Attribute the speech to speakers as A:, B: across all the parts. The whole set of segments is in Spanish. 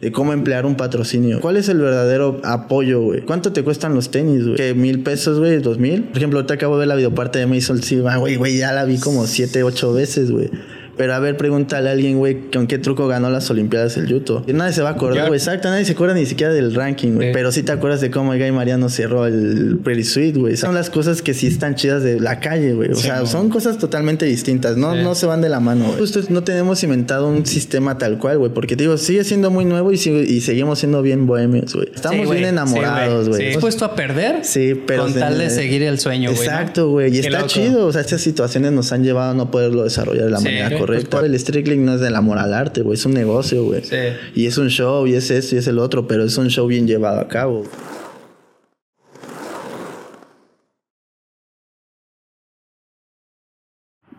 A: de cómo emplear un patrocinio. ¿Cuál es el verdadero apoyo, güey? ¿Cuánto te cuestan los tenis, güey? ¿Que mil pesos, güey? ¿Dos mil? Por ejemplo, ahorita acabo de ver la videoparte de Mason Silva, güey, güey, ya la vi como siete, ocho veces, güey. Pero a ver, pregúntale a alguien, güey, con qué truco ganó las Olimpiadas el Yuto. Y nadie se va a acordar, güey. Exacto, nadie se acuerda ni siquiera del ranking, güey. Pero sí te acuerdas de cómo el Guy Mariano cerró el Pretty Sweet, güey. Son las cosas que sí están chidas de la calle, güey. O sea, son cosas totalmente distintas. No, no se van de la mano, güey. Justo no tenemos inventado un sistema tal cual, güey. Porque digo, sigue siendo muy nuevo y, y seguimos siendo bien bohemios, güey. Estamos bien enamorados, güey.
B: Sí, puesto a perder?
A: Sí, pero.
B: Con tal de seguir el sueño, güey.
A: Exacto, güey. Y está chido. O sea, estas situaciones nos han llevado a no poderlo desarrollar de la manera correcta. El street no es del amor al arte, güey. Es un negocio, güey. Sí. Y es un show, y es esto, y es el otro, pero es un show bien llevado a cabo.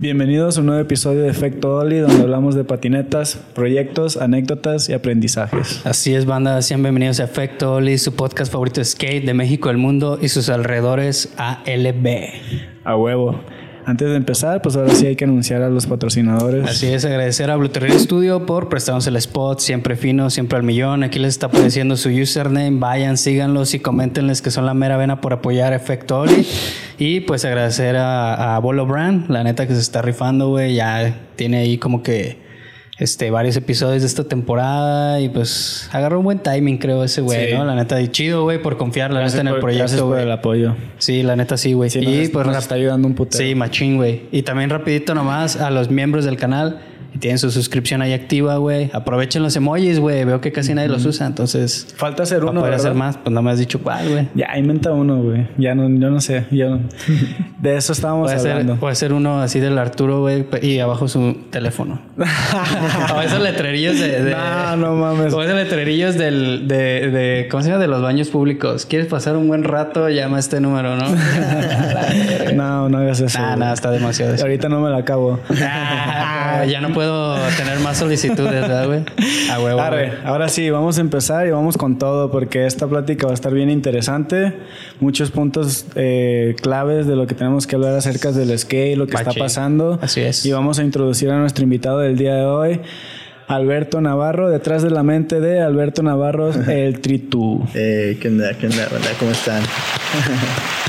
C: Bienvenidos a un nuevo episodio de Efecto Oli, donde hablamos de patinetas, proyectos, anécdotas y aprendizajes.
B: Así es, banda. Sean bienvenidos a Efecto Oli, su podcast favorito de skate de México, el mundo y sus alrededores ALB.
C: A huevo. Antes de empezar, pues ahora sí hay que anunciar a los patrocinadores.
B: Así es, agradecer a Blue Studio por prestarnos el spot, siempre fino, siempre al millón. Aquí les está apareciendo su username, vayan, síganlos y coméntenles que son la mera vena por apoyar Efecto. Y pues agradecer a, a Bolo Brand, la neta que se está rifando, güey, ya tiene ahí como que este, varios episodios de esta temporada y pues agarró un buen timing, creo, ese güey, ¿no? La neta, y chido, güey, por confiar, la neta, en el proyecto.
C: El apoyo.
B: Sí, la neta, sí, güey.
C: y pues nos está ayudando un putero.
B: Sí, machín, güey. Y también rapidito nomás a los miembros del canal y tienen su suscripción ahí activa, güey. Aprovechen los emojis, güey. Veo que casi nadie los usa, entonces.
C: Falta hacer uno.
B: Para hacer más, pues no me has dicho cuál, güey.
C: Ya, inventa uno, güey. Ya no, yo no sé. Yo De eso estábamos hablando.
B: puede ser uno así del Arturo, güey, y abajo su teléfono. o esos letrerillos de,
C: No, no mames.
B: O esos letrerillos del, de, de, ¿cómo se llama? De los baños públicos. ¿Quieres pasar un buen rato? Llama a este número, ¿no?
C: no, no hagas eso.
B: No, no, está demasiado.
C: Ahorita no me la acabo.
B: Ah, ya no puedo tener más solicitudes, ¿verdad, güey? A huevo.
C: ahora sí, vamos a empezar y vamos con todo porque esta plática va a estar bien interesante. Muchos puntos eh, claves de lo que tenemos que hablar acerca del skate, lo que está pasando.
B: Así es.
C: Y vamos a introducir a nuestro invitado del día de hoy. Alberto Navarro, detrás de la mente de Alberto Navarro, el Tritú.
A: Eh, ¿Qué onda? ¿Qué onda? ¿Cómo están?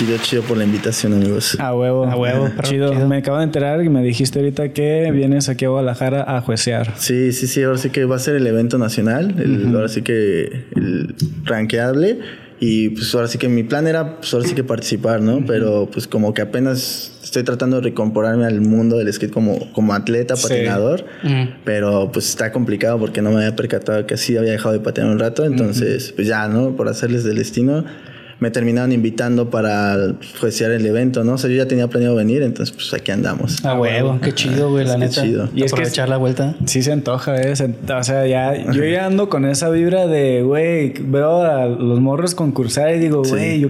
A: Chido, chido por la invitación, amigos.
C: A huevo.
B: A huevo.
C: Chido. Me acabo de enterar y me dijiste ahorita que vienes aquí a Guadalajara a juecear.
A: Sí, sí, sí. Ahora sí que va a ser el evento nacional. Ahora sí que el ranqueable. Y pues ahora sí que mi plan era, pues ahora sí que participar, ¿no? Pero pues como que apenas estoy tratando de recomporarme al mundo del skate como, como atleta, patinador. Pero pues está complicado porque no me había percatado que así había dejado de patinar un rato. Entonces, pues ya, ¿no? Por hacerles del destino me terminaron invitando para juecear el evento, ¿no? O sea, yo ya tenía planeado venir, entonces pues aquí andamos.
B: Ah, huevo, qué chido, güey, la neta. Chido.
C: Y es que
B: echar la vuelta.
C: Sí se antoja, ¿eh? o sea, ya yo ya ando con esa vibra de, güey, veo a los morros concursar y digo, güey, yo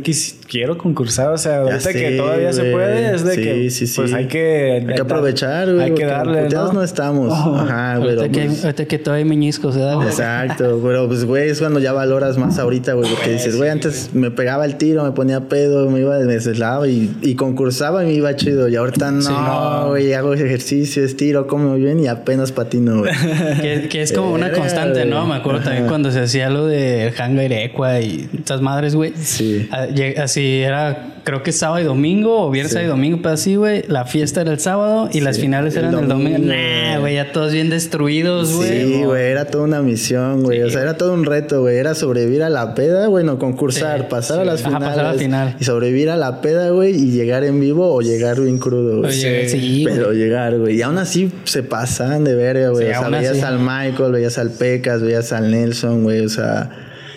C: quiero concursar, o sea, ahorita que todavía se puede, es de que sí, pues hay que
A: hay que aprovechar, güey.
C: Hay que darle,
A: ¿no? no estamos. Ajá,
B: güey. Ahorita, que, pues ahorita que todavía hay meñiscos, ¿verdad?
A: Exacto, pero pues güey, es cuando ya valoras más ahorita, güey, porque dices, güey, antes me pegaba el tiro, me ponía pedo, me iba de y, y concursaba y me iba chido. Y ahorita no, güey, hago ejercicio, estiro, como bien y apenas patino, güey.
B: que, es como una constante, ¿no? Me acuerdo también cuando se hacía lo de Hanga Irecua y estas madres, güey.
A: Sí.
B: Ah, así era, creo que sábado y domingo o viernes y domingo, pero así, güey. La fiesta era el sábado y las finales eran el domingo. Nah, güey, ya todos bien destruidos, güey.
A: Sí, güey, era toda una misión, güey. O sea, era todo un reto, güey. Era sobrevivir a la peda, bueno, concursar, pasar a las finales
B: final.
A: Y sobrevivir a la peda, güey, y llegar en vivo o llegar bien crudo, güey.
B: Sí,
A: Pero llegar, güey. Y aún así se pasan de verga, güey. o sea, veías al Michael, veías al Pecas, veías al Nelson, güey. O sea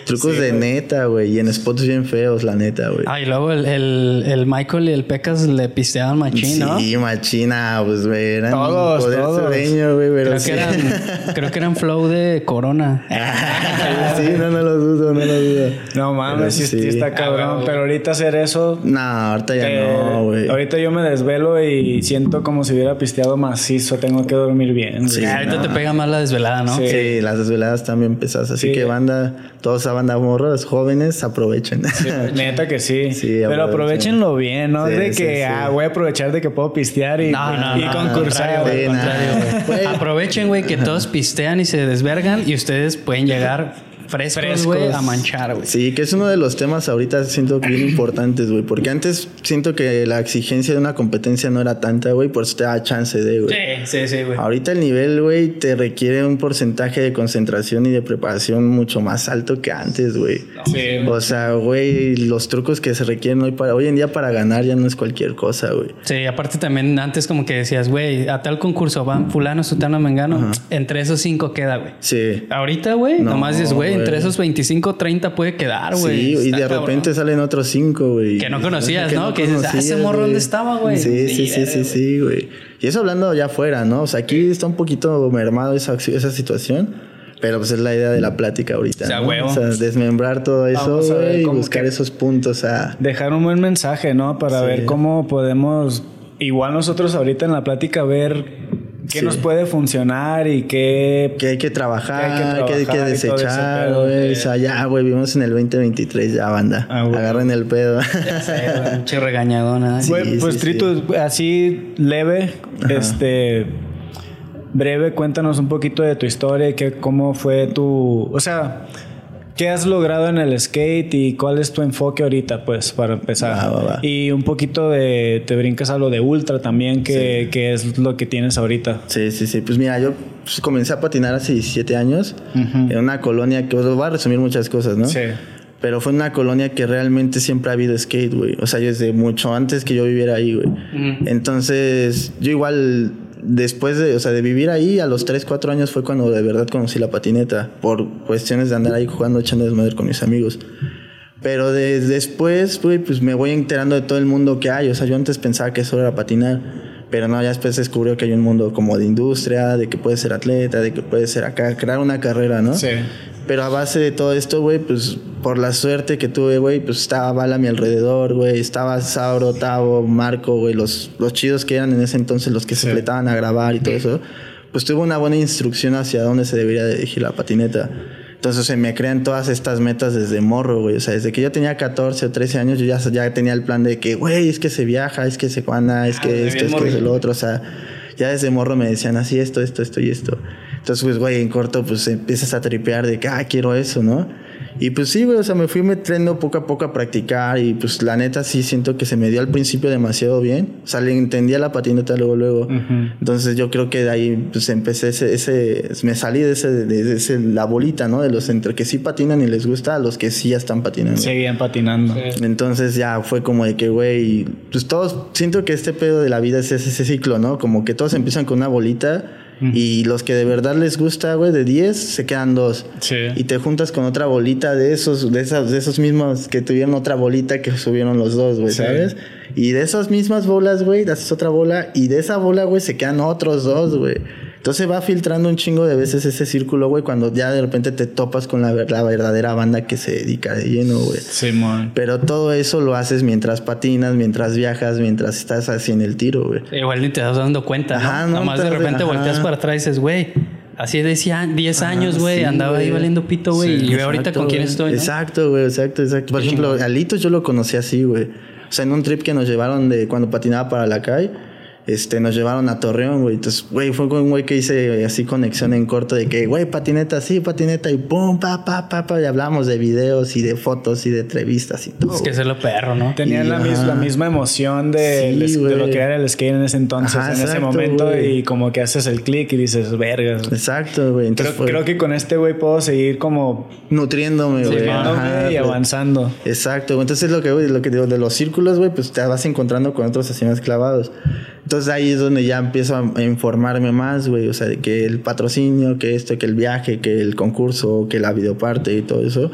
A: Trucos de neta, güey. Y en spots bien feos, la neta, güey.
B: Ah, y luego el, el, el, Michael y el Pecas le pisteaban machín, ¿no?
A: Sí, machina, pues, güey. Eran
C: todos,
A: poder
C: todos.
A: sureño, güey.
B: Creo, que eran, creo que eran flow de Corona.
A: sí, no, no lo dudo, no lo dudo.
C: No mames, sí, sí, está cabrón. pero ahorita hacer eso...
A: No, ahorita ya no, güey.
C: Ahorita yo me desvelo y siento como si hubiera pisteado macizo. Tengo que dormir bien.
B: Sí, ahorita te pega más la desvelada, ¿no?
A: Sí, las desveladas también pesadas. Así que, banda, todos banda morros jóvenes, aprovechen.
C: neta que sí. Pero aprovechenlo bien, ¿no? de que, ah, voy a aprovechar de que puedo pistear y, concursar.
B: Aprovechen, güey, que todos pistean y se desvergan y ustedes pueden llegar frescos, güey, a manchar, güey.
A: Sí, que es uno de los temas ahorita siento bien importantes, güey. Porque antes siento que la exigencia de una competencia no era tanta, güey, por eso te da chance de, güey.
B: Sí, sí, sí, güey.
A: Ahorita el nivel, güey, te requiere un porcentaje de concentración y de preparación mucho más alto que antes, güey. Sí. O sea, güey, los trucos que se requieren hoy para hoy en día para ganar ya no es cualquier cosa, güey.
B: Sí, aparte también antes como que decías, güey, a tal concurso van fulano, sutano, mengano, entre esos cinco queda, güey.
A: Sí.
B: Ahorita, güey, nomás dices, güey, entre esos 25, 30 puede quedar, güey.
A: Sí, y de repente salen otros 5, güey.
B: Que no conocías, ¿no? Que dices, ah, ese morro dónde estaba, güey.
A: Sí, sí, sí, sí, sí, güey. Y eso hablando ya afuera, ¿no? O sea, aquí está un poquito mermado esa, esa situación. Pero pues es la idea de la plática ahorita. O sea,
B: ¿no?
A: o sea desmembrar todo eso, güey, y buscar esos puntos a...
C: Dejar un buen mensaje, ¿no? Para ver cómo podemos, igual nosotros ahorita en la plática, ver qué nos puede funcionar y qué...
A: Que hay que trabajar, que hay que, desechar, güey. O sea, ya, güey, vivimos en el 2023 ya, banda. Ah, Agarren el pedo.
B: Ya sé, mucho regañadona.
C: pues, Trito, así leve, este... Breve, cuéntanos un poquito de tu historia y que, cómo fue tu... O sea ¿Qué has logrado en el skate y cuál es tu enfoque ahorita, pues, para empezar? Y un poquito de, te brincas a lo de ultra también, que, es lo que tienes ahorita.
A: Sí, sí, sí. Pues mira, yo pues, comencé a patinar hace 17 años en una colonia que os va a resumir muchas cosas, ¿no?
C: Sí.
A: Pero fue una colonia que realmente siempre ha habido skate, güey. O sea, desde mucho antes que yo viviera ahí, güey. Entonces, yo igual después de, o sea, de vivir ahí, a los 3, 4 años fue cuando de verdad conocí la patineta, por cuestiones de andar ahí jugando, echando desmadre con mis amigos. Pero después, pues me voy enterando de todo el mundo que hay. O sea, yo antes pensaba que eso era patinar, pero no, ya después descubrió que hay un mundo como de industria, de que puedes ser atleta, de que puedes ser acá, crear una carrera, ¿no?
C: Sí.
A: Pero a base de todo esto, güey, pues por la suerte que tuve, güey, pues estaba Bala a mi alrededor, güey. Estaba Sauro, Tavo, Marco, güey, los, los chidos que eran en ese entonces los que se fletaban a grabar y todo eso. Pues tuve una buena instrucción hacia dónde se debería dirigir la patineta. Entonces se me crean todas estas metas desde morro, güey. O sea, desde que yo tenía 14 o 13 años, yo ya, ya tenía el plan de que, güey, es que se viaja, es que se cuanda, es que ah, esto, es que es el otro. O sea, ya desde morro me decían así, esto, esto, esto y esto. Entonces, pues, güey, en corto, pues empiezas a tripear de que, ah, quiero eso, ¿no? Y pues sí, güey, o sea, me fui metiendo poco a poco a practicar y pues la neta sí siento que se me dio al principio demasiado bien. O sea, le entendía la patineta luego, luego. Entonces yo creo que de ahí pues empecé ese, ese me salí de ese, de ese, la bolita, ¿no? De los entre que sí patinan y les gusta a los que sí ya están patinando.
C: Seguían patinando.
A: Entonces ya fue como de que, güey, pues todos, siento que este pedo de la vida es ese ciclo, ¿no? Como que todos empiezan con una bolita y los que de verdad les gusta, güey, de 10 se quedan dos.
C: Sí.
A: Y te juntas con otra bolita de esos, de esas, de esos mismos que tuvieron otra bolita que subieron los dos, güey, ¿sabes? Y de esas mismas bolas, güey, haces otra bola y de esa bola, güey, se quedan otros dos, güey. Entonces va filtrando un chingo de veces ese círculo, güey, cuando ya de repente te topas con la, la verdadera banda que se dedica de lleno, güey.
C: Sí, man.
A: Pero todo eso lo haces mientras patinas, mientras viajas, mientras estás así en el tiro, güey.
B: Igual ni te das dando cuenta, ¿no? Ajá, no Nomás de repente volteas para atrás y dices, güey, Así decía 10 años, güey, andaba ahí valiendo pito, güey. y ve ahorita con quién estoy. ¿no?
A: Exacto, güey, exacto, exacto. Por ejemplo, Alitos yo lo conocí así, güey. O sea, en un trip que nos llevaron de cuando patinaba para la calle este, nos llevaron a Torreón, güey. Entonces, güey, fue con un güey que hice así conexión en corto de que, güey, patineta, sí, patineta, y pum, pa, pa, pa, pa, y hablamos de videos y de fotos y de entrevistas y todo.
B: Es que es lo perro, ¿no?
C: Tenían la, misma, misma emoción de, lo que era el skate en ese entonces, en ese momento, y como que haces el clic y dices, vergas.
A: Exacto, güey.
C: Creo, creo, que con este güey puedo seguir como
A: nutriéndome, güey.
C: y avanzando.
A: Exacto, entonces lo que, lo que digo de los círculos, güey, pues te vas encontrando con otros así más clavados. Entonces ahí es donde ya empiezo a informarme más, güey. O sea, de que el patrocinio, que esto, que el viaje, que el concurso, que la videoparte y todo eso.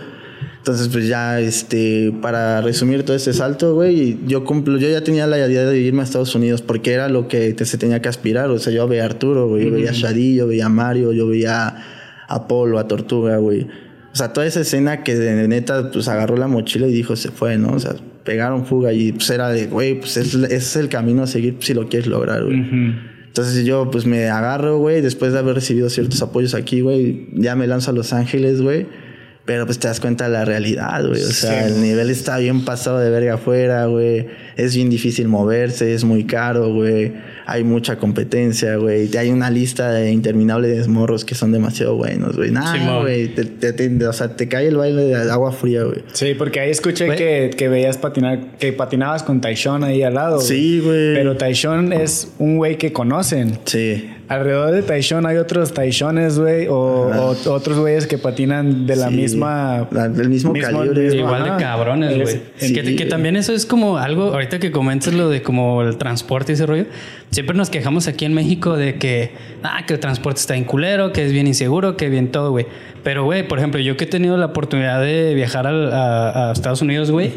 A: Entonces, pues ya, este, para resumir todo este salto, güey, yo cumplo, yo ya tenía la idea de irme a Estados Unidos porque era lo que se tenía que aspirar. O sea, yo veía a Arturo, güey, yo veía a Shadi, yo veía a Mario, yo veía a Apolo, a Tortuga, güey. O sea, toda esa escena que de neta, pues agarró la mochila y dijo, se fue, ¿no? O sea, pegaron fuga y pues era de, güey, pues es, es, el camino a seguir si lo quieres lograr, güey. Entonces yo pues me agarro, güey, después de haber recibido ciertos apoyos aquí, güey, ya me lanzo a Los Ángeles, güey. Pero pues te das cuenta de la realidad, güey. O sea, el nivel está bien pasado de verga afuera, güey. Es bien difícil moverse, es muy caro, güey. Hay mucha competencia, güey. Hay una lista de interminables morros que son demasiado buenos, güey. Nada, güey. o sea, te cae el baile de agua fría, güey.
C: Sí, porque ahí escuché que, que, veías patinar, que patinabas con Taishon ahí al lado.
A: Sí, güey.
C: Pero Taishon es un güey que conocen.
A: Sí.
C: Alrededor de Taishon hay otros Taishones, güey, o, otros güeyes que patinan de la misma.
A: del mismo, calibre.
B: Igual de cabrones, güey. que, que, también eso es como algo, ahorita que comentas lo de como el transporte y ese rollo, siempre nos quejamos aquí en México de que, ah, que el transporte está en culero, que es bien inseguro, que bien todo, güey. Pero, güey, por ejemplo, yo que he tenido la oportunidad de viajar a, Estados Unidos, güey.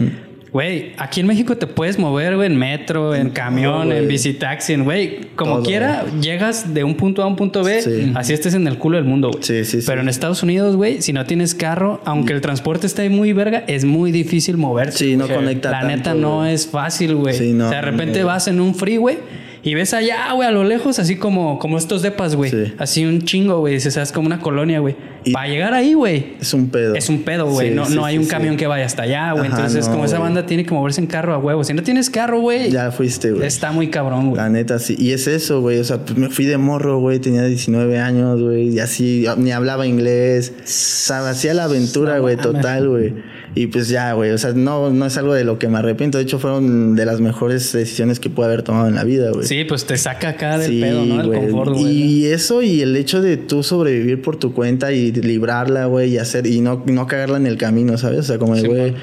B: Güey, aquí en México te puedes mover, güey, en metro, en camión, en bici taxi, güey. Como quiera, llegas de un punto A a un punto B, así estés en el culo del mundo, güey.
A: Sí, sí,
B: Pero en Estados Unidos, güey, si no tienes carro, aunque el transporte esté muy verga, es muy difícil moverse.
A: Sí, no conecta.
B: La neta no es fácil, güey. Sí, no, o sea, de repente vas en un freeway y ves allá, güey, a lo lejos, así como, como estos depas, güey. Así un chingo, güey. Dices, es como una colonia, güey. Para llegar ahí, güey.
A: Es un pedo.
B: Es un pedo, güey. no, no hay un camión que vaya hasta allá, güey. Entonces, como esa banda tiene que moverse en carro a huevo. Si no tienes carro, güey.
A: Ya fuiste, güey.
B: Está muy cabrón, güey.
A: La neta, sí. Y es eso, güey. O sea, pues me fui de morro, güey. Tenía 19 años, güey. Y así, ni hablaba inglés. O sea, hacía la aventura, güey, total, güey. Y pues ya, güey, o sea, no, no es algo de lo que me arrepiento. De hecho, fueron de las mejores decisiones que pude haber tomado en la vida, güey.
B: Sí, pues te saca acá del pedo, ¿no? El confort, güey.
A: Y eso y el hecho de tú sobrevivir por tu cuenta y librarla, güey, y hacer, y no, no cagarla en el camino, ¿sabes? O sea, como el güey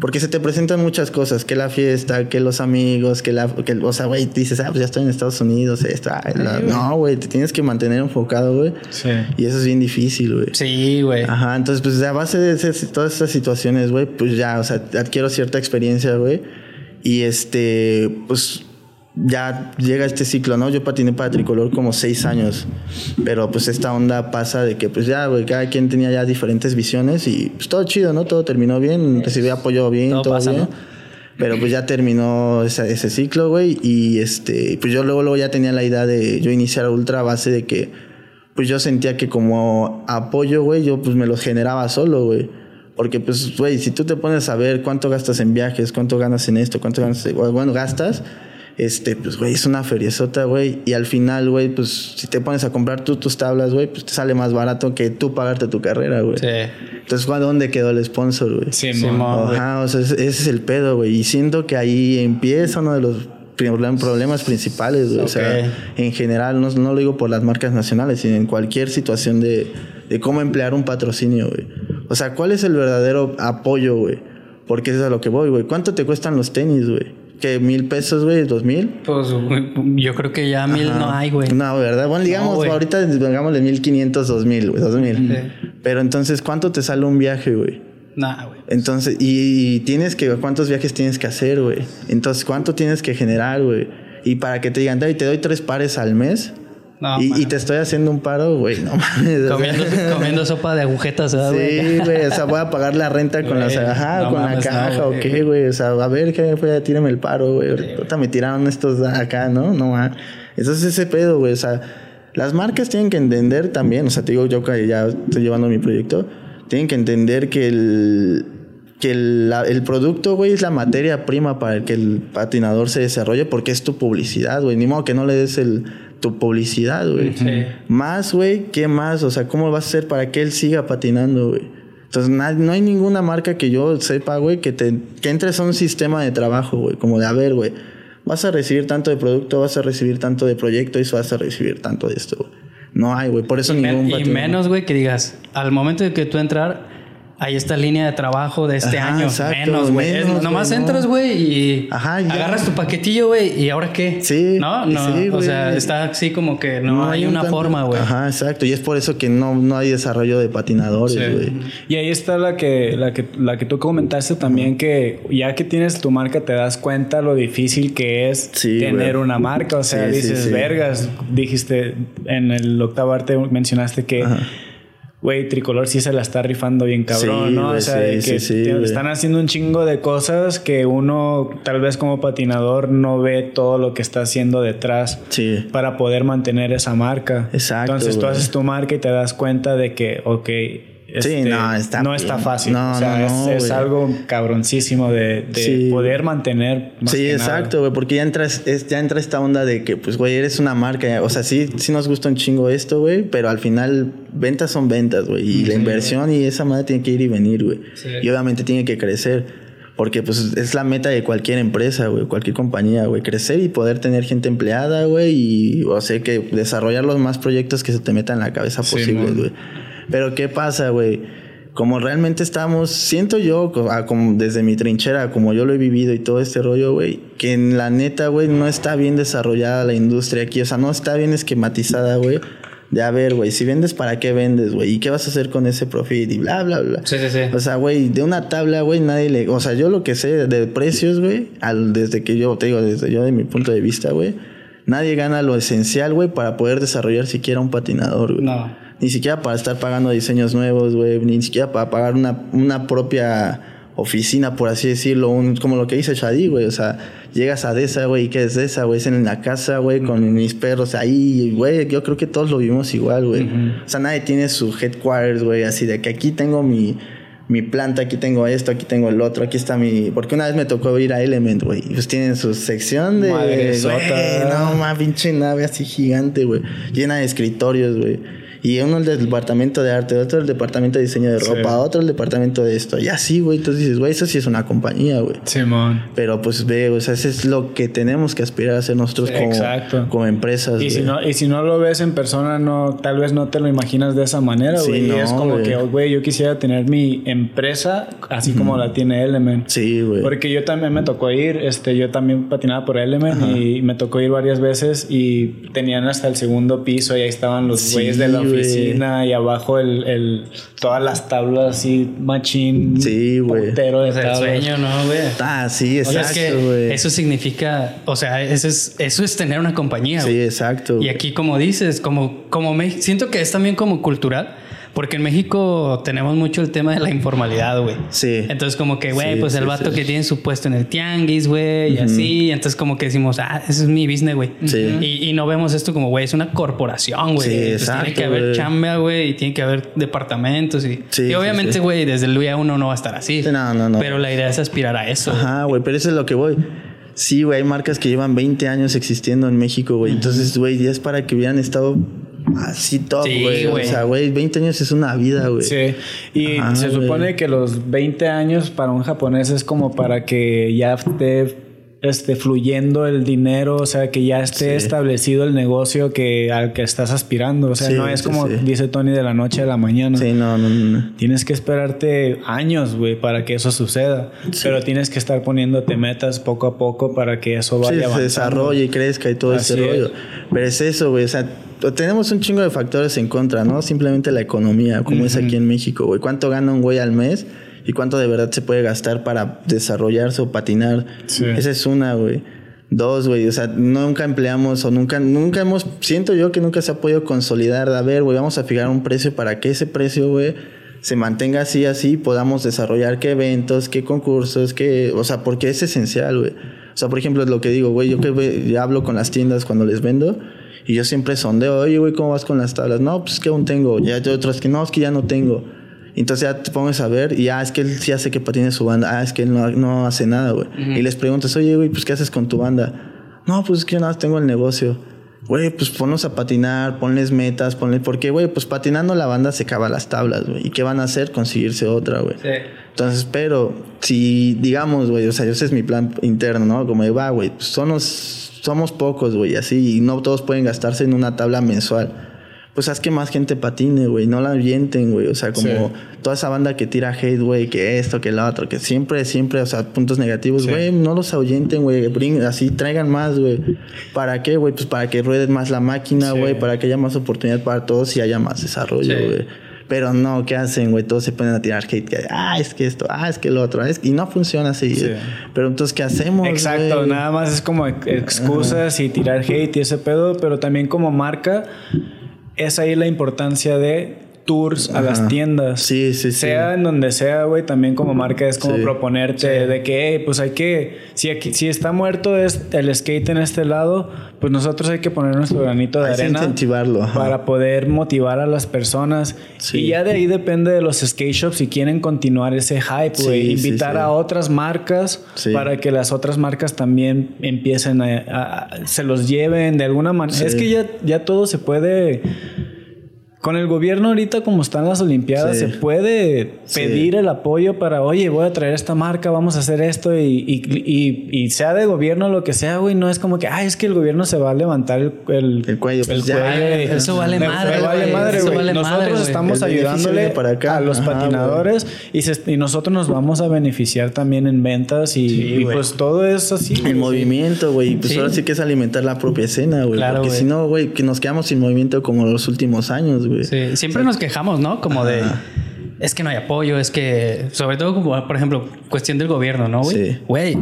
A: porque se te presentan muchas cosas, que la fiesta, que los amigos, que la... Que, o sea, güey, dices, ah, pues ya estoy en Estados Unidos, esto, no, güey, te tienes que mantener enfocado, güey. Sí. Y eso es bien difícil, güey.
B: Sí, güey.
A: Ajá, entonces, pues a base de todas estas situaciones, güey, pues ya, o sea, adquiero cierta experiencia, güey. Y este, pues ya llega este ciclo, ¿no? Yo patiné para tricolor como seis años, pero pues esta onda pasa de que pues ya, güey, cada quien tenía ya diferentes visiones y pues todo chido, ¿no? Todo terminó bien, recibí apoyo bien, todo, bien. Pero pues ya terminó ese, ese ciclo, güey, y este, pues yo luego, luego ya tenía la idea de yo iniciar Ultra base de que pues yo sentía que como apoyo, güey, yo pues me los generaba solo, güey. Porque, pues, güey, si tú te pones a ver cuánto gastas en viajes, cuánto ganas en esto, cuánto ganas, bueno, gastas, este, pues, güey, es una feriezota, güey. Y al final, güey, pues, si te pones a comprar tú tus tablas, güey, pues te sale más barato que tú pagarte tu carrera, güey. Sí. Entonces, ¿dónde quedó el sponsor, güey?
B: Sí,
A: sí Ajá, o sea, ese, es el pedo, güey. Y siento que ahí empieza uno de los problemas principales, güey. O sea, en general, no, no lo digo por las marcas nacionales, sino en cualquier situación de, de cómo emplear un patrocinio, güey. O sea, ¿cuál es el verdadero apoyo, güey? Porque eso es a lo que voy, güey. ¿Cuánto te cuestan los tenis, güey? Que mil pesos, güey, dos mil.
B: Pues yo creo que ya mil no hay, güey.
A: No, ¿verdad? Bueno, digamos, ahorita digámosle mil quinientos, dos mil, güey, dos mil. Pero entonces, ¿cuánto te sale un viaje, güey?
B: Nada, güey.
A: Entonces, y, tienes que, ¿cuántos viajes tienes que hacer, güey? Entonces, ¿cuánto tienes que generar, güey? Y para que te digan, te doy tres pares al mes y, te estoy haciendo un paro, güey, no mames.
B: Comiendo, sopa de agujetas,
A: ¿verdad? Sí, güey, o sea, voy a pagar la renta con, la, ajá, con la caja o qué, güey. O sea, a ver, qué fue, tírame el paro, güey. Ahorita me tiraron estos acá, ¿no? No, ah. Eso es ese pedo, güey. O sea, las marcas tienen que entender también, o sea, te digo yo que ya estoy llevando mi proyecto, tienen que entender que el que el, el producto, güey, es la materia prima para el que el patinador se desarrolle porque es tu publicidad, güey. Ni modo que no le des el, tu publicidad, güey. Más, güey, ¿qué más? O sea, ¿cómo vas a hacer para que él siga patinando, güey? Entonces, no hay ninguna marca que yo sepa, güey, que, te, que entres a un sistema de trabajo, güey. Como de, a ver, güey, vas a recibir tanto de producto, vas a recibir tanto de proyecto y vas a recibir tanto de esto, No hay, güey. Por eso ningún...
B: y menos, güey, que digas, al momento de que tú entrar hay esta línea de trabajo de este año. menos, güey. Nomás entras, güey, y agarras tu paquetillo, güey, y ahora qué.
A: Sí.
B: ¿No? no o sea, está así como que no, hay, una forma, güey.
A: Ajá, exacto. Y es por eso que no, no hay desarrollo de patinadores, güey.
C: Y ahí está la que, la que, la que tú comentaste también, que ya que tienes tu marca, te das cuenta lo difícil que es tener una marca. O sea, dices, vergas, dijiste en el octavo arte mencionaste que güey, Tricolor sí se la está rifando bien cabrón, ¿no? o sea, de que están haciendo un chingo de cosas que uno, tal vez como patinador, no ve todo lo que está haciendo detrás para poder mantener esa marca.
A: Exacto.
C: Entonces tú haces tu marca y te das cuenta de que, ok, sí, este, no está, no está fácil. No, o sea, no, es, algo cabroncísimo de, poder mantener.
A: sí, exacto, güey, porque ya entras, ya entra esta onda de que, pues, güey, eres una marca. O sea, sí, sí nos gusta un chingo esto, güey, pero al final ventas son ventas, güey. Y la inversión y esa madre tiene que ir y venir, güey. Y obviamente tiene que crecer. Porque pues es la meta de cualquier empresa, güey, cualquier compañía, güey, crecer y poder tener gente empleada, güey, y o sea que desarrollar los más proyectos que se te metan en la cabeza posibles, güey. Pero ¿qué pasa, güey? Como realmente estamos, siento yo, como desde mi trinchera, como yo lo he vivido y todo este rollo, güey, que en la neta, güey, no está bien desarrollada la industria aquí, o sea, no está bien esquematizada, güey. De a ver, güey, si vendes, ¿para qué vendes, güey? ¿Y qué vas a hacer con ese profit? Y bla, bla, bla.
B: Sí, sí, sí.
A: O sea, güey, de una tabla, güey, nadie le. O sea, yo lo que sé de precios, güey, desde que yo, te digo, desde yo de mi punto de vista, güey, nadie gana lo esencial, güey, para poder desarrollar siquiera un patinador, güey.
B: No
A: ni siquiera para estar pagando diseños nuevos, güey, ni siquiera para pagar una, una propia oficina, por así decirlo, un, como lo que dice Shadi, güey, o sea, llegas a esa, güey, ¿qué es esa, güey? Es en la casa, güey, con mis perros ahí, güey, yo creo que todos lo vivimos igual, güey. O sea, nadie tiene su headquarters, güey, así de que aquí tengo mi, mi planta, aquí tengo esto, aquí tengo el otro, aquí está mi... Porque una vez me tocó ir a Element, güey, y pues tienen su sección de... Madre no, más pinche nave así gigante, güey, llena de escritorios, güey. Y uno el del departamento de arte, otro el departamento de diseño de ropa, otro el departamento de esto. Y así, güey. Entonces dices, güey, eso sí es una compañía, güey.
C: Simón.
A: Pero pues ve, o sea, eso es lo que tenemos que aspirar a hacer nosotros como, como empresas.
C: Y si, no, y si no lo ves en persona, no, tal vez no te lo imaginas de esa manera, güey. Sí, no, es como que, güey, yo quisiera tener mi empresa así como la tiene Element.
A: Sí, güey.
C: Porque yo también me tocó ir, este, yo también patinaba por Element y me tocó ir varias veces y tenían hasta el segundo piso y ahí estaban los güeyes de la y abajo el, el, todas las tablas así, machín.
A: Sí, güey.
B: Pero de sueño, ¿no, güey?
A: Ah, sí, exacto, güey.
B: Eso significa, o sea, eso es, eso es tener una compañía.
A: Sí, exacto.
B: Y aquí, como dices, como, como me siento que es también como cultural porque en México tenemos mucho el tema de la informalidad, güey.
A: Sí.
B: Entonces, como que, güey, pues el vato que tiene su puesto en el tianguis, güey, y así. Entonces, como que decimos, ah, ese es mi business, güey.
A: Sí.
B: Y, no vemos esto como, güey, es una corporación, güey.
A: Sí, exacto.
B: Tiene que haber chamba, güey, y tiene que haber departamentos. Y, sí, y obviamente, güey, desde el día uno no va a estar así.
A: No, no, no.
B: Pero la idea es aspirar a eso.
A: Ajá, güey, pero eso es lo que voy. Sí, güey, hay marcas que llevan 20 años existiendo en México, güey. Entonces, güey, ya es para que hubieran estado Así todo, güey. o sea, güey, 20 años es una vida, güey.
C: Sí. Y se supone que los 20 años para un japonés es como para que ya esté este, fluyendo el dinero, o sea, que ya esté establecido el negocio que, al que estás aspirando. O sea, no es como dice Tony de la noche a la mañana.
A: Sí, no, no, no.
C: Tienes que esperarte años, güey, para que eso suceda. Pero tienes que estar poniéndote metas poco a poco para que eso vaya
A: se desarrolle y crezca y todo ese rollo. Pero es eso, güey. O sea, tenemos un chingo de factores en contra, ¿no? Simplemente la economía, como es aquí en México, güey. ¿Cuánto gana un güey al mes? ¿Y cuánto de verdad se puede gastar para desarrollarse o patinar? Esa es una, güey. Dos, güey, o sea, nunca empleamos o nunca, nunca hemos, siento yo que nunca se ha podido consolidar. A ver, güey, vamos a fijar un precio para que ese precio, güey, se mantenga así, así, podamos desarrollar qué eventos, qué concursos, qué, o sea, porque es esencial, güey. O sea, por ejemplo, es lo que digo, güey, yo que ya hablo con las tiendas cuando les vendo y yo siempre sondeo, oye, güey, ¿cómo vas con las tablas? No, pues que aún tengo. Ya hay otras que no, es que ya no tengo. Entonces ya te pones a ver y ya ah, es que él sí hace que patine su banda. Ah, es que él no, no hace nada, güey. Y les preguntas, oye, güey, pues ¿qué haces con tu banda? No, pues es que yo nada más tengo el negocio. Güey, pues ponlos a patinar, ponles metas, ponles... Porque, güey, pues patinando la banda se acaba las tablas, güey. ¿Y qué van a hacer? Conseguirse otra, güey.
B: Sí.
A: Entonces, pero si, digamos, güey, o sea, ese es mi plan interno, ¿no? Como de, va, güey, pues son los somos pocos, güey, así, y no todos pueden gastarse en una tabla mensual. Pues haz que más gente patine, güey, no la avienten, güey. O sea, como toda esa banda que tira hate, güey, que esto, que lo otro, que siempre, siempre, o sea, puntos negativos, güey, no los ahuyenten, güey, así traigan más, güey. ¿Para qué, güey? Pues para que ruede más la máquina, güey, para que haya más oportunidad para todos y haya más desarrollo, güey. Pero no, ¿qué hacen, güey? Todos se ponen a tirar hate. Que, ah, es que esto, ah, es que lo otro. Es, y no funciona así. Pero entonces, ¿qué hacemos?
C: Exacto, nada más es como excusas y tirar hate y ese pedo. Pero también como marca, es ahí la importancia de tours a las tiendas.
A: Sí, sí, sí.
C: Sea en donde sea, güey, también como marca es como proponerte de que, pues hay que, si aquí, si está muerto es el skate en este lado, pues nosotros hay que poner nuestro granito de hay arena.
A: incentivarlo.
C: Para poder motivar a las personas. Y ya de ahí depende de los skate shops si quieren continuar ese hype, güey. Invitar a otras marcas para que las otras marcas también empiecen a, se los lleven de alguna manera. Es que ya, ya todo se puede con el gobierno ahorita como están las Olimpiadas, se puede pedir el apoyo para, oye, voy a traer esta marca, vamos a hacer esto y, sea de gobierno lo que sea, güey, no es como que, ay, es que el gobierno se va a levantar el,
A: el, cuello.
B: Pues eso vale madre.
C: Vale madre, güey. nosotros estamos ayudándole a los patinadores y, nosotros nos vamos a beneficiar también en ventas y, pues todo es así.
A: El movimiento, güey. Pues ahora sí que es alimentar la propia escena, güey. Porque si no, güey, que nos quedamos sin movimiento como los últimos años, güey.
B: Sí, siempre nos quejamos, ¿no? Como de es que no hay apoyo, es que, sobre todo como, por ejemplo, cuestión del gobierno, ¿no, güey? Sí. Güey,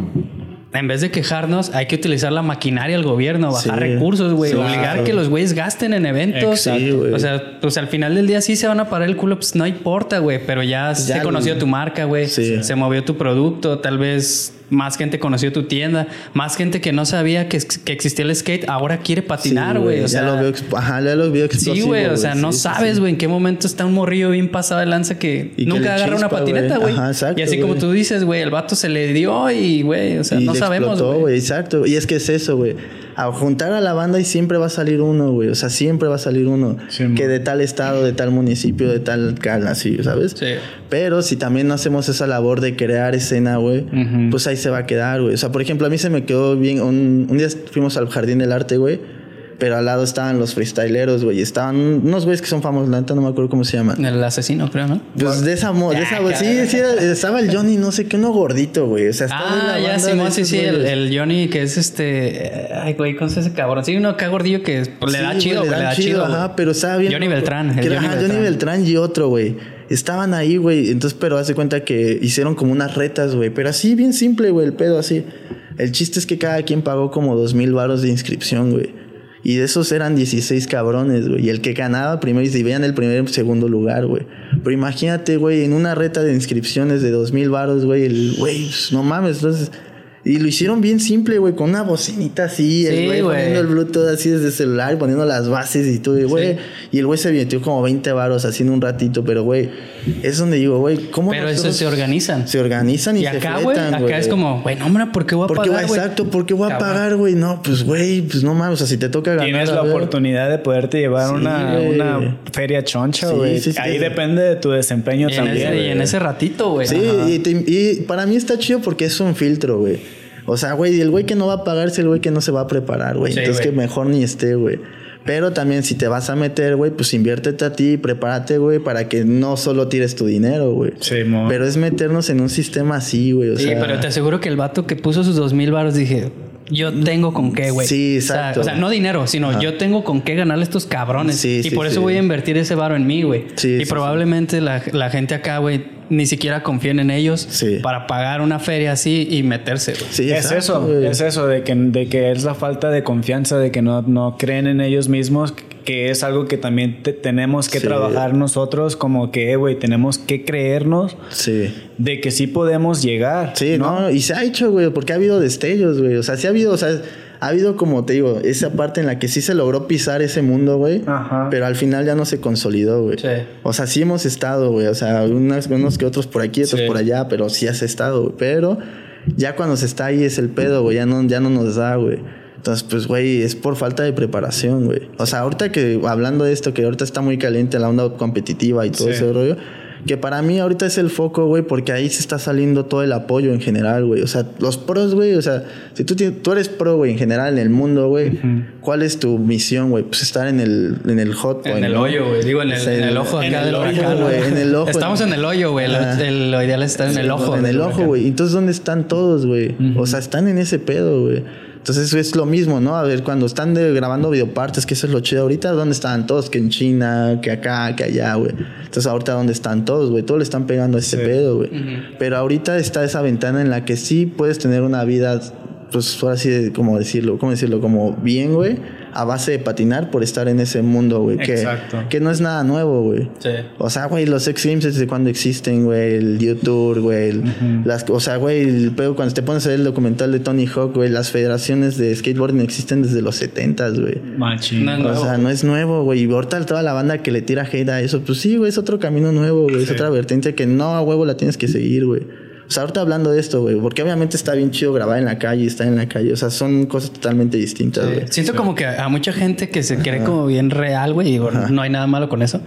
B: en vez de quejarnos, hay que utilizar la maquinaria del gobierno, bajar recursos, güey, obligar que los güeyes gasten en eventos. o sea, pues al final del día sí se van a parar el culo, pues no importa, güey, pero ya, se conoció tu marca, güey, se movió tu producto, tal vez más gente conoció tu tienda, más gente que no sabía que, que existía el skate, ahora quiere patinar, güey. o sea,
A: ya lo veo, ajá, ya lo veo
B: Sí, güey, o sea, no sabes, güey, en qué momento está un morrillo bien pasado de lanza que nunca agarra una patineta, güey. Y así como tú dices, güey, el vato se le dio y, güey, o sea, no sabemos,
A: güey. Exacto, y es que es eso, güey a juntar a la banda y siempre va a salir uno, güey. O sea, siempre va a salir uno que de tal estado, de tal municipio, de tal cala, así, ¿sabes? Sí. Pero si también no hacemos esa labor de crear escena, güey, pues ahí se va a quedar, güey. O sea, por ejemplo, a mí se me quedó bien. Un, un día fuimos al Jardín del Arte, güey pero al lado estaban los freestyleros, güey. Estaban unos güeyes que son famosos, la neta no me acuerdo cómo se llaman.
B: El asesino, creo, ¿no?
A: Pues de esa, de esa sí, sí, estaba el Johnny, no sé qué, uno gordito, güey. O sea,
B: estaba ah, ya, sí, sí, sí, el, Johnny que es este. Ay, güey, ¿cómo se ese cabrón? Sí, uno acá gordillo que le da chido, le, da, chido.
A: Ajá, pero estaba bien.
B: Johnny Beltrán.
A: Que, Johnny, ajá, Beltrán. Johnny Beltrán y otro, güey. Estaban ahí, güey. Entonces, pero hace cuenta que hicieron como unas retas, güey. Pero así, bien simple, güey, el pedo así. El chiste es que cada quien pagó como dos mil varos de inscripción, güey. Y de esos eran 16 cabrones, güey. Y el que ganaba primero y se veían el primer segundo lugar, güey. Pero imagínate, güey, en una reta de inscripciones de 2000 varos, güey, el güey, no mames, entonces y lo hicieron bien simple, güey, con una bocinita así, el güey poniendo el Bluetooth así desde el celular, poniendo las bases y todo, güey. Y el güey se metió como 20 varos así en un ratito, pero güey, es donde digo, güey, ¿cómo
B: Pero eso se organizan.
A: Se organizan y, y acá, güey,
B: acá es como, güey, no, hombre, ¿por qué voy a ¿Por pagar,
A: güey? Exacto, ¿por qué voy a pagar, güey? No, pues, güey, pues no mames, o sea, si te toca ganar.
C: Tienes la oportunidad de poderte llevar una, una, feria choncha, güey. Ahí depende de tu desempeño también.
B: y en ese ratito, güey.
A: Sí, y, y para mí está chido porque es un filtro, güey. O sea, güey, el güey que no va a pagar es el güey que no se va a preparar, güey. Entonces que mejor ni esté, güey. Pero también si te vas a meter, güey, pues inviértete a ti, prepárate, güey, para que no solo tires tu dinero, güey. Sí, mo. Pero es meternos en un sistema así, güey.
B: sí, pero te aseguro que el vato que puso sus dos mil baros dije, yo tengo con qué, güey.
A: Sí, exacto.
B: O sea, no dinero, sino yo tengo con qué ganarle a estos cabrones. Sí, y por eso voy a invertir ese varo en mí, güey. Sí, y probablemente la, la, gente acá, güey, ni siquiera confíen en ellos para pagar una feria así y meterse.
C: Sí, es eso, es eso, de que, de que es la falta de confianza, de que no, no creen en ellos mismos, que es algo que también tenemos que trabajar nosotros, como que, güey, tenemos que creernos de que sí podemos llegar.
A: Sí, ¿no? y se ha hecho, güey, porque ha habido destellos, güey, o sea, sí ha habido, o sea ha habido, como te digo, esa parte en la que sí se logró pisar ese mundo, güey. Pero al final ya no se consolidó, güey. Sí. O sea, sí hemos estado, güey. O sea, unos, unos que otros por aquí, otros por allá, pero sí has estado, güey. Pero ya cuando se está ahí es el pedo, güey. Ya no, ya no nos da, güey. Entonces, pues, güey, es por falta de preparación, güey. O sea, ahorita que, hablando de esto, que ahorita está muy caliente la onda competitiva y todo ese rollo que para mí ahorita es el foco, güey, porque ahí se está saliendo todo el apoyo en general, güey. O sea, los pros, güey, o sea, si tú, tú eres pro, güey, en general en el mundo, güey, ¿cuál es tu misión, güey? Pues estar en el, en el hot,
B: En el hoyo, güey. Digo, en el, en el ojo acá del huracán, güey. En el ojo. Estamos en el hoyo, güey. Lo, ideal es estar en el ojo.
A: En el ojo, güey. Entonces, ¿dónde están todos, güey? O sea, están en ese pedo, güey. Entonces es lo mismo, ¿no? A ver, cuando están grabando videopartes, que eso es lo chido ahorita, ¿dónde están todos? Que en China, que acá, que allá, güey. Entonces ahorita, ¿dónde están todos, güey? Todos le están pegando a ese pedo, güey. Pero ahorita está esa ventana en la que sí puedes tener una vida, pues ahora sí, como decirlo, ¿cómo decirlo? Como bien, güey a base de patinar por estar en ese mundo, güey. Que, que no es nada nuevo, güey. Sí. O sea, güey, los X Games desde cuando existen, güey. El YouTube, güey. las, o sea, güey, el cuando te pones a ver el documental de Tony Hawk, güey, las federaciones de skateboarding existen desde los 70 güey. Machín. o sea, no es nuevo, güey. Y ahorita toda la banda que le tira hate a eso, pues sí, güey, es otro camino nuevo, güey. Es otra vertiente que no a huevo la tienes que seguir, güey. O sea, ahorita hablando de esto, güey, porque obviamente está bien chido grabar en la calle, estar en la calle, o sea, son cosas totalmente distintas, güey.
B: Siento como que a mucha gente que se cree como bien real, güey, y no hay nada malo con eso,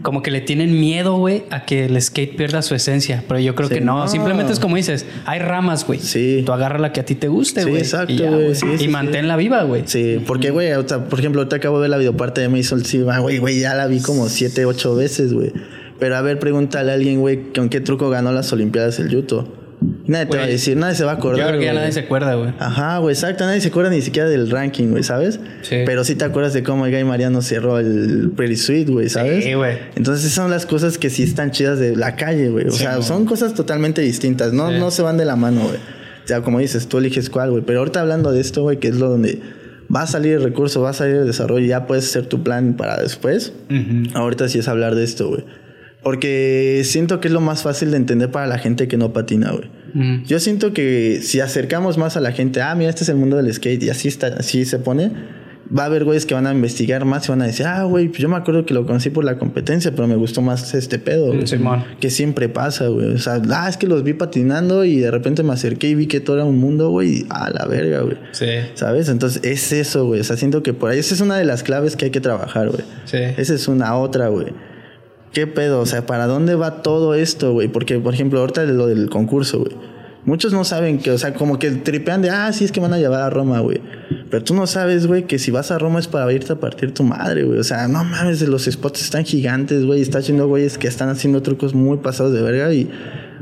B: como que le tienen miedo, güey, a que el skate pierda su esencia, pero yo creo que no. simplemente es como dices, hay ramas, güey. Sí. Tú agarra la que a ti te guste, güey. Sí, exacto, güey. y manténla viva, güey.
A: Sí, porque, güey, por ejemplo, ahorita acabo de ver la videoparte de Mason Silva, güey, güey, ya la vi como siete, ocho veces, güey. Pero a ver, pregúntale a alguien, güey, con qué truco ganó las Olimpiadas el Yuto. Nadie te va a decir, nadie se va a acordar.
B: Yo creo que ya nadie se acuerda, güey.
A: Ajá, güey, exacto. Nadie se acuerda ni siquiera del ranking, güey, ¿sabes? Sí. Pero sí te acuerdas de cómo el Guy Mariano cerró el Pretty Sweet, güey, ¿sabes? Sí, güey. Entonces son las cosas que sí están chidas de la calle, güey. O sea, son cosas totalmente distintas. No, no se van de la mano, güey. O sea, como dices, tú eliges cuál, güey. Pero ahorita hablando de esto, güey, que es lo donde va a salir el recurso, va a salir el desarrollo, ya puedes hacer tu plan para después. Ahorita sí es hablar de esto, güey. Porque siento que es lo más fácil de entender para la gente que no patina, güey. Mm. Yo siento que si acercamos más a la gente, ah, mira, este es el mundo del skate y así está, así se pone, va a haber güeyes que van a investigar más y van a decir, ah, güey, pues yo me acuerdo que lo conocí por la competencia, pero me gustó más este pedo. que siempre pasa, güey. O sea, ah, es que los vi patinando y de repente me acerqué y vi que todo era un mundo, güey, a la verga, güey. Sí. ¿Sabes? Entonces es eso, güey. O sea, siento que por ahí, esa es una de las claves que hay que trabajar, güey. Sí. Esa es una otra, güey. ¿Qué pedo? O sea, ¿para dónde va todo esto, güey? Porque, por ejemplo, ahorita lo del concurso, güey. Muchos no saben que, o sea, como que tripean de, ah, sí, es que van a llevar a Roma, güey. Pero tú no sabes, güey, que si vas a Roma es para irte a partir tu madre, güey. O sea, no mames, los spots están gigantes, güey. Está haciendo güeyes que están haciendo trucos muy pasados de verga y,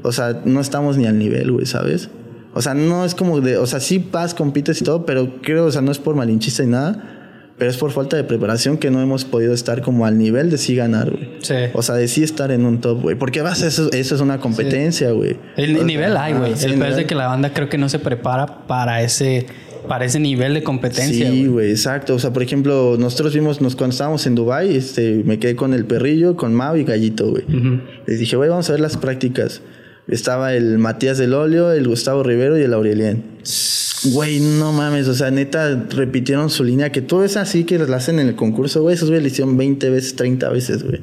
A: o sea, no estamos ni al nivel, güey, ¿sabes? O sea, no es como de, o sea, sí vas, compites y todo, pero creo, o sea, no es por malinchista y nada pero es por falta de preparación que no hemos podido estar como al nivel de sí ganar, güey. Sí. O sea, de sí estar en un top, güey. Porque vas, eso, eso es una competencia, güey.
B: El nivel hay, güey. el peor es de que la banda creo que no se prepara para ese para ese nivel de competencia.
A: Sí, güey, exacto. O sea, por ejemplo, nosotros vimos, nos, cuando estábamos en Dubai, este, me quedé con el perrillo, con Mau y Gallito, güey. Les dije, güey, vamos a ver las prácticas. Estaba el Matías del Olio, el Gustavo Rivero y el Aurelien. Güey, no mames, o sea, neta, repitieron su línea, que todo es así que la hacen en el concurso, güey. Esos güey le hicieron 20 veces, 30 veces, güey.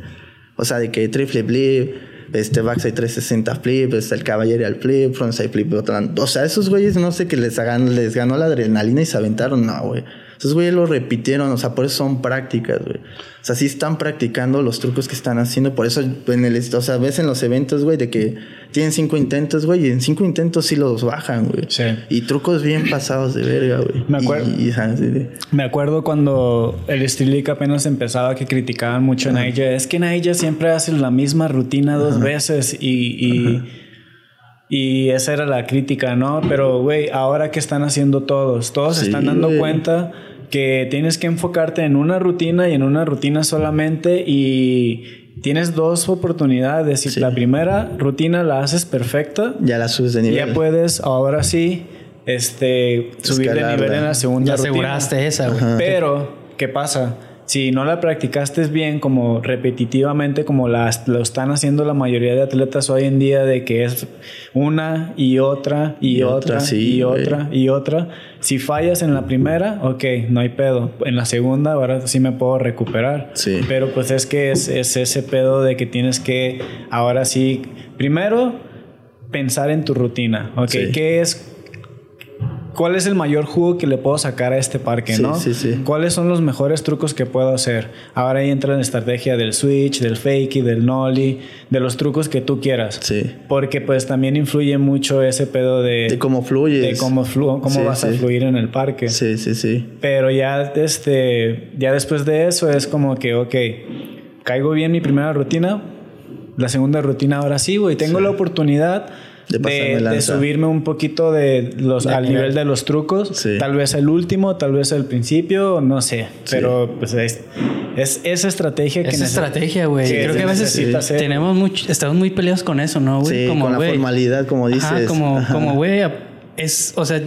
A: O sea, de que triple flip, este backside 360 flip, este el caballero al flip, frontside flip, O sea, esos güeyes no sé que les, hagan, les ganó la adrenalina y se aventaron, no, güey. Esos güeyes lo repitieron, o sea, por eso son prácticas, güey. O sea, sí están practicando los trucos que están haciendo. Por eso, en el, o sea, ves en los eventos, güey, de que tienen cinco intentos, güey, y en cinco intentos sí los bajan, güey. Sí. Y trucos bien pasados de verga, güey.
C: Me acuerdo. Me acuerdo cuando el Strilik apenas empezaba que criticaban mucho a Naija. Es que Naija siempre hace la misma rutina dos veces y, y y esa era la crítica, ¿no? Pero, güey, ahora que están haciendo todos, todos se están dando cuenta que tienes que enfocarte en una rutina y en una rutina solamente y tienes dos oportunidades. Si la primera rutina la haces perfecta,
A: ya la subes de nivel.
C: Ya puedes, ahora sí, este, subir de nivel en la segunda
B: ya aseguraste esa, güey.
C: Pero, ¿qué pasa? Si no la practicaste bien como repetitivamente como las, lo están haciendo la mayoría de atletas hoy en día de que es una y otra y, otra, y otra y otra si fallas en la primera ok no hay pedo. En la segunda ahora sí me puedo recuperar. Sí. pero pues es que es, ese pedo de que tienes que ahora sí primero pensar en tu rutina. Ok qué es cuál es el mayor jugo que le puedo sacar a este parque, ¿no? Sí, sí. ¿Cuáles son los mejores trucos que puedo hacer? Ahora ahí entra la estrategia del switch, del fakey, del nollie, de los trucos que tú quieras. Sí. Porque pues también influye mucho ese pedo de...
A: De cómo fluyes.
C: De cómo, cómo vas a fluir en el parque.
A: Sí, sí, sí.
C: Pero ya, este, ya después de eso es como que, ok, caigo bien mi primera rutina, la segunda rutina ahora sí, güey, tengo la oportunidad de, subirme un poquito de los, al nivel de los trucos. Tal vez el último, tal vez el principio, no sé. Pero pues es, esa estrategia
B: que... Esa estrategia, güey. Creo que a veces tenemos mucho, estamos muy peleados con eso, ¿no, güey?
A: como, con la formalidad, como dices.
B: como, como, güey, es, o sea,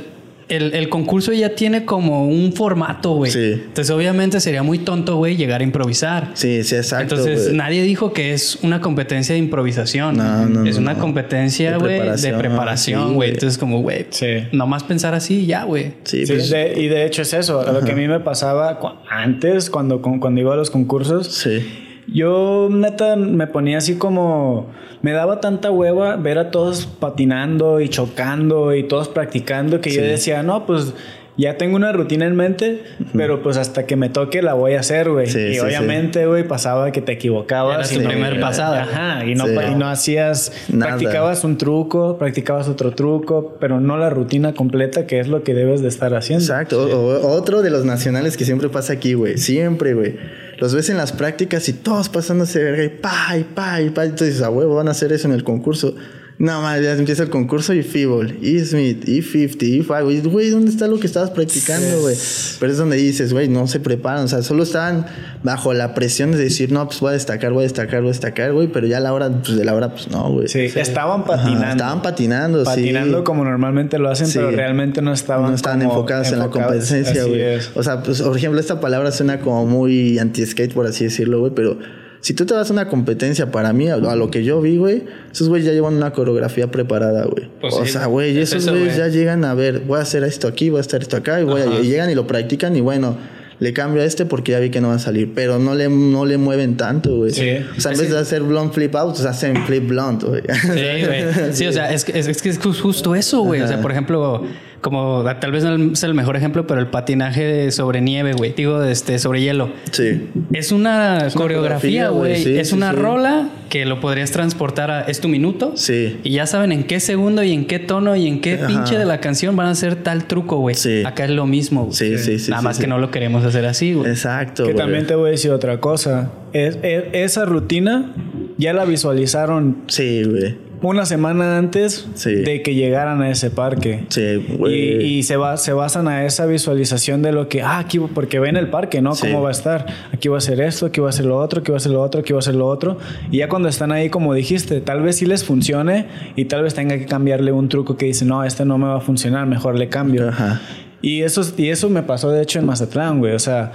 B: el, concurso ya tiene como un formato, güey. Sí. Entonces, obviamente sería muy tonto, güey, llegar a improvisar.
A: Sí, sí, exacto.
B: Entonces, nadie dijo que es una competencia de improvisación. No, no, Es una competencia, güey, de preparación, güey. Entonces, como, güey, sí. nomás pensar así, ya, güey.
C: Sí, pues. y de hecho es eso. Lo que a mí me pasaba antes, cuando, cuando iba a los concursos. Sí. Yo, neta, me ponía así como me daba tanta hueva ver a todos patinando y chocando y todos practicando que yo decía, no, pues ya tengo una rutina en mente, pero pues hasta que me toque la voy a hacer, güey. y obviamente, güey, pasaba que te equivocabas.
B: Era tu primer pasada.
C: Ajá, y no, y no hacías, practicabas un truco, practicabas otro truco, pero no la rutina completa, que es lo que debes de estar haciendo.
A: Exacto. otro de los nacionales que siempre pasa aquí, güey. Siempre, güey los ves en las prácticas y todos pasándose verga y pa, y pa, y pa. Entonces, a huevo, van a hacer eso en el concurso. No, madre, ya empieza el concurso y Feeble, y Smith, y 50, y 5. Güey, ¿dónde está lo que estabas practicando, güey? Pero es donde dices, güey, no se preparan. O sea, solo estaban bajo la presión de decir, no, pues voy a destacar, voy a destacar, voy a destacar, güey. Pero ya a la hora, pues de la hora, pues no, güey.
C: Sí, estaban patinando.
A: estaban patinando,
C: sí. Patinando como normalmente lo hacen, pero realmente no estaban.
A: No estaban enfocados, en la competencia, güey. O sea, pues, por ejemplo, esta palabra suena como muy anti-skate, por así decirlo, güey, pero si tú te vas a una competencia, para mí, a lo que yo vi, güey, esos güeyes ya llevan una coreografía preparada, güey. Pues o sea, güey, esos güeyes ya llegan a ver, voy a hacer esto aquí, voy a hacer esto acá, y, voy y llegan y lo practican y bueno le cambio a este porque ya vi que no va a salir. Pero no le, no le mueven tanto, güey. Sí. O sea, en vez de hacer blonde flip out, pues hacen flip blonde, güey. Sí,
B: güey. Sí, o sea, es, es, es que es justo eso, güey. O sea, por ejemplo, como tal vez no es el mejor ejemplo, pero el patinaje sobre nieve, güey. Digo, este, sobre hielo. Sí. Es una, coreografía, güey. es una rola que lo podrías transportar a es tu minuto. Sí. Y ya saben en qué segundo y en qué tono y en qué pinche de la canción van a hacer tal truco, güey. Sí. Acá es lo mismo, güey. Sí, sí, sí. Nada más que no lo queremos hacer así, güey.
A: Exacto.
C: Que también te voy a decir otra cosa. Es, esa rutina ya la visualizaron.
A: Sí, güey
C: una semana antes de que llegaran a ese parque. Sí, y, y, se, va, se basan a esa visualización de lo que, ah, aquí, porque ven el parque, ¿no? ¿Cómo va a estar? Aquí va a ser esto, aquí va a ser lo otro, aquí va a ser lo otro, aquí va a ser lo otro. Y ya cuando están ahí, como dijiste, tal vez sí les funcione y tal vez tenga que cambiarle un truco que dice, no, este no me va a funcionar, mejor le cambio. Ajá. Y eso, y eso me pasó, de hecho, en Mazatlán, güey. O sea,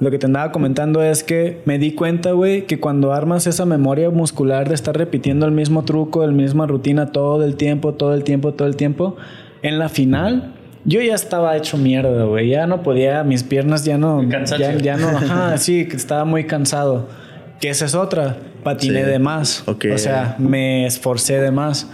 C: lo que te andaba comentando es que me di cuenta, güey, que cuando armas esa memoria muscular de estar repitiendo el mismo truco, la misma rutina todo el tiempo, todo el tiempo, todo el tiempo, en la final yo ya estaba hecho mierda, güey. Ya no podía, mis piernas ya no. Ya, ya, no, ajá, sí, estaba muy cansado. Que esa es otra. Patiné de más. O sea, me esforcé de más.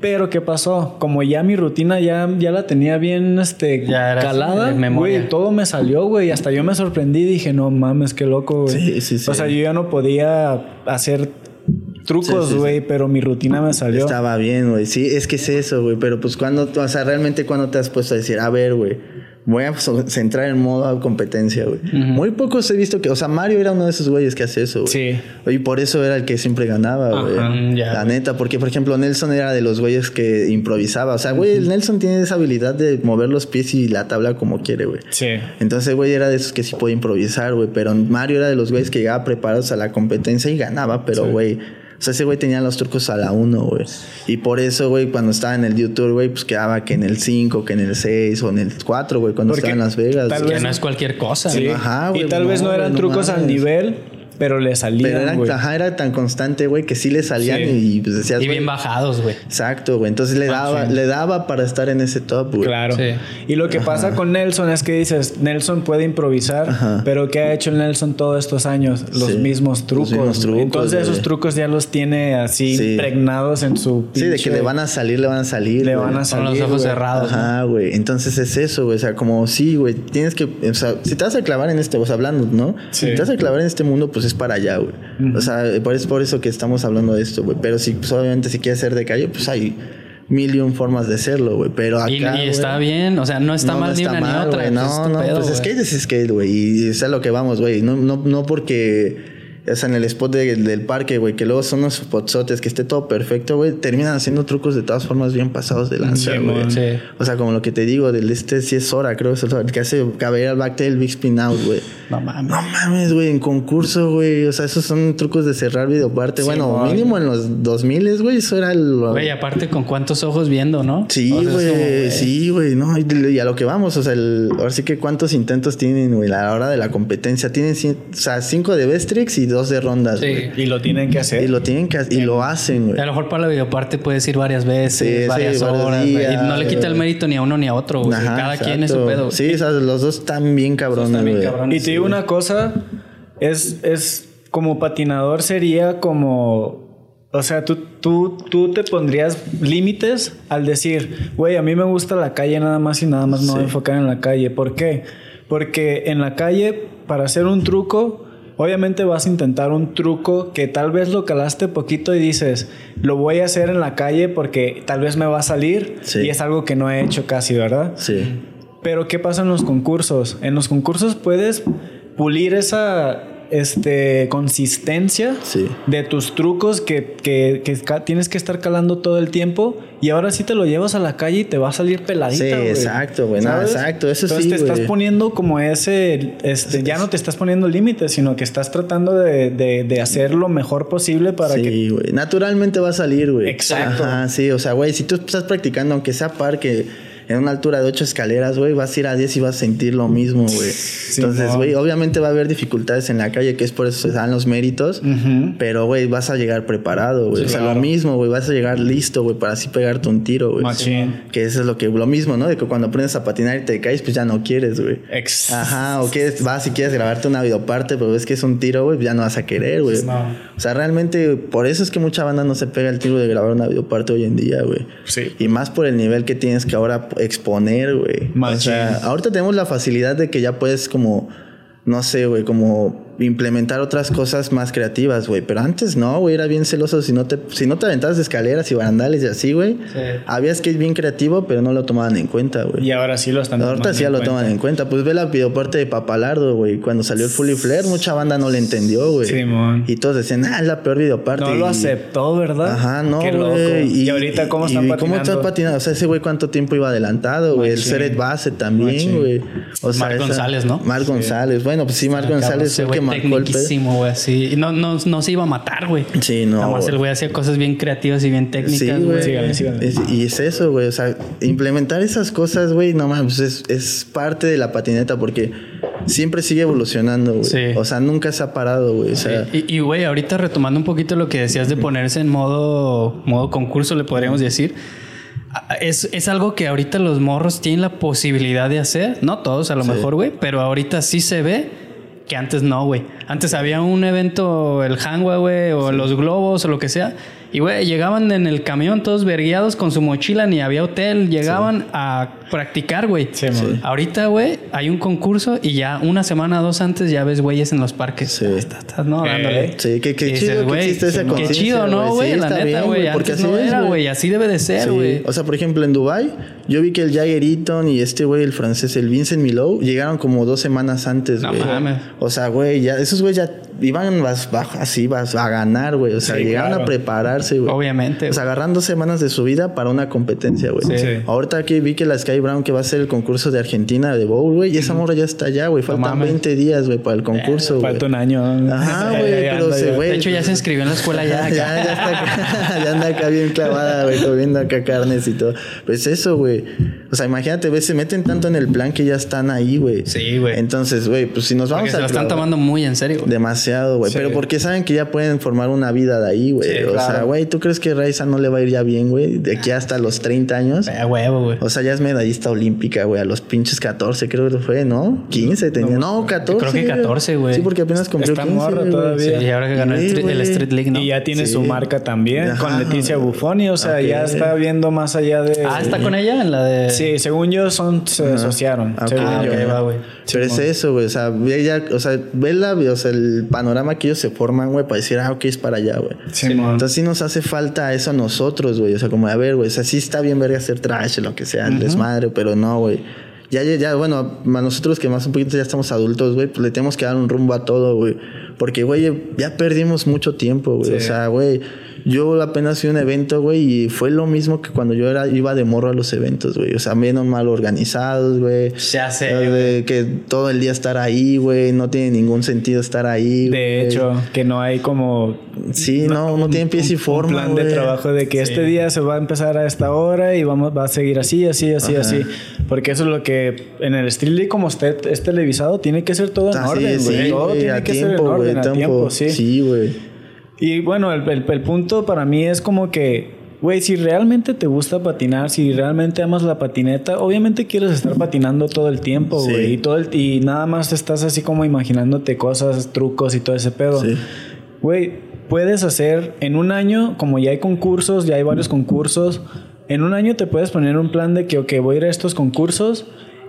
C: Pero ¿qué pasó? Como ya mi rutina ya, ya la tenía bien este, calada, güey, todo me salió, güey. Hasta yo me sorprendí y dije, no mames, qué loco, güey. Sí, sí, sí. O sea, yo ya no podía hacer trucos, güey, pero mi rutina me salió.
A: Estaba bien, güey. Sí, es que es eso, güey. Pero pues cuando, o sea, realmente cuando te has puesto a decir, a ver, güey voy a centrar en modo competencia, güey. Muy pocos he visto que, o sea, Mario era uno de esos güeyes que hace eso, güey. Sí. Y por eso era el que siempre ganaba, güey. La neta, porque por ejemplo, Nelson era de los güeyes que improvisaba. O sea, güey, Nelson tiene esa habilidad de mover los pies y la tabla como quiere, güey. Sí. Entonces, güey, era de esos que sí puede improvisar, güey. Pero Mario era de los güeyes que llegaba preparados a la competencia y ganaba, pero, güey. O sea, ese güey tenía los trucos a la 1, güey. Y por eso, güey, cuando estaba en el YouTube, güey, pues quedaba que en el 5, que en el 6 o en el 4, güey, cuando estaba en Las Vegas.
B: Tal vez no es cualquier cosa,
C: sí. Ajá, güey. Y tal vez no eran trucos al nivel pero le salían. Pero
A: era, ajá, era tan constante, güey, que sí le salían y pues decías.
B: Y bien bajados, güey.
A: Exacto, güey. Entonces le daba, le daba para estar en ese top, güey.
C: Claro. Y lo que pasa con Nelson es que dices, Nelson puede improvisar, pero ¿qué ha hecho Nelson todos estos años? Los mismos trucos. Los mismos trucos Entonces esos trucos ya los tiene así impregnados en su.
A: Sí, de que le van a salir, le van a salir.
C: Le van a salir.
B: Con los ojos cerrados.
A: Ajá, güey. Entonces es eso, güey. O sea, como sí, güey. Tienes que. O sea, si te vas a clavar en este, vos hablando, ¿no? Si te vas a clavar en este mundo, pues es para allá, güey. O sea, por, es por eso que estamos hablando de esto, güey. Pero si, pues, obviamente, si quieres ser de calle, pues hay mil y un formas de serlo, güey. Pero acá.
B: Y, está bien, o sea, no está mal ni una ni otra.
A: No, no, pues skate es skate, güey. Y es a lo que vamos, güey. No, no, no porque o sea, en el spot del parque, güey, que luego son unos spotsotes, que esté todo perfecto, güey, terminan haciendo trucos de todas formas bien pasados de lanza, güey. Sí, O sea, como lo que te digo, del este sí es hora, creo, el que hace caballero al backtail Big Spin Out, güey. No mames. No mames, güey, en concurso, güey. O sea, esos son trucos de cerrar videoparte. bueno, mínimo en los 2000, güey, eso era el.
B: Güey, aparte con cuántos ojos viendo, ¿no?
A: Sí, güey, sí, güey, no. Y, a lo que vamos, o sea, el, ahora sí que cuántos intentos tienen, güey, a la hora de la competencia. Tienen, o sea, cinco de best tricks y dos de rondas, sí.
C: Y lo tienen que hacer.
A: Y lo tienen que y lo hacen, güey.
B: A lo mejor para la videoparte puedes ir varias veces, varias horas, y no le quita el mérito ni a uno ni a otro, güey. Cada quien es su pedo.
A: Sí, o sea, los dos están bien cabrones, güey.
C: Y te digo una cosa, es, es como patinador sería como o sea, tú, tú, tú te pondrías límites al decir, güey, a mí me gusta la calle nada más y nada más me voy a enfocar en la calle. ¿Por qué? Porque en la calle, para hacer un truco, obviamente vas a intentar un truco que tal vez lo calaste poquito y dices, lo voy a hacer en la calle porque tal vez me va a salir y es algo que no he hecho casi, ¿verdad?
A: Sí.
C: Pero ¿qué pasa en los concursos? En los concursos puedes pulir esa este, consistencia de tus trucos que, que, tienes que estar calando todo el tiempo y ahora sí te lo llevas a la calle y te va a salir peladita. Sí,
A: exacto, güey. exacto, eso
C: Entonces te estás poniendo como ese, este, ya no te estás poniendo límites, sino que estás tratando de, de, hacer lo mejor posible para que...
A: Sí, güey. Naturalmente va a salir, güey.
C: Exacto.
A: Ajá, sí, o sea, güey, si tú estás practicando, aunque sea parque en una altura de ocho escaleras, güey, vas a ir a 10 y vas a sentir lo mismo, güey. Entonces, güey, obviamente va a haber dificultades en la calle, que es por eso se dan los méritos, pero, güey, vas a llegar preparado, güey. o sea, lo mismo, güey, vas a llegar listo, güey, para así pegarte un tiro, güey. Que eso es lo que, lo mismo, ¿no? De que cuando aprendes a patinar y te caes, pues ya no quieres, güey. Ajá, o que vas y quieres grabarte una videoparte, pero ves que es un tiro, güey, ya no vas a querer, güey. O sea, realmente, por eso es que mucha banda no se pega el tiro de grabar una videoparte hoy en día, güey.
C: Sí.
A: Y más por el nivel que tienes que ahora exponer, güey. O sea, ahorita tenemos la facilidad de que ya puedes como, no sé, güey, como implementar otras cosas más creativas, güey. Pero antes no, güey, era bien celoso. Si no te, si no te aventabas de escaleras y barandales y así, güey, sí. habías que ir bien creativo, pero no lo tomaban en cuenta, güey.
C: Y ahora sí lo están
A: tomando. Ahorita sí ya lo toman en cuenta. Pues ve la videoparte de Papalardo, güey. Cuando salió el Fully Flare, mucha banda no le entendió, güey. Y todos decían, ah, es la peor videoparte.
C: No lo aceptó, ¿verdad?
A: Ajá, no,
C: güey. Y, ahorita, ¿cómo están patinando? ¿Cómo están
A: patinando? O sea, ese güey, ¿cuánto tiempo iba adelantado, güey? El Seret Base también, güey.
B: O sea, Mar González, ¿no?
A: Mar González. Bueno, pues sí, Mar González fue el que marcó
B: güey, así. Y no, no, no se iba a matar, güey.
A: Sí, no.
B: Nada más el güey hacía cosas bien creativas y bien técnicas, güey.
A: y es eso, güey. O sea, implementar esas cosas, güey, no más, es, es parte de la patineta porque siempre sigue evolucionando, güey. Sí. O sea, nunca se ha parado, güey. O sea,
B: Y, güey, ahorita retomando un poquito lo que decías de ponerse en modo, modo concurso, le podríamos decir. Es, es, algo que ahorita los morros tienen la posibilidad de hacer. No todos, a lo mejor, güey. Pero ahorita sí se ve que antes no, güey. Antes había un evento, el Hangwa, güey, o los globos o lo que sea. Y, güey, llegaban en el camión todos verguiados con su mochila, ni había hotel. Llegaban a practicar, güey. Sí, Ahorita, güey, hay un concurso y ya una semana, dos antes ya ves güeyes en los parques. Sí. Estás, ¿no? Dándole.
A: Sí, qué, qué chido que existe esa
B: Qué chido, ¿no, güey? la neta, güey. Porque así no era, güey. Así debe de ser, güey.
A: O sea, por ejemplo, en Dubai yo vi que el Jagger Eaton y este güey, el francés, el Vincent Milou, llegaron como dos semanas antes, güey. No mames. O sea, güey, ya, esos güeyes ya iban así, vas a ganar, güey. O sea, llegaron a prepararse, güey.
B: Obviamente.
A: O sea, agarrando semanas de su vida para una competencia, güey. Sí. Ahorita aquí vi que la Sky Brown, que va a ser el concurso de Argentina de bowl, güey, y esa morra ya está allá, güey. Faltan 20 días, güey, para el concurso, güey.
C: Falta un año.
A: Ajá, güey, pero se, güey.
B: De hecho, ya se inscribió en la escuela ya.
A: ya, ya, está acá, ya anda acá bien clavada, güey, comiendo acá carnes y todo. Pues eso, güey. O sea, imagínate, güey, se meten tanto en el plan que ya están ahí, güey.
B: Sí, güey.
A: Entonces, güey, pues si nos vamos
B: Porque a. Se lo están tomando muy en serio.
A: Demasiado, güey. Pero porque saben que ya pueden formar una vida de ahí, güey. o sea, güey, ¿tú crees que Raiza no le va a ir ya bien, güey? De aquí hasta los 30 años.
B: Eh, huevo, güey.
A: O sea, ya es medallista olímpica, güey. A los pinches 14, creo que fue, ¿no? 15 tenía. No, 14.
B: Creo que 14, güey.
A: Sí, porque apenas cumplió
C: Está 15. morra todavía.
B: Sí, y ahora que ganó el, Street League, ¿no?
C: Y ya tiene su marca también con Leticia Buffoni. O sea, ya está viendo más allá de.
B: Ah, está con ella en la de.
C: Sí, según yo son, se asociaron.
A: Ah, va, güey. Pero es eso, güey. O sea, ve ya, o sea, ve la, o sea, el panorama que ellos se forman, güey, para decir, ah, ok, es para allá, güey. Sí, Entonces sí nos hace falta eso a nosotros, güey. O sea, como, a ver, güey, o sea, sí está bien verga hacer trash, lo que sea, el desmadre, pero no, güey Ya, ya, ya, bueno, a nosotros que más un poquito ya estamos adultos, güey, pues le tenemos que dar un rumbo a todo, güey. Porque, güey, ya perdimos mucho tiempo, güey. O sea, güey, yo apenas fui a un evento, güey, y fue lo mismo que cuando yo era, iba de morro a los eventos, güey. O sea, menos mal organizados, güey.
B: Ya sé.
A: que todo el día estar ahí, güey. No tiene ningún sentido estar ahí.
C: De hecho, que no hay como.
A: Sí, no, no, tiene pies y forma. Un
C: plan de trabajo de que este día se va a empezar a esta hora y vamos, va a seguir así, así, así, así. Porque eso es lo que en el street como usted es televisado, tiene que ser todo en orden, güey. todo tiene que ser en orden, a tiempo, sí.
A: Sí, güey.
C: Y bueno, el, el, punto para mí es como que, güey, si realmente te gusta patinar, si realmente amas la patineta, obviamente quieres estar patinando todo el tiempo, güey. Y, todo el, y nada más estás así como imaginándote cosas, trucos y todo ese pedo. Güey, puedes hacer en un año, como ya hay concursos, ya hay varios concursos, en un año te puedes poner un plan de que, ok, voy a ir a estos concursos.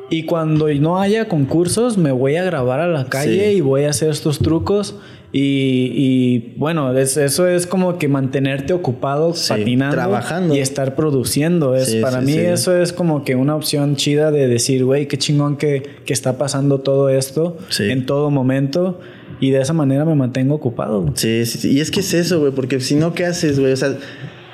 C: Y cuando no haya concursos, me voy a grabar a la calle y voy a hacer estos trucos. Y, bueno, eso es como que mantenerte ocupado patinando
A: trabajando.
C: y estar produciendo. Es, para mí eso es como que una opción chida de decir, güey, qué chingón que, que, está pasando todo esto en todo momento. Y de esa manera me mantengo ocupado.
A: Sí, sí, Y es que es eso, güey, porque si no, ¿qué haces, güey? O sea,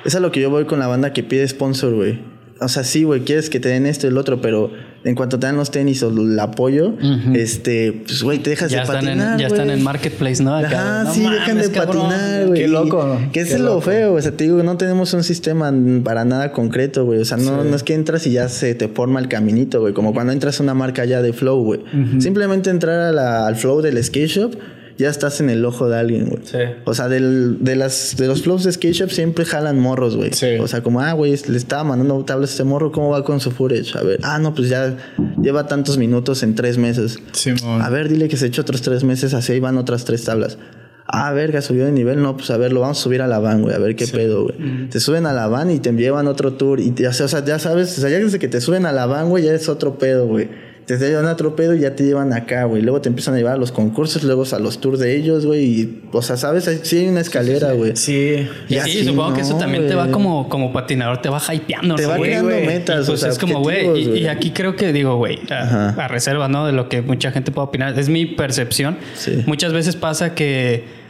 A: es a lo que yo voy con la banda que pide sponsor, güey. O sea, sí, güey, quieres que te den esto y el otro, pero en cuanto te dan los tenis o el apoyo, este, pues, güey, te dejas
B: de
A: patinar.
B: ya están en Marketplace, ¿no?
A: Ajá, sí, dejan de patinar, güey.
C: Qué loco.
A: Que es lo feo, o sea, te digo, no tenemos un sistema para nada concreto, güey. O sea, no, no es que entras y ya se te forma el caminito, güey. Como cuando entras a una marca ya de flow, güey. Simplemente entrar al flow del skate shop ya estás en el ojo de alguien, güey. Sí. O sea, del, de, las, de los flows de skate shop siempre jalan morros, güey. Sí. O sea, como, ah, güey, le estaba mandando tablas a este morro, ¿cómo va con su footage? A ver, ah, no, pues ya lleva tantos minutos en tres meses. Sí, a ver, dile que se echó otros tres meses, así ahí van otras tres tablas. Ah, verga, subió de nivel. No, pues a ver, lo vamos a subir a la van, güey. A ver qué pedo, güey. Te suben a la van y te llevan otro tour. Y ya, o sea, ya sabes, o sea, ya desde que te suben a la van, güey, ya es otro pedo, güey te llevan a pedo y ya te llevan acá, güey. Luego te empiezan a llevar a los concursos, luego a los tours de ellos, güey. Y, o sea, ¿sabes? Sí hay una escalera, güey.
B: Sí. Y, sí, supongo que eso también te va como, como patinador, te va hypeando,
A: Te va creando metas,
B: pues es como, güey. Y, aquí creo que digo, güey, a, reserva, ¿no? De lo que mucha gente puede opinar. Es mi percepción. Muchas veces pasa que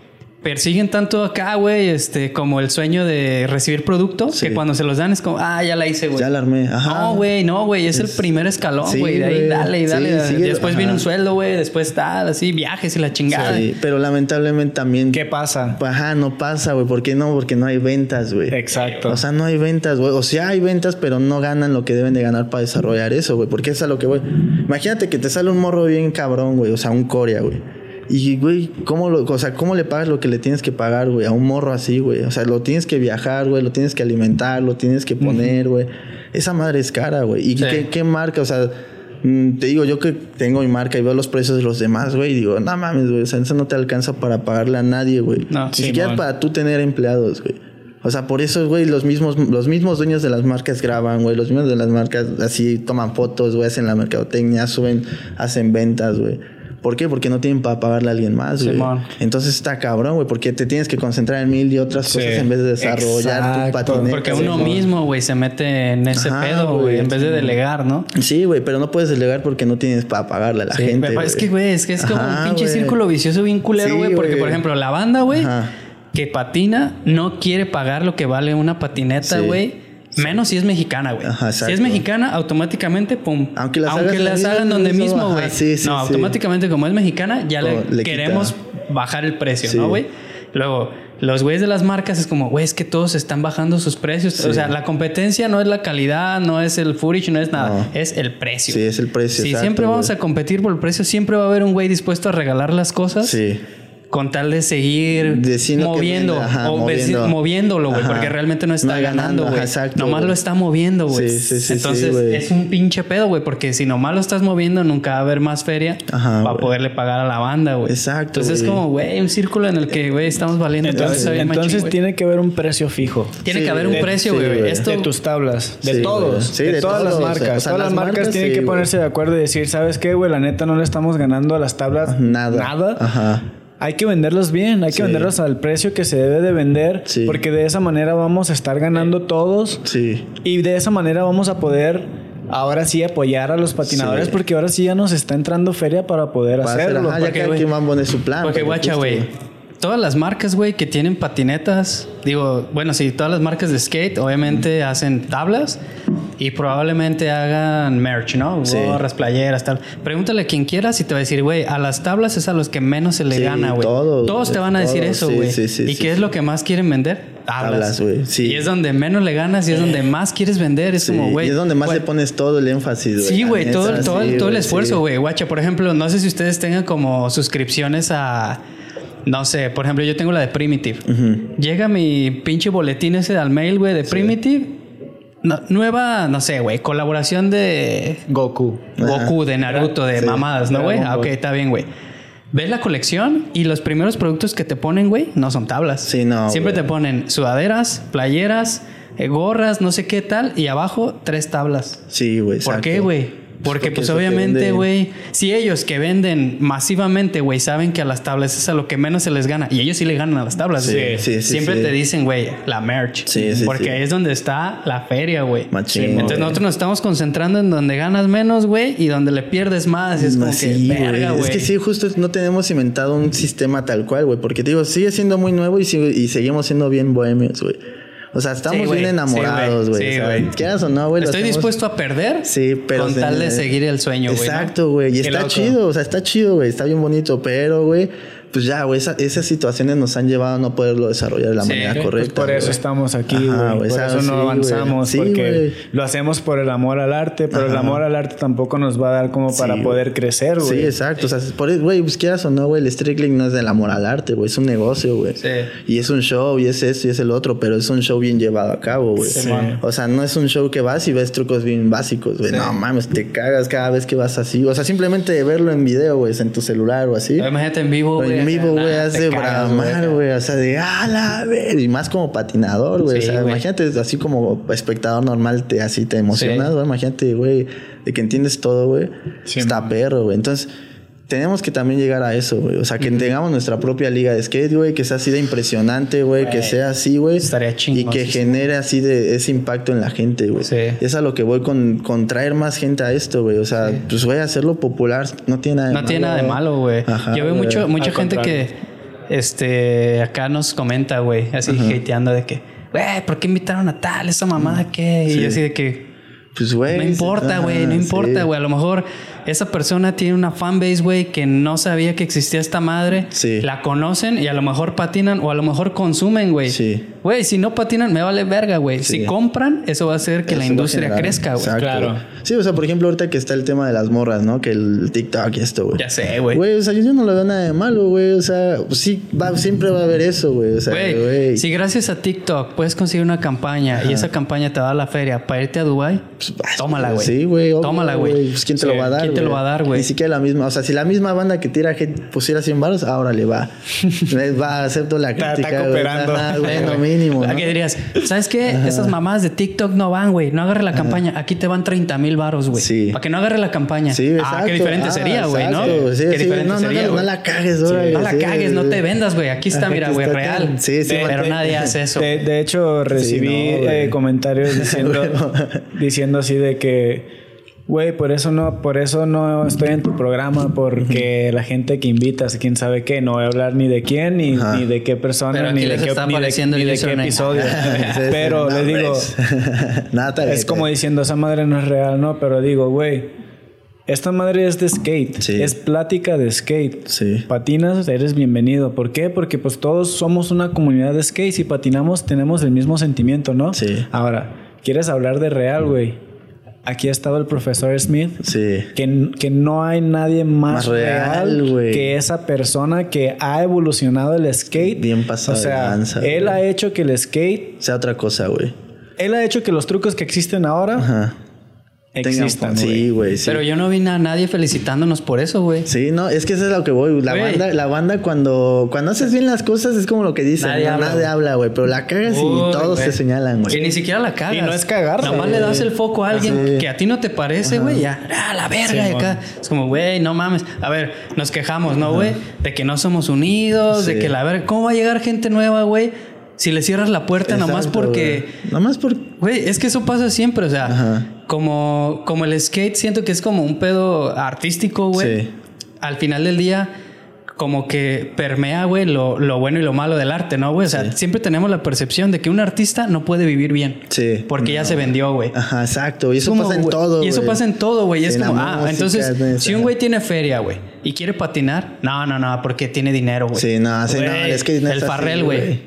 B: persiguen tanto acá, güey, este, como el sueño de recibir producto, que cuando se los dan es como, ah, ya la hice, güey.
A: Ya la armé, ajá.
B: No, güey, no, güey, es, el primer escalón, güey. de ahí dale y dale. después viene un sueldo, güey, después tal, así, viajes y la chingada. Sí,
A: pero lamentablemente también.
C: ¿Qué pasa?
A: Ajá, no pasa, güey. ¿Por qué no? Porque no hay ventas, güey.
C: Exacto.
A: O sea, no hay ventas, güey. O sea, hay ventas, pero no ganan lo que deben de ganar para desarrollar eso, güey. Porque es a lo que, güey. Imagínate que te sale un morro bien cabrón, güey. O sea, un corea, güey y, güey, ¿cómo, lo, o sea, ¿cómo le pagas lo que le tienes que pagar, güey? A un morro así, güey. O sea, lo tienes que viajar, güey. Lo tienes que alimentar, lo tienes que poner, güey. Esa madre es cara, güey. ¿Y qué, qué, marca? O sea, mm, te digo, yo que tengo mi marca y veo los precios de los demás, güey. Digo, no mames, güey. O sea, eso no te alcanza para pagarle a nadie, güey. No, Ni siquiera para tú tener empleados, güey. O sea, por eso, güey, los mismos, los mismos dueños de las marcas graban, güey. Los mismos de las marcas así toman fotos, güey, hacen la mercadotecnia, suben, hacen ventas, güey. ¿Por qué? Porque no tienen para pagarle a alguien más, güey. Entonces está cabrón, güey, porque te tienes que concentrar en mil y otras cosas en vez de desarrollar tu patinete.
B: Porque uno mismo, güey, se mete en ese pedo, güey, en vez de delegar, ¿no?
A: Sí, güey, pero no puedes delegar porque no tienes para pagarle a la gente.
B: es que, güey, es que es como un pinche círculo vicioso bien culero, güey, porque, por ejemplo, la banda, güey, que patina, no quiere pagar lo que vale una patineta, güey Menos si es mexicana, güey. si es mexicana, automáticamente, pum. Aunque las, hagan donde mismo, güey. no, automáticamente como es mexicana, ya le, queremos bajar el precio, ¿no, güey? Luego, los güeyes de las marcas es como, güey, es que todos están bajando sus precios. O sea, la competencia no es la calidad, no es el footage, no es nada. Es el precio.
A: Sí, es el precio.
B: Si siempre vamos a competir por el precio, siempre va a haber un güey dispuesto a regalar las cosas. Sí con tal de seguir moviendo, o moviéndolo, güey, porque realmente no está ganando, güey. Nomás lo está moviendo, güey. Sí, sí, Entonces es un pinche pedo, güey, porque si nomás lo estás moviendo, nunca va a haber más feria para poderle pagar a la banda, güey. Exacto. Entonces es como, güey, un círculo en el que, güey, estamos valiendo.
C: Entonces, entonces tiene que haber un precio fijo.
B: Tiene que haber un precio, güey.
C: Esto... De tus tablas. De todos. de, todas las marcas. todas las, marcas, tienen que ponerse de acuerdo y decir, ¿sabes qué, güey? La neta no le estamos ganando a las tablas nada. Nada. Ajá hay que venderlos bien, hay que venderlos al precio que se debe de vender, porque de esa manera vamos a estar ganando todos. Sí. Y de esa manera vamos a poder ahora sí apoyar a los patinadores porque ahora sí ya nos está entrando feria para poder hacerlo.
A: ya que poner su plan.
B: Porque guacha, güey. Todas las marcas, güey, que tienen patinetas, digo, bueno, sí, todas las marcas de skate obviamente hacen tablas y probablemente hagan merch, ¿no? Gorras, playeras, tal. Pregúntale a quien quiera si te va a decir, güey, a las tablas es a los que menos se le gana, güey. Todos te van a decir eso, güey. ¿Y qué es lo que más quieren vender? Tablas, güey. Sí. Y es donde menos le ganas y es donde más quieres vender. Es como, güey.
A: Y es donde más le pones todo el énfasis, güey.
B: Sí, güey. Todo, todo, todo, el esfuerzo, güey. Guacha, por ejemplo, no sé si ustedes tengan como suscripciones a. No sé, por ejemplo, yo tengo la de Primitive. Llega mi pinche boletín ese al mail, güey, de Primitive. nueva, no sé, güey, colaboración de
C: Goku.
B: Goku, de Naruto, de mamadas, ¿no, güey? Ah, ok, está bien, güey ves la colección y los primeros productos que te ponen, güey, no son tablas.
A: Sí, no.
B: Siempre te ponen sudaderas, playeras, eh, gorras, no sé qué tal, y abajo tres tablas.
A: Sí, güey.
B: ¿Por qué, güey? Porque, pues obviamente, güey, si ellos que venden masivamente, güey, saben que a las tablas es a lo que menos se les gana, y ellos sí le ganan a las tablas, sí, sí, siempre te dicen, güey, la merch. Sí, sí, Porque es donde está la feria, güey. Entonces nosotros nos estamos concentrando en donde ganas menos, güey, y donde le pierdes más. es como que, verga, güey.
A: Es que sí, justo no tenemos inventado un sistema tal cual, güey. Porque digo, sigue siendo muy nuevo y, y seguimos siendo bien bohemios, güey. O sea, estamos bien enamorados, güey. Sí, güey. quieras o no, güey.
B: Estoy dispuesto a perder.
A: Sí, pero.
B: Con tal de seguir el sueño, güey.
A: Exacto, güey. Y está chido, o sea, está chido, güey. Está bien bonito, pero, güey pues ya, güey, esas situaciones nos han llevado a no poderlo desarrollar de la manera pues correcta.
C: por eso estamos aquí, güey. Por eso no avanzamos, porque lo hacemos por el amor al arte, pero el amor al arte tampoco nos va a dar como para poder crecer, güey.
A: Sí, exacto. O sea, por güey, pues quieras o no, güey, el Strickling no es del amor al arte, güey, es un negocio, güey. Sí. Y es un show, y es eso, y es el otro, pero es un show bien llevado a cabo, güey. Sí, o sea, no es un show que vas y ves trucos bien básicos, güey. No mames, te cagas cada vez que vas así. O sea, simplemente verlo en video, güey, en tu celular o así.
B: Imagínate en vivo, güey.
A: En vivo, güey, hace bramar, güey. O sea, de a la ver. Y más como patinador, güey. o sea, imagínate, así como espectador normal, te, así te emocionas, güey. Imagínate, güey, de que entiendes todo, güey. Está perro, güey. Entonces tenemos que también llegar a eso, güey. O sea, que tengamos nuestra propia liga de skate, güey, que sea así de impresionante, güey, que sea así, güey.
B: Estaría chingón.
A: Y que genere así de ese impacto en la gente, güey. Sí. Es a lo que voy con, con traer más gente a esto, güey. O sea, pues, güey, hacerlo popular no tiene nada de
B: no malo. No tiene nada de malo, güey. Yo veo mucho, mucha gente que este, acá nos comenta, güey, así hateando de que, güey, ¿por qué invitaron a tal? Esa mamada qué? Y yo así de que,
A: pues, güey.
B: No importa, güey, no importa, güey. A lo mejor esa persona tiene una fanbase, güey, que no sabía que existía esta madre. Sí. La conocen y a lo mejor patinan o a lo mejor consumen, güey. Sí. Güey, si no patinan, me vale verga, güey. Si compran, eso va a hacer que la industria crezca, güey.
A: Claro. Sí, o sea, por ejemplo, ahorita que está el tema de las morras, ¿no? Que el TikTok y esto, güey.
B: Ya sé, güey.
A: Güey, o sea, yo no lo veo nada de malo, güey. O sea, sí, va, siempre va a haber eso, güey. O sea, güey.
B: Si gracias a TikTok puedes conseguir una campaña y esa campaña te da la feria para irte a Dubai, pues, tómala, güey.
A: Sí, güey.
B: Tómala, güey.
A: Pues quién te lo va a dar,
B: ¿Quién te lo va a dar, güey?
A: Ni siquiera la misma. O sea, si la misma banda que tira gente pusiera 100 baros, ahora le va. va, acepto la crítica.
C: Está, cooperando.
A: bueno, mínimo.
B: ¿no? ¿Qué dirías? ¿Sabes qué? Esas mamás de TikTok no van, güey. No agarre la campaña. Aquí te van 30 mil baros, güey. Sí. Para que no agarre la campaña. Sí, exacto. Ah, qué diferente ah, sería, güey, ¿no? Sí, qué diferente
A: no,
B: sería,
A: no, no, la cagues, güey.
B: No la cagues, no te vendas, güey. Aquí está, mira, güey, real. Sí, sí. Pero nadie hace eso.
C: De, hecho, recibí eh, comentarios diciendo, diciendo así de que Güey, por eso no, por eso no estoy en tu programa, porque la gente que invitas, quién sabe qué, no voy a hablar ni de quién, ni, ni de qué persona, ni de qué, ni de, qué episodio. Pero le digo, es como diciendo, esa madre no es real, ¿no? Pero digo, güey, esta madre es de skate, es plática de skate. Sí. Patinas, eres bienvenido. ¿Por qué? Porque pues todos somos una comunidad de skate. Si patinamos, tenemos el mismo sentimiento, ¿no? Sí. Ahora, ¿quieres hablar de real, güey? Aquí ha estado el profesor Smith. Sí. Que, que no hay nadie más, real, que esa persona que ha evolucionado el skate.
A: Bien pasado.
C: O sea, él ha hecho que el skate
A: sea otra cosa, güey.
C: Él ha hecho que los trucos que existen ahora Ajá existan.
A: Sí, güey.
B: Pero yo no vi a nadie felicitándonos por eso, güey.
A: Sí, no, es que eso es lo que voy. La banda, la banda cuando, cuando haces bien las cosas es como lo que dicen. Nadie habla, güey. Pero la cagas y todos te señalan, güey.
B: Que ni siquiera la cagas.
C: Y no es cagar.
B: Nada más le das el foco a alguien que a ti no te parece, güey. Ya, ah, la verga. acá. Es como, güey, no mames. A ver, nos quejamos, ¿no, güey? De que no somos unidos, de que la verga. ¿Cómo va a llegar gente nueva, güey? Si le cierras la puerta nomás porque.
A: Nomás por.
B: Güey, es que eso pasa siempre. O sea, como, como el skate, siento que es como un pedo artístico, güey. Sí. Al final del día como que permea, güey, lo, lo, bueno y lo malo del arte, ¿no, güey? O sea, siempre tenemos la percepción de que un artista no puede vivir bien. Sí. Porque ya se vendió, güey.
A: Ajá, exacto. Y eso pasa en todo,
B: Y eso pasa en todo, güey. es como, ah, entonces, si un güey tiene feria, güey, y quiere patinar, no, no, no, porque tiene dinero, güey.
A: Sí, no, sí, no, es que...
B: El farrel, güey.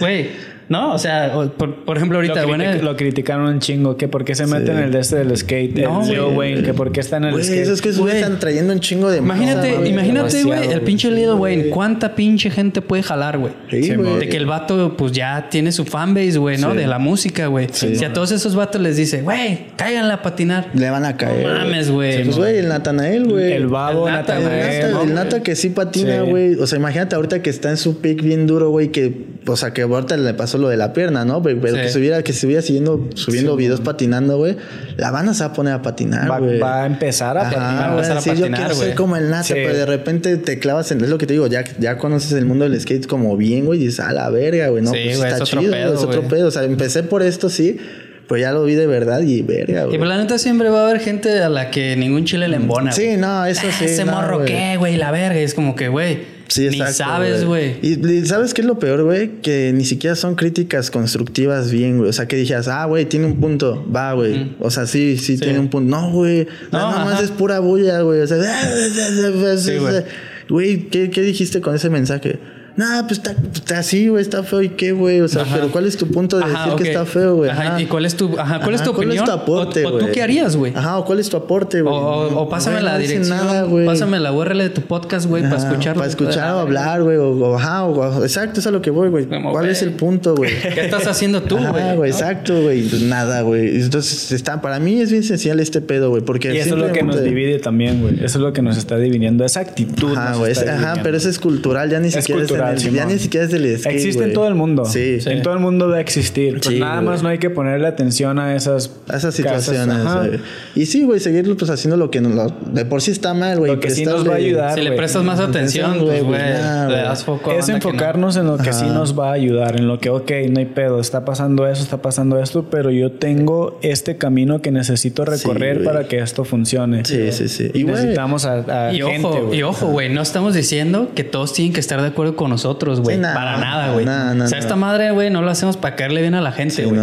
B: Güey. ¿No? O sea, por, ejemplo, ahorita,
C: lo,
B: bueno,
C: lo criticaron un chingo, que por qué se meten en el de este del skate, no, el Lil Wayne, que por qué están en el skate.
A: Eso es que están trayendo un chingo de
B: Imagínate, imagínate, güey, el pinche Lil Wayne, ¿cuánta pinche gente puede jalar, güey? Sí, güey. De que el vato, pues ya tiene su fanbase, güey, ¿no? De la música, güey. si a todos esos vatos les dice, güey, cáiganla a patinar.
A: Le van a caer.
B: No mames, güey.
A: Pues, güey, el Natanael, güey.
C: El babo,
A: el Natanael. El Nata, que sí patina, güey. O sea, imagínate ahorita que está en su pick bien duro, güey, que, o sea, que ahorita le pasó lo de la pierna, ¿no? Pero que se hubiera, que se hubiera siguiendo, subiendo videos patinando, güey. La banda se va a poner a patinar, güey.
C: Va, a empezar a patinar.
A: Va a, decir, yo quiero ser como el Nata, pero de repente te clavas en... Es lo que te digo, ya, ya conoces el mundo del skate como bien, güey. Y dices, a la verga, güey. No, pues está chido, pedo, es otro pedo. O sea, empecé por esto, sí. Pero ya lo vi de verdad y verga, güey.
B: Y por la neta siempre va a haber gente a la que ningún chile le embona.
A: Sí, no, eso sí.
B: Ese morro qué, güey, la verga. es como que, güey Sí, exacto. Ni sabes, güey.
A: Y, ¿sabes qué es lo peor, güey? Que ni siquiera son críticas constructivas bien, güey. O sea, que dijeras, ah, güey, tiene un punto. Va, güey. O sea, sí, sí, tiene un punto. No, güey. No, nada más es pura bulla, güey. O sea, güey, ¿qué, ¿qué dijiste con ese mensaje? No, pues está, así, güey, está feo y qué, güey. O sea, pero ¿cuál es tu punto de decir que está feo, güey?
B: Ajá. ¿Y cuál es tu, ajá, cuál es tu opinión? ¿Cuál es tu aporte, o, o, tú qué harías, güey?
A: Ajá, o cuál es tu aporte, güey.
B: O, pásame la dirección. Nada, pásame la URL de tu podcast, güey, para escucharlo.
A: Para escuchar o hablar, güey. O, ajá, o, exacto, es a lo que voy, güey. ¿Cuál es el punto, güey?
B: ¿Qué estás haciendo tú, güey?
A: güey, exacto, güey. Pues nada, güey. Entonces, está, para mí es bien esencial este pedo, güey. Porque
C: y eso es lo que nos divide también, güey. Eso es lo que nos está dividiendo. Esa actitud.
A: Ajá, güey. Ajá, pero eso es cultural. Ya ni siquiera es Ya ni siquiera
C: Existe en todo el mundo. Sí. En todo el mundo debe existir. Pues nada más no hay que ponerle atención a esas...
A: A esas situaciones. Y sí, güey, seguir pues haciendo lo que de por sí está mal, güey.
C: Lo que sí nos va a ayudar.
B: Si le prestas más atención, güey, pues, le das foco.
C: Es enfocarnos en lo que sí nos va a ayudar. En lo que, ok, no hay pedo. Está pasando eso, está pasando esto, pero yo tengo este camino que necesito recorrer para que esto funcione.
A: Sí, sí, sí.
C: Y, necesitamos a,
B: y
C: gente,
B: ojo, Y ojo, güey, no estamos diciendo que todos tienen que estar de acuerdo con nosotros, güey. Para nada, güey. o sea, esta madre, güey, no lo hacemos para caerle bien a la gente, güey.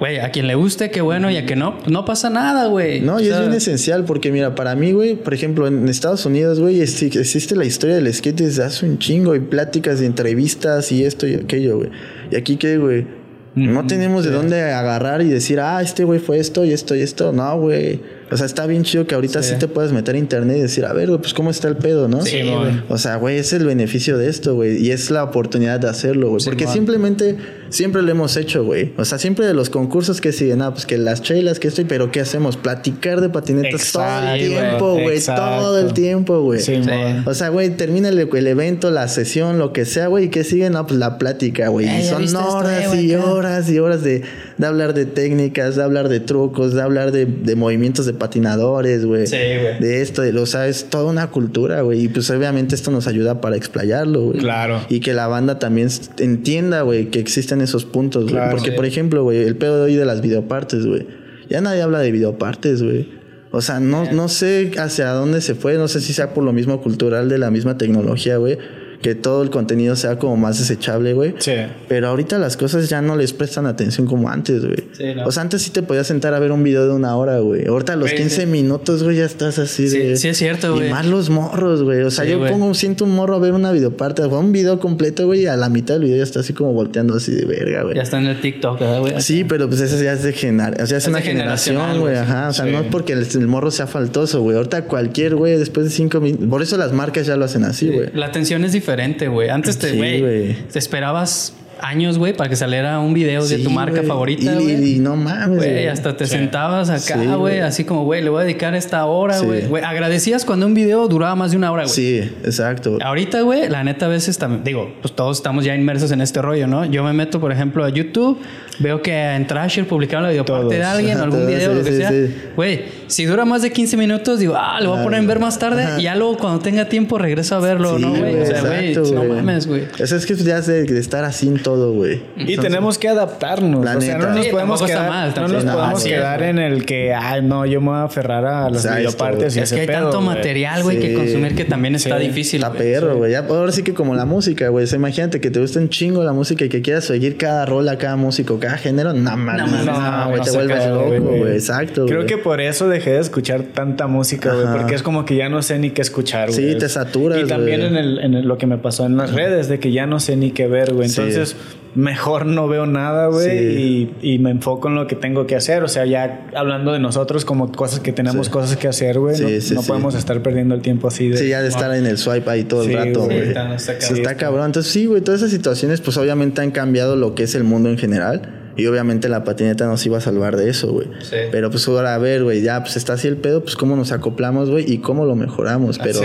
B: Güey, a quien le guste, qué bueno, y a que no, no pasa nada, güey.
A: No, y es bien esencial porque, mira, para mí, güey, por ejemplo, en Estados Unidos, güey, existe la historia del skate desde hace un chingo y pláticas de entrevistas y esto y aquello, güey. Y aquí, ¿qué, güey? No tenemos de dónde agarrar y decir, ah, este güey fue esto y esto y esto. No, güey. O sea, está bien chido que ahorita sí, te puedes meter a internet y decir, a ver, güey, pues cómo está el pedo, ¿no?
B: Sí, güey.
A: O sea, güey, es el beneficio de esto, güey. Y es la oportunidad de hacerlo, güey. Porque simplemente, siempre lo hemos hecho, güey. O sea, siempre de los concursos que siguen, ah, pues que las chelas, que estoy, pero ¿qué hacemos? Platicar de patinetas todo el tiempo, güey. Todo el tiempo, güey. Sí, o sea, güey, termina el, evento, la sesión, lo que sea, güey. ¿Y qué sigue? No, pues la plática, güey. Y son horas y horas y horas de, de hablar de técnicas, de hablar de trucos, de hablar de, de movimientos de patinadores, güey. Sí, güey. De esto, de, o sea, es toda una cultura, güey. Y pues obviamente esto nos ayuda para explayarlo, güey.
C: Claro.
A: Y que la banda también entienda, güey, que existen esos puntos, güey. Porque, por ejemplo, güey, el pedo de hoy de las videopartes, güey. Ya nadie habla de videopartes, güey. O sea, no, no sé hacia dónde se fue, no sé si sea por lo mismo cultural de la misma tecnología, güey que todo el contenido sea como más desechable, güey. Sí. Pero ahorita las cosas ya no les prestan atención como antes, güey. Sí, O sea, antes sí te podías sentar a ver un video de una hora, güey. Ahorita a los 15 minutos, güey, ya estás así
B: de... Sí, es cierto, güey.
A: Y más los morros, güey. O sea, yo pongo, siento un morro a ver una videoparte, o un video completo, güey, y a la mitad del video ya está así como volteando así de verga, güey.
B: Ya está en el TikTok, güey.
A: Sí, pero pues eso ya es de generar, o sea, es, una generación, güey, ajá. O sea, no es porque el, morro sea faltoso, güey. Ahorita cualquier, güey, después de cinco minutos... Por eso las marcas ya lo hacen así, güey.
B: La atención es diferente, güey. Antes este, güey, te esperabas años, güey, para que saliera un video de tu marca favorita,
A: güey. Y, no mames,
B: güey. Hasta te sentabas acá, güey, así como, güey, le voy a dedicar esta hora, güey. Agradecías cuando un video duraba más de una hora, güey.
A: Sí, exacto.
B: Ahorita, güey, la neta a veces también, digo, pues todos estamos ya inmersos en este rollo, ¿no? Yo me meto, por ejemplo, a YouTube, veo que en Trasher publicaron la videoparte de alguien, algún video, lo que sea. Güey, si dura más de 15 minutos, digo, ah, lo voy a poner en ver más tarde y ya luego cuando tenga tiempo regreso a verlo, ¿no, güey? O sea, güey, no mames, güey.
A: Eso es que ya de, de estar así en todo güey.
C: Y tenemos que adaptarnos. o sea, no nos podemos quedar, no nos podemos quedar en el que, ay, no, yo me voy a aferrar a las videopartes
B: y Es que hay tanto material, güey, que consumir que también está difícil.
A: Está perro, güey. Ahora sí que como la música, güey. imagínate que te gusta un chingo la música y que quieras seguir cada rola, cada músico, cada género. No, mames. No, güey, te vuelves loco, güey. Exacto.
C: Creo que por eso dejé de escuchar tanta música, güey. Porque es como que ya no sé ni qué escuchar, güey.
A: Sí, te saturas,
C: Y también en, el, en lo que me pasó en las redes, de que ya no sé ni qué ver, güey. Entonces mejor no veo nada, güey, y, me enfoco en lo que tengo que hacer. O sea, ya hablando de nosotros como cosas que tenemos cosas que hacer, güey, no, podemos estar perdiendo el tiempo así de...
A: Sí, ya de estar en el swipe ahí todo el rato, güey. Está, está cabrón. Entonces, sí, güey, todas esas situaciones, pues obviamente han cambiado lo que es el mundo en general. Y obviamente la patineta nos iba a salvar de eso, güey. Sí. Pero pues ahora, a ver, güey, ya pues está así el pedo, pues cómo nos acoplamos, güey, y cómo lo mejoramos. Pero,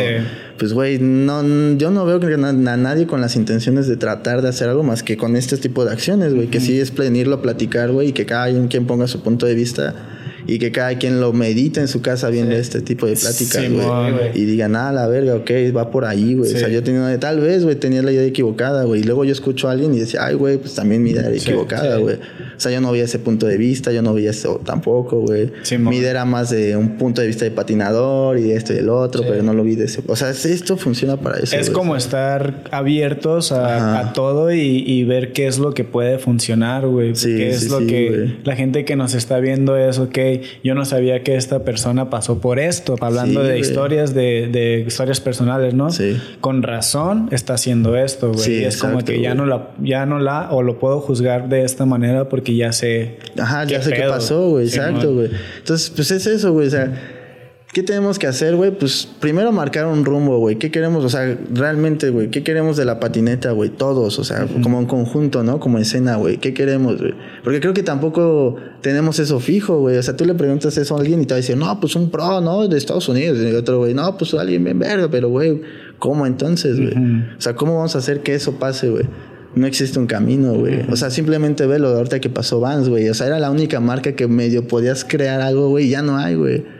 A: pues, güey, no, yo no veo que a nadie con las intenciones de tratar de hacer algo más que con este tipo de acciones, güey. Que sí es plenirlo a platicar, güey, y que cada quien ponga su punto de vista y que cada quien lo medite en su casa viendo este tipo de pláticas, güey. y diga, nada, la verga, ok, va por ahí, güey. O sea, yo tenía, tal vez, güey, tenía la idea equivocada, güey. Y luego yo escucho a alguien y decía, ay, güey, pues también mi idea era equivocada, güey. O sea, yo no veía ese punto de vista, yo no veía eso tampoco, güey. mi idea era más de un punto de vista de patinador y de esto y el otro, pero no lo vi de ese. O sea, esto funciona para eso.
C: Es como estar abiertos a, todo y, ver qué es lo que puede funcionar, güey. qué es lo que la gente que nos está viendo es, ok, yo no sabía que esta persona pasó por esto, hablando de historias, de, historias personales, ¿no? Sí. Con razón está haciendo esto, güey. Sí, es como que ya no la, ya no la, o lo puedo juzgar de esta manera porque ya sé.
A: Ajá, ya sé qué pasó, güey. exacto, güey. Entonces, pues es eso, güey. O sea ¿Qué tenemos que hacer, güey? Pues primero marcar un rumbo, güey. ¿Qué queremos? O sea, realmente, güey. ¿Qué queremos de la patineta, güey? Todos, o sea, como un conjunto, ¿no? Como escena, güey. ¿Qué queremos, güey? Porque creo que tampoco tenemos eso fijo, güey. O sea, tú le preguntas eso a alguien y te va a decir, no, pues un pro, ¿no? De Estados Unidos. Y otro, güey, no, pues alguien bien verga, pero, güey, ¿cómo entonces, güey? O sea, ¿cómo vamos a hacer que eso pase, güey? no existe un camino, güey. O sea, simplemente ve lo de ahorita que pasó Vans, güey. O sea, era la única marca que medio podías crear algo, güey, ya no hay, güey.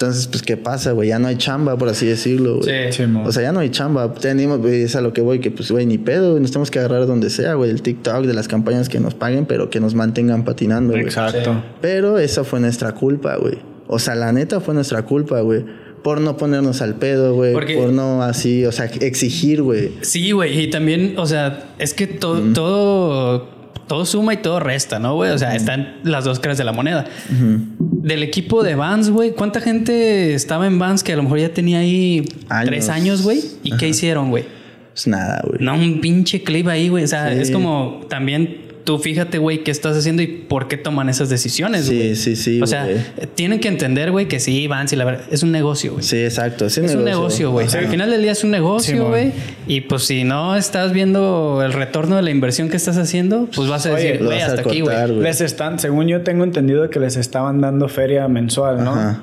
A: Entonces, pues, ¿qué pasa, güey? Ya no hay chamba, por así decirlo, güey. Sí, O sea, ya no hay chamba. Tenemos, güey, es a lo que voy, que, pues, güey, ni pedo, güey. Nos tenemos que agarrar donde sea, güey. El TikTok, de las campañas que nos paguen, pero que nos mantengan patinando, güey. Exacto. Pero esa fue nuestra culpa, güey. O sea, la neta fue nuestra culpa, güey por no ponernos al pedo, güey. Por no así, o sea, exigir, güey.
B: Sí, güey. Y también, o sea, es que todo todo suma y todo resta, ¿no, güey? O sea, están las dos caras de la moneda. Del equipo de Vans, güey, ¿cuánta gente estaba en Vans que a lo mejor ya tenía ahí tres años, güey? ¿Y qué hicieron, güey?
A: Pues nada, güey.
B: No, un pinche clip ahí, güey. O sea, es como también tú fíjate, güey, qué estás haciendo y por qué toman esas decisiones, güey.
A: Sí, sí, sí.
B: O sea, tienen que entender, güey, que sí, Vans y la verdad, es un negocio, güey.
A: Sí, exacto.
B: Es un negocio, güey. al final del día es un negocio, güey. y pues si no estás viendo el retorno de la inversión que estás haciendo, pues vas a decir, güey, hasta aquí, güey.
C: Les están, según yo tengo entendido que les estaban dando feria mensual, ¿no? Ajá.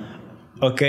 C: Ok.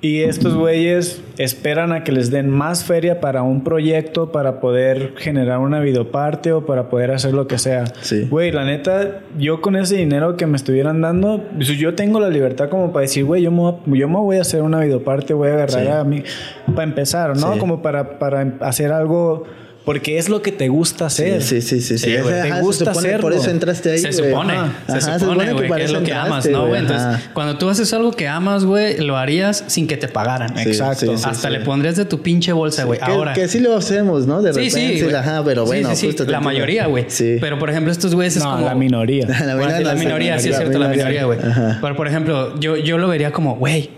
C: Y estos güeyes esperan a que les den más feria para un proyecto, para poder generar una videoparte o para poder hacer lo que sea. Sí. Güey, la neta, yo con ese dinero que me estuvieran dando, pues, yo tengo la libertad como para decir, güey, yo me, yo me voy a hacer una videoparte, voy a agarrar a mí, para empezar, ¿no? Como para, para hacer algo porque es lo que te gusta hacer.
A: Sí, sí, sí, sí.
C: te gusta hacerlo.
A: Por eso entraste ahí.
B: Se supone. se, supone, güey, que, es lo que amas, ¿no, güey? Entonces, cuando tú haces algo que amas, güey, lo harías sin que te pagaran. Exacto. Hasta le pondrías de tu pinche bolsa, güey. Ahora.
A: Que sí lo hacemos, ¿no? De repente. Sí, sí. Ajá, pero bueno,
B: justo La mayoría, güey. Sí. Pero por ejemplo, estos güeyes es como.
C: La minoría.
B: la, minoría, sí es cierto, la minoría, güey. Pero por ejemplo, yo, yo lo vería como, güey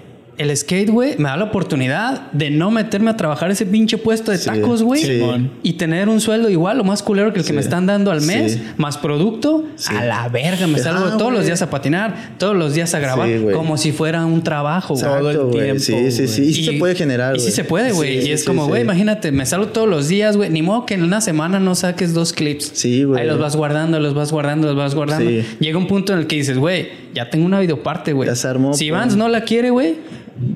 B: el skate, güey, me da la oportunidad de no meterme a trabajar ese pinche puesto de tacos, güey. Y tener un sueldo igual o más culero que el que me están dando al mes, más producto. A la verga, me salgo ah, todos los días a patinar, todos los días a grabar, como si fuera un trabajo,
A: Todo el tiempo. Sí, sí, sí. Y, se puede generar,
B: Y sí se puede, güey. y es como, güey, imagínate, me salgo todos los días, güey. Ni modo que en una semana no saques dos clips. Sí, güey. Ahí los vas guardando, los vas guardando, los vas guardando. Llega un punto en el que dices, güey, ya tengo una videoparte, güey. Si Vans no la quiere, güey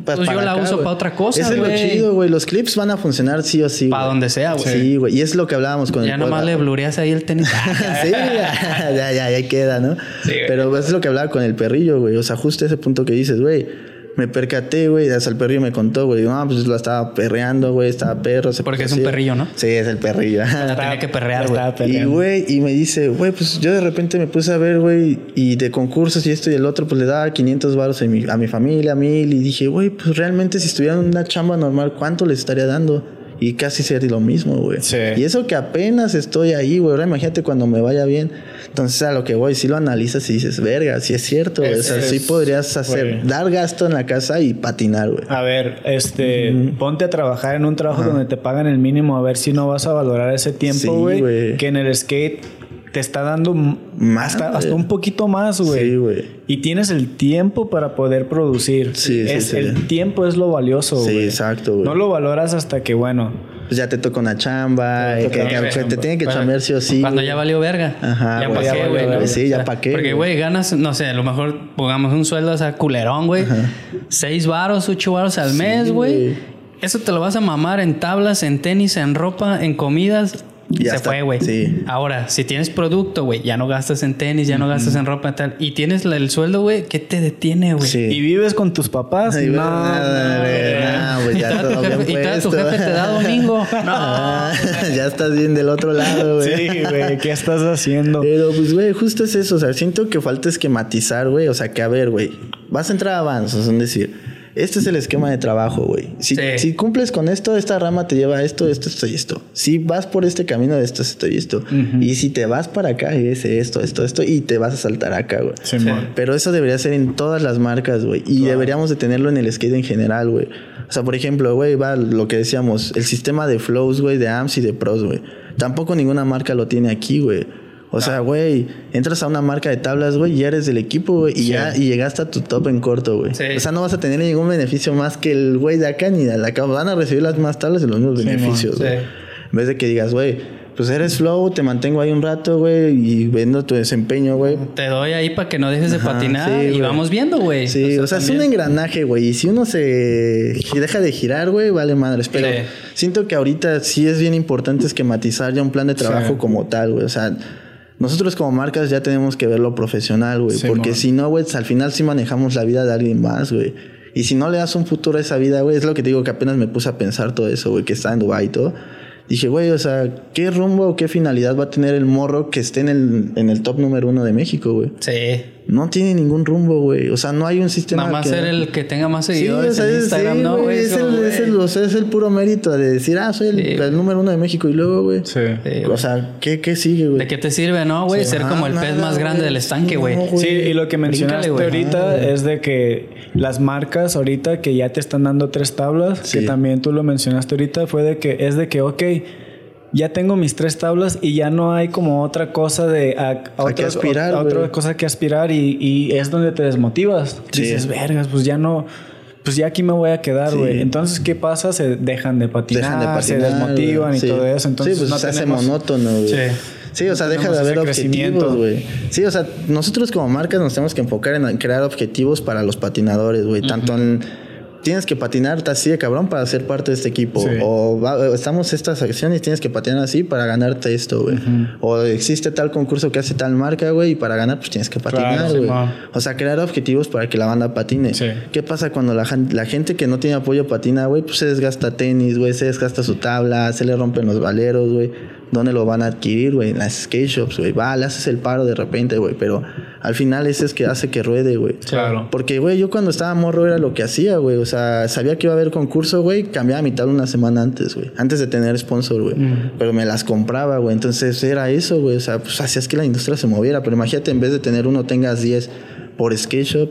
B: pues, yo la uso para otra cosa,
A: Es lo chido, güey. Los clips van a funcionar sí o sí.
B: Para donde sea, güey.
A: Sí, güey. Y es lo que hablábamos con
B: ya el Ya nomás le blureas ahí el tenis.
A: sí, ya, ya, ya, ya, queda, ¿no? Sí, Pero es lo que hablaba con el perrillo, güey. O sea, justo ese punto que dices, güey me percaté, güey, hasta el perrillo me contó, güey, no, pues lo estaba perreando, güey, estaba perro. Se
B: Porque es un perrillo, ¿no?
A: Sí, es el perrillo.
B: tenía que perrear,
A: güey. Y, güey, y me dice, güey, pues yo de repente me puse a ver, güey, y de concursos y esto y el otro, pues le daba 500 baros a mi, a mi familia, a mil, y dije, güey, pues realmente si estuviera en una chamba normal, ¿cuánto les estaría dando? Y casi ser lo mismo, güey. Sí. Y eso que apenas estoy ahí, güey. Ahora imagínate cuando me vaya bien. Entonces, a lo que voy, si lo analizas y dices, verga, si es cierto, güey. o sea, sí podrías hacer, dar gasto en la casa y patinar, güey.
C: A ver, este, ponte a trabajar en un trabajo donde te pagan el mínimo, a ver si no vas a valorar ese tiempo, güey. que en el skate te está dando más, hasta, un poquito más, güey. Sí, güey. Y tienes el tiempo para poder producir. Sí, es, sí, El tiempo es lo valioso, güey. Sí, exacto, güey. No lo valoras hasta que, bueno.
A: Pues ya te toca una chamba, te, que, te tiene que chambear sí o sí.
B: Cuando ya valió verga. Ajá. Ya para qué, güey.
A: Sí, ya para qué.
B: Porque, güey, ganas, no sé, a lo mejor pongamos un sueldo, o sea, culerón, güey. Seis varos, ocho varos al mes, güey. Eso te lo vas a mamar en tablas, en tenis, en ropa, en comidas se fue, güey. Sí. Ahora, si tienes producto, güey, ya no gastas en tenis, ya no gastas en ropa y tal. Y tienes el sueldo, güey, ¿qué te detiene, güey?
C: Y vives con tus papás.
B: no,
A: no,
B: güey, ya todo jefe, Y tu jefe te da domingo.
A: No. ya estás bien del otro lado, güey.
C: Sí, güey, ¿qué estás haciendo?
A: Pero, pues, güey, justo es eso. O sea, siento que falta esquematizar, güey. O sea, que a ver, güey, vas a entrar a avanzos, es decir este es el esquema de trabajo, güey. Si, si, cumples con esto, esta rama te lleva a esto, esto, esto y esto. Si vas por este camino, esto, esto y esto. Y si te vas para acá, es esto, esto, esto, y te vas a saltar acá, güey. Sí, Pero eso debería ser en todas las marcas, güey. Y deberíamos de tenerlo en el skate en general, güey. O sea, por ejemplo, güey, va lo que decíamos, el sistema de flows, güey, de AMS y de pros, güey. Tampoco ninguna marca lo tiene aquí, güey. O sea, güey, entras a una marca de tablas, güey, y ya eres del equipo, güey, y ya y llegaste a tu top en corto, güey. O sea, no vas a tener ningún beneficio más que el güey de acá ni de acá. Van a recibir las más tablas y los mismos beneficios, güey. En vez de que digas, güey, pues eres flow, te mantengo ahí un rato, güey, y viendo tu desempeño, güey.
B: Te doy ahí para que no dejes de patinar y vamos viendo, güey.
A: Sí, o sea, es un engranaje, güey, y si uno se deja de girar, güey, vale madres. Pero siento que ahorita sí es bien importante esquematizar ya un plan de trabajo como tal, güey. O sea, nosotros como marcas ya tenemos que verlo profesional, güey. porque si no, güey, al final sí manejamos la vida de alguien más, güey. Y si no le das un futuro a esa vida, güey, es lo que te digo que apenas me puse a pensar todo eso, güey, que está en Dubai y todo. Dije, güey, o sea, ¿qué rumbo o qué finalidad va a tener el morro que esté en el, en el top número uno de México, güey?
B: Sí
A: no tiene ningún rumbo, güey. O sea, no hay un sistema.
B: Nada más ser el que tenga más seguidores en Instagram, ¿no, güey?
A: Es, es, el puro mérito de decir, ah, soy el, número uno de México. Y luego, güey. Sí. o sea, ¿qué, ¿qué, sigue, güey?
B: ¿De qué te sirve, no, güey? ser como el pez más grande del estanque, güey.
C: sí, y lo que mencionaste ahorita es de que las marcas ahorita que ya te están dando tres tablas, que también tú lo mencionaste ahorita, fue de que es de que, ok ya tengo mis tres tablas y ya no hay como otra cosa de a,
A: otra, aspirar,
C: otra cosa que aspirar y, es donde te desmotivas. Dices, vergas, pues ya no, pues ya aquí me voy a quedar, güey. Entonces, ¿qué pasa? Se dejan de patinar, dejan de patinar se desmotivan y todo eso. Entonces,
A: pues no se hace monótono, güey. Sí. Sí, o sea, deja de haber objetivos, güey. Sí, o sea, nosotros como marcas nos tenemos que enfocar en crear objetivos para los patinadores, güey. Tanto en tienes que patinar así de cabrón para ser parte de este equipo. O estamos estas acciones y tienes que patinar así para ganarte esto, güey. O existe tal concurso que hace tal marca, güey, y para ganar, pues tienes que patinar, güey. o sea, crear objetivos para que la banda patine. ¿Qué pasa cuando la, la, gente que no tiene apoyo patina, güey? Pues se desgasta tenis, güey, se desgasta su tabla, se le rompen los valeros, güey. ¿Dónde lo van a adquirir, güey? En las skate shops, güey. Va, le haces el paro de repente, güey. Pero al final ese es que hace que ruede, güey.
C: Claro.
A: Porque, güey, yo cuando estaba morro era lo que hacía, güey. O sea, sabía que iba a haber concurso, güey. Cambiaba mi tabla una semana antes, güey. Antes de tener sponsor, güey. Pero me las compraba, güey. Entonces era eso, güey. O sea, pues hacías que la industria se moviera. Pero imagínate, en vez de tener uno, tengas 10 por skate shop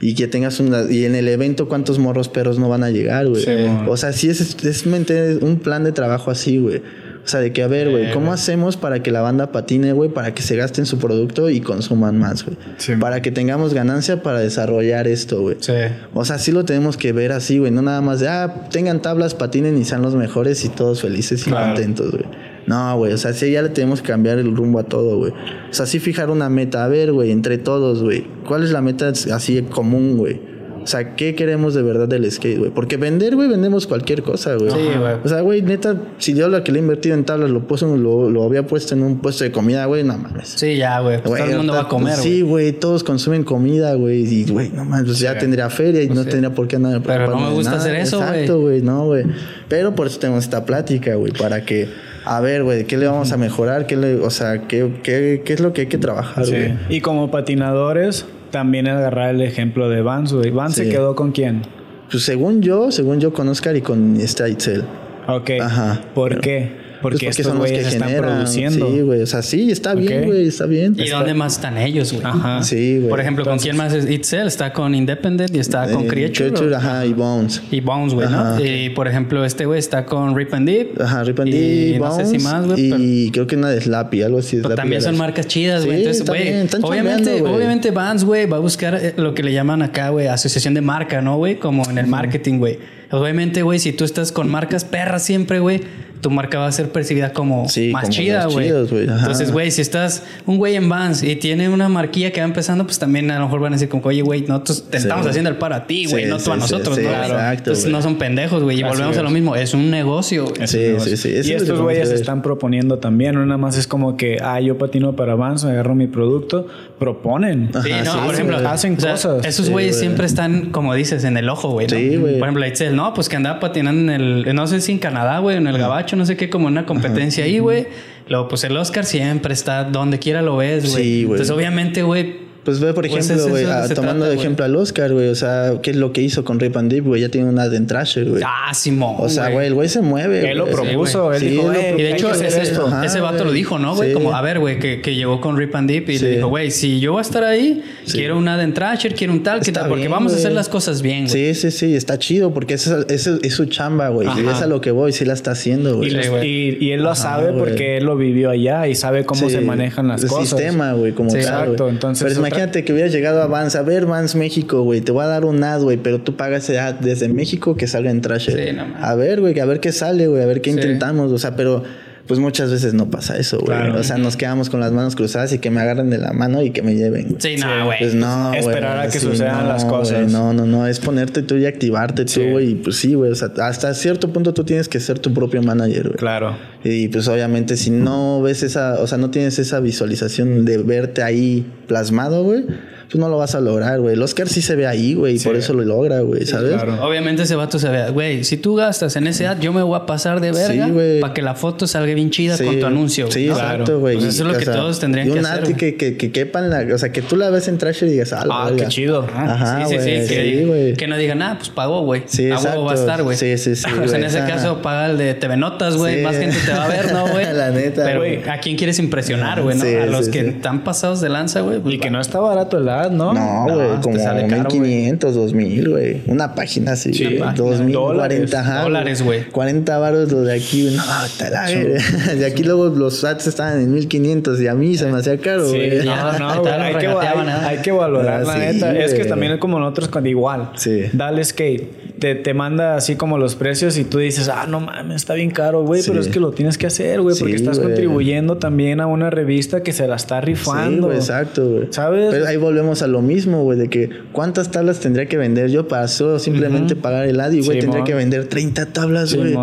A: y que tengas una y en el evento cuántos morros perros no van a llegar, güey. o sea, sí es, es, un plan de trabajo así, güey. O sea, de que, a ver, güey, ¿cómo hacemos para que la banda patine, güey? Para que se gasten su producto y consuman más, güey. Para que tengamos ganancia para desarrollar esto, güey.
B: Sí.
A: O sea, sí lo tenemos que ver así, güey. No nada más de, ah, tengan tablas, patinen y sean los mejores y todos felices y contentos, güey. No, güey. O sea, sí ya le tenemos que cambiar el rumbo a todo, güey. O sea, sí fijar una meta. A ver, güey, entre todos, güey. ¿Cuál es la meta así común, güey? O sea, ¿qué queremos de verdad del skate, güey? Porque vender, güey, vendemos cualquier cosa, güey.
B: Sí, güey.
A: O sea, güey, neta, si yo lo que le he invertido en tablas lo, puse, lo, lo había puesto en un puesto de comida, güey, no mames.
B: Sí, ya, güey. Pues todo el mundo va a comer, güey.
A: Sí, güey, todos consumen comida, güey. Y, güey, no mames, pues ya tendría feria y no tendría por qué andar
B: Pero no me gusta hacer eso, güey.
A: Exacto, güey, no, güey. Pero por eso tenemos esta plática, güey, para que a ver, güey, ¿qué le vamos a mejorar? ¿Qué le, o sea, ¿qué, qué, qué es lo que hay que trabajar, güey?
C: Y como patinadores, también agarrar el ejemplo de Vance, güey. ¿Vance se quedó con quién?
A: Pues según yo, según yo con Oscar y con esta Itzel.
C: Ok. Ajá. ¿Por qué? Porque, pues estos güeyes están produciendo.
A: Sí, güey. O sea, sí, está bien, güey. Está bien.
B: ¿Y dónde más están ellos, güey?
A: Ajá. Sí, güey.
B: Por ejemplo, ¿con quién más es Itzel? Está con Independent y está con eh, Creature.
A: Creature, ajá, y Bones.
B: Y Bones, güey, ¿no? Y por ejemplo, este güey está con Rip and Deep.
A: Ajá, Rip and Deep. Y Bones, no sé si más, güey. Y creo que una de Slappy, algo así.
B: Pero también son marcas chidas, güey. Entonces, güey. Obviamente, obviamente Vans, güey, va a buscar eh, lo que le llaman acá, güey, asociación de marca, ¿no, güey? Como en el marketing, güey. Obviamente, güey, si tú estás con marcas perras siempre, güey tu marca va a ser percibida como más chida, güey. Entonces, güey, si estás un güey en Vans y tiene una marquilla que va empezando, pues también a lo mejor van a decir como, oye, güey, nosotros te estamos haciendo el para a ti, güey, no tú a nosotros, ¿no? Claro. Entonces no son pendejos, güey. Y volvemos a lo mismo, es un negocio.
A: Sí, sí, sí.
C: Y estos güeyes están proponiendo también, no nada más es como que, ah, yo patino para Vans, me agarro mi producto, proponen.
B: Sí, no, por ejemplo, hacen cosas. Esos güeyes siempre están, como dices, en el ojo, güey. Sí, güey. Por ejemplo, Itzel, no, pues que andaba patinando en el, no sé si en Canadá, güey, en el Gabacho, no sé qué, como una competencia ahí, güey. Luego, pues el Oscar siempre está donde quiera lo ves, güey. Sí, güey. Entonces, obviamente, güey,
A: pues ve, por pues ejemplo, güey, tomando de ejemplo al Oscar, güey, o sea, ¿qué es lo que hizo con Rip and Deep, güey? Ya tiene una Dentrasher, güey.
B: Ah, Simón.
A: O sea, güey, el güey se mueve.
C: Él lo propuso, él dijo,
B: Y de hecho, ese, ese vato lo dijo, ¿no, güey? Como, a ver, güey, que, que, llegó con Rip and Deep y le dijo, güey, si yo voy a estar ahí, quiero una Dentrasher, quiero un tal, que tal, porque vamos a hacer las cosas bien,
A: güey. Sí, sí, sí, está chido, porque eso es, es, su chamba, güey. Y es a lo que voy, sí la está haciendo, güey.
C: Y, y, él lo sabe porque él lo vivió allá y sabe cómo se manejan las cosas.
A: El sistema, güey, como tal. Exacto, entonces. Imagínate que hubiera llegado a Vans. A ver, Vans México, güey. Te voy a dar un ad, güey. Pero tú pagas ad desde México que salga en Trasher. a ver, güey. A ver qué sale, güey. A ver qué intentamos. O sea, pero pues muchas veces no pasa eso, güey. O sea, nos quedamos con las manos cruzadas y que me agarren de la mano y que me lleven.
B: Sí, no, güey.
A: Pues no,
C: Esperar a que sucedan las cosas.
A: no, no, no. Es ponerte tú y activarte tú, güey. Y pues sí, güey. O sea, hasta cierto punto tú tienes que ser tu propio manager, güey.
C: Claro.
A: Y pues obviamente si no ves esa, o sea, no tienes esa visualización de verte ahí plasmado, güey tú no lo vas a lograr, güey. El Oscar sí se ve ahí, güey, y por eso lo logra, güey, ¿sabes? claro.
B: Obviamente ese vato se ve, güey, si tú gastas en ese ad, yo me voy a pasar de verga para que la foto salga bien chida con tu anuncio.
A: Sí, exacto, güey.
B: Pues eso es lo que todos tendrían que hacer.
A: Un ad que, que, que, quepan la, o sea, que tú la ves en trash y digas, ah,
C: ah qué chido.
B: Ajá, sí, sí, sí, güey. Que, no digan, nada, pues pagó, güey. Sí, a huevo va a estar, güey.
A: Sí, sí, sí.
B: Pues en ese caso paga el de TV Notas, güey. Más gente te va a ver, ¿no, güey?
A: la neta.
B: Pero, güey, ¿a quién quieres impresionar, güey? A los que están pasados de lanza, güey.
C: Pues y que no está barato el ¿no?
A: No, güey como 1500, 2000, güey. Una página así, sí, 2000, dólares, 40,
B: dólares, güey.
A: 40 baros los de aquí, no, está la De aquí luego los ads estaban en 1500 y a mí se me hacía caro, güey.
C: no, no, güey, hay, que, hay, que valorar, la neta. Es que también es como nosotros con igual. Sí. Dale skate te, te, manda así como los precios y tú dices, ah, no mames, está bien caro, güey, pero es que lo tienes que hacer, güey, porque estás contribuyendo también a una revista que se la está rifando.
A: Sí, exacto, güey.
C: ¿Sabes?
A: Pero ahí volvemos a lo mismo, güey, de que cuántas tablas tendría que vender. Yo para solo simplemente pagar el ad y, güey, tendría que vender 30 tablas, güey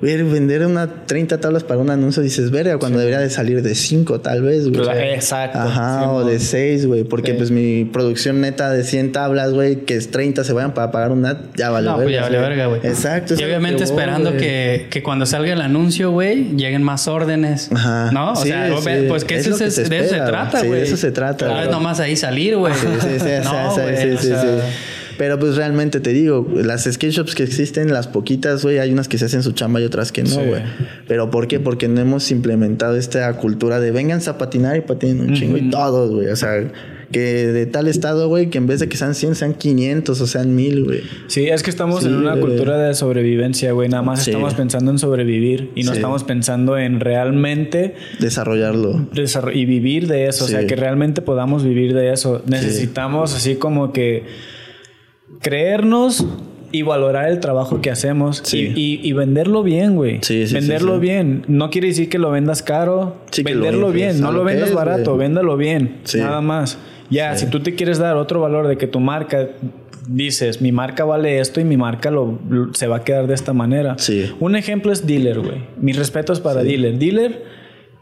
A: vender una 30 tablas para un anuncio, dices, verga, cuando debería de salir de 5 tal vez, güey.
C: Exacto.
A: Ajá, o de 6, güey. Porque pues mi producción neta de 100 tablas, güey, que es 30 se vayan para pagar una, ya vale
B: no,
A: verga.
B: Pues ya vale verga, güey.
A: Exacto.
B: Y obviamente esperando que, que, cuando salga el anuncio, güey, lleguen más órdenes. Ajá. ¿No? O sea, pues que, eso, se, de eso se trata, güey. Sí,
A: de eso se trata.
B: No es nomás ahí salir, güey.
A: Sí, sí, sí, sí, sí, sí. Pero pues realmente te digo, las skate shops que existen, las poquitas, güey, hay unas que se hacen su chamba y otras que no, güey. Pero ¿por qué? Porque no hemos implementado esta cultura de vengan a patinar y patinen un chingo y todos, güey. O sea, que de tal estado, güey, que en vez de que sean 100, sean 500 o sean 1000, güey.
C: Sí, es que estamos en una cultura de sobrevivencia, güey. Nada más estamos pensando en sobrevivir y no estamos pensando en realmente
A: desarrollarlo.
C: y vivir de eso, o sea, que realmente podamos vivir de eso. Necesitamos así como que creernos y valorar el trabajo que hacemos y, venderlo bien, güey. Sí, sí, venderlo bien. No quiere decir que lo vendas caro. venderlo bien. No lo vendas barato, véndalo bien. Nada más. Ya, si tú te quieres dar otro valor de que tu marca dices, mi marca vale esto y mi marca lo, se va a quedar de esta manera. Un ejemplo es Dealer, güey. Mis respetos para Dealer. Dealer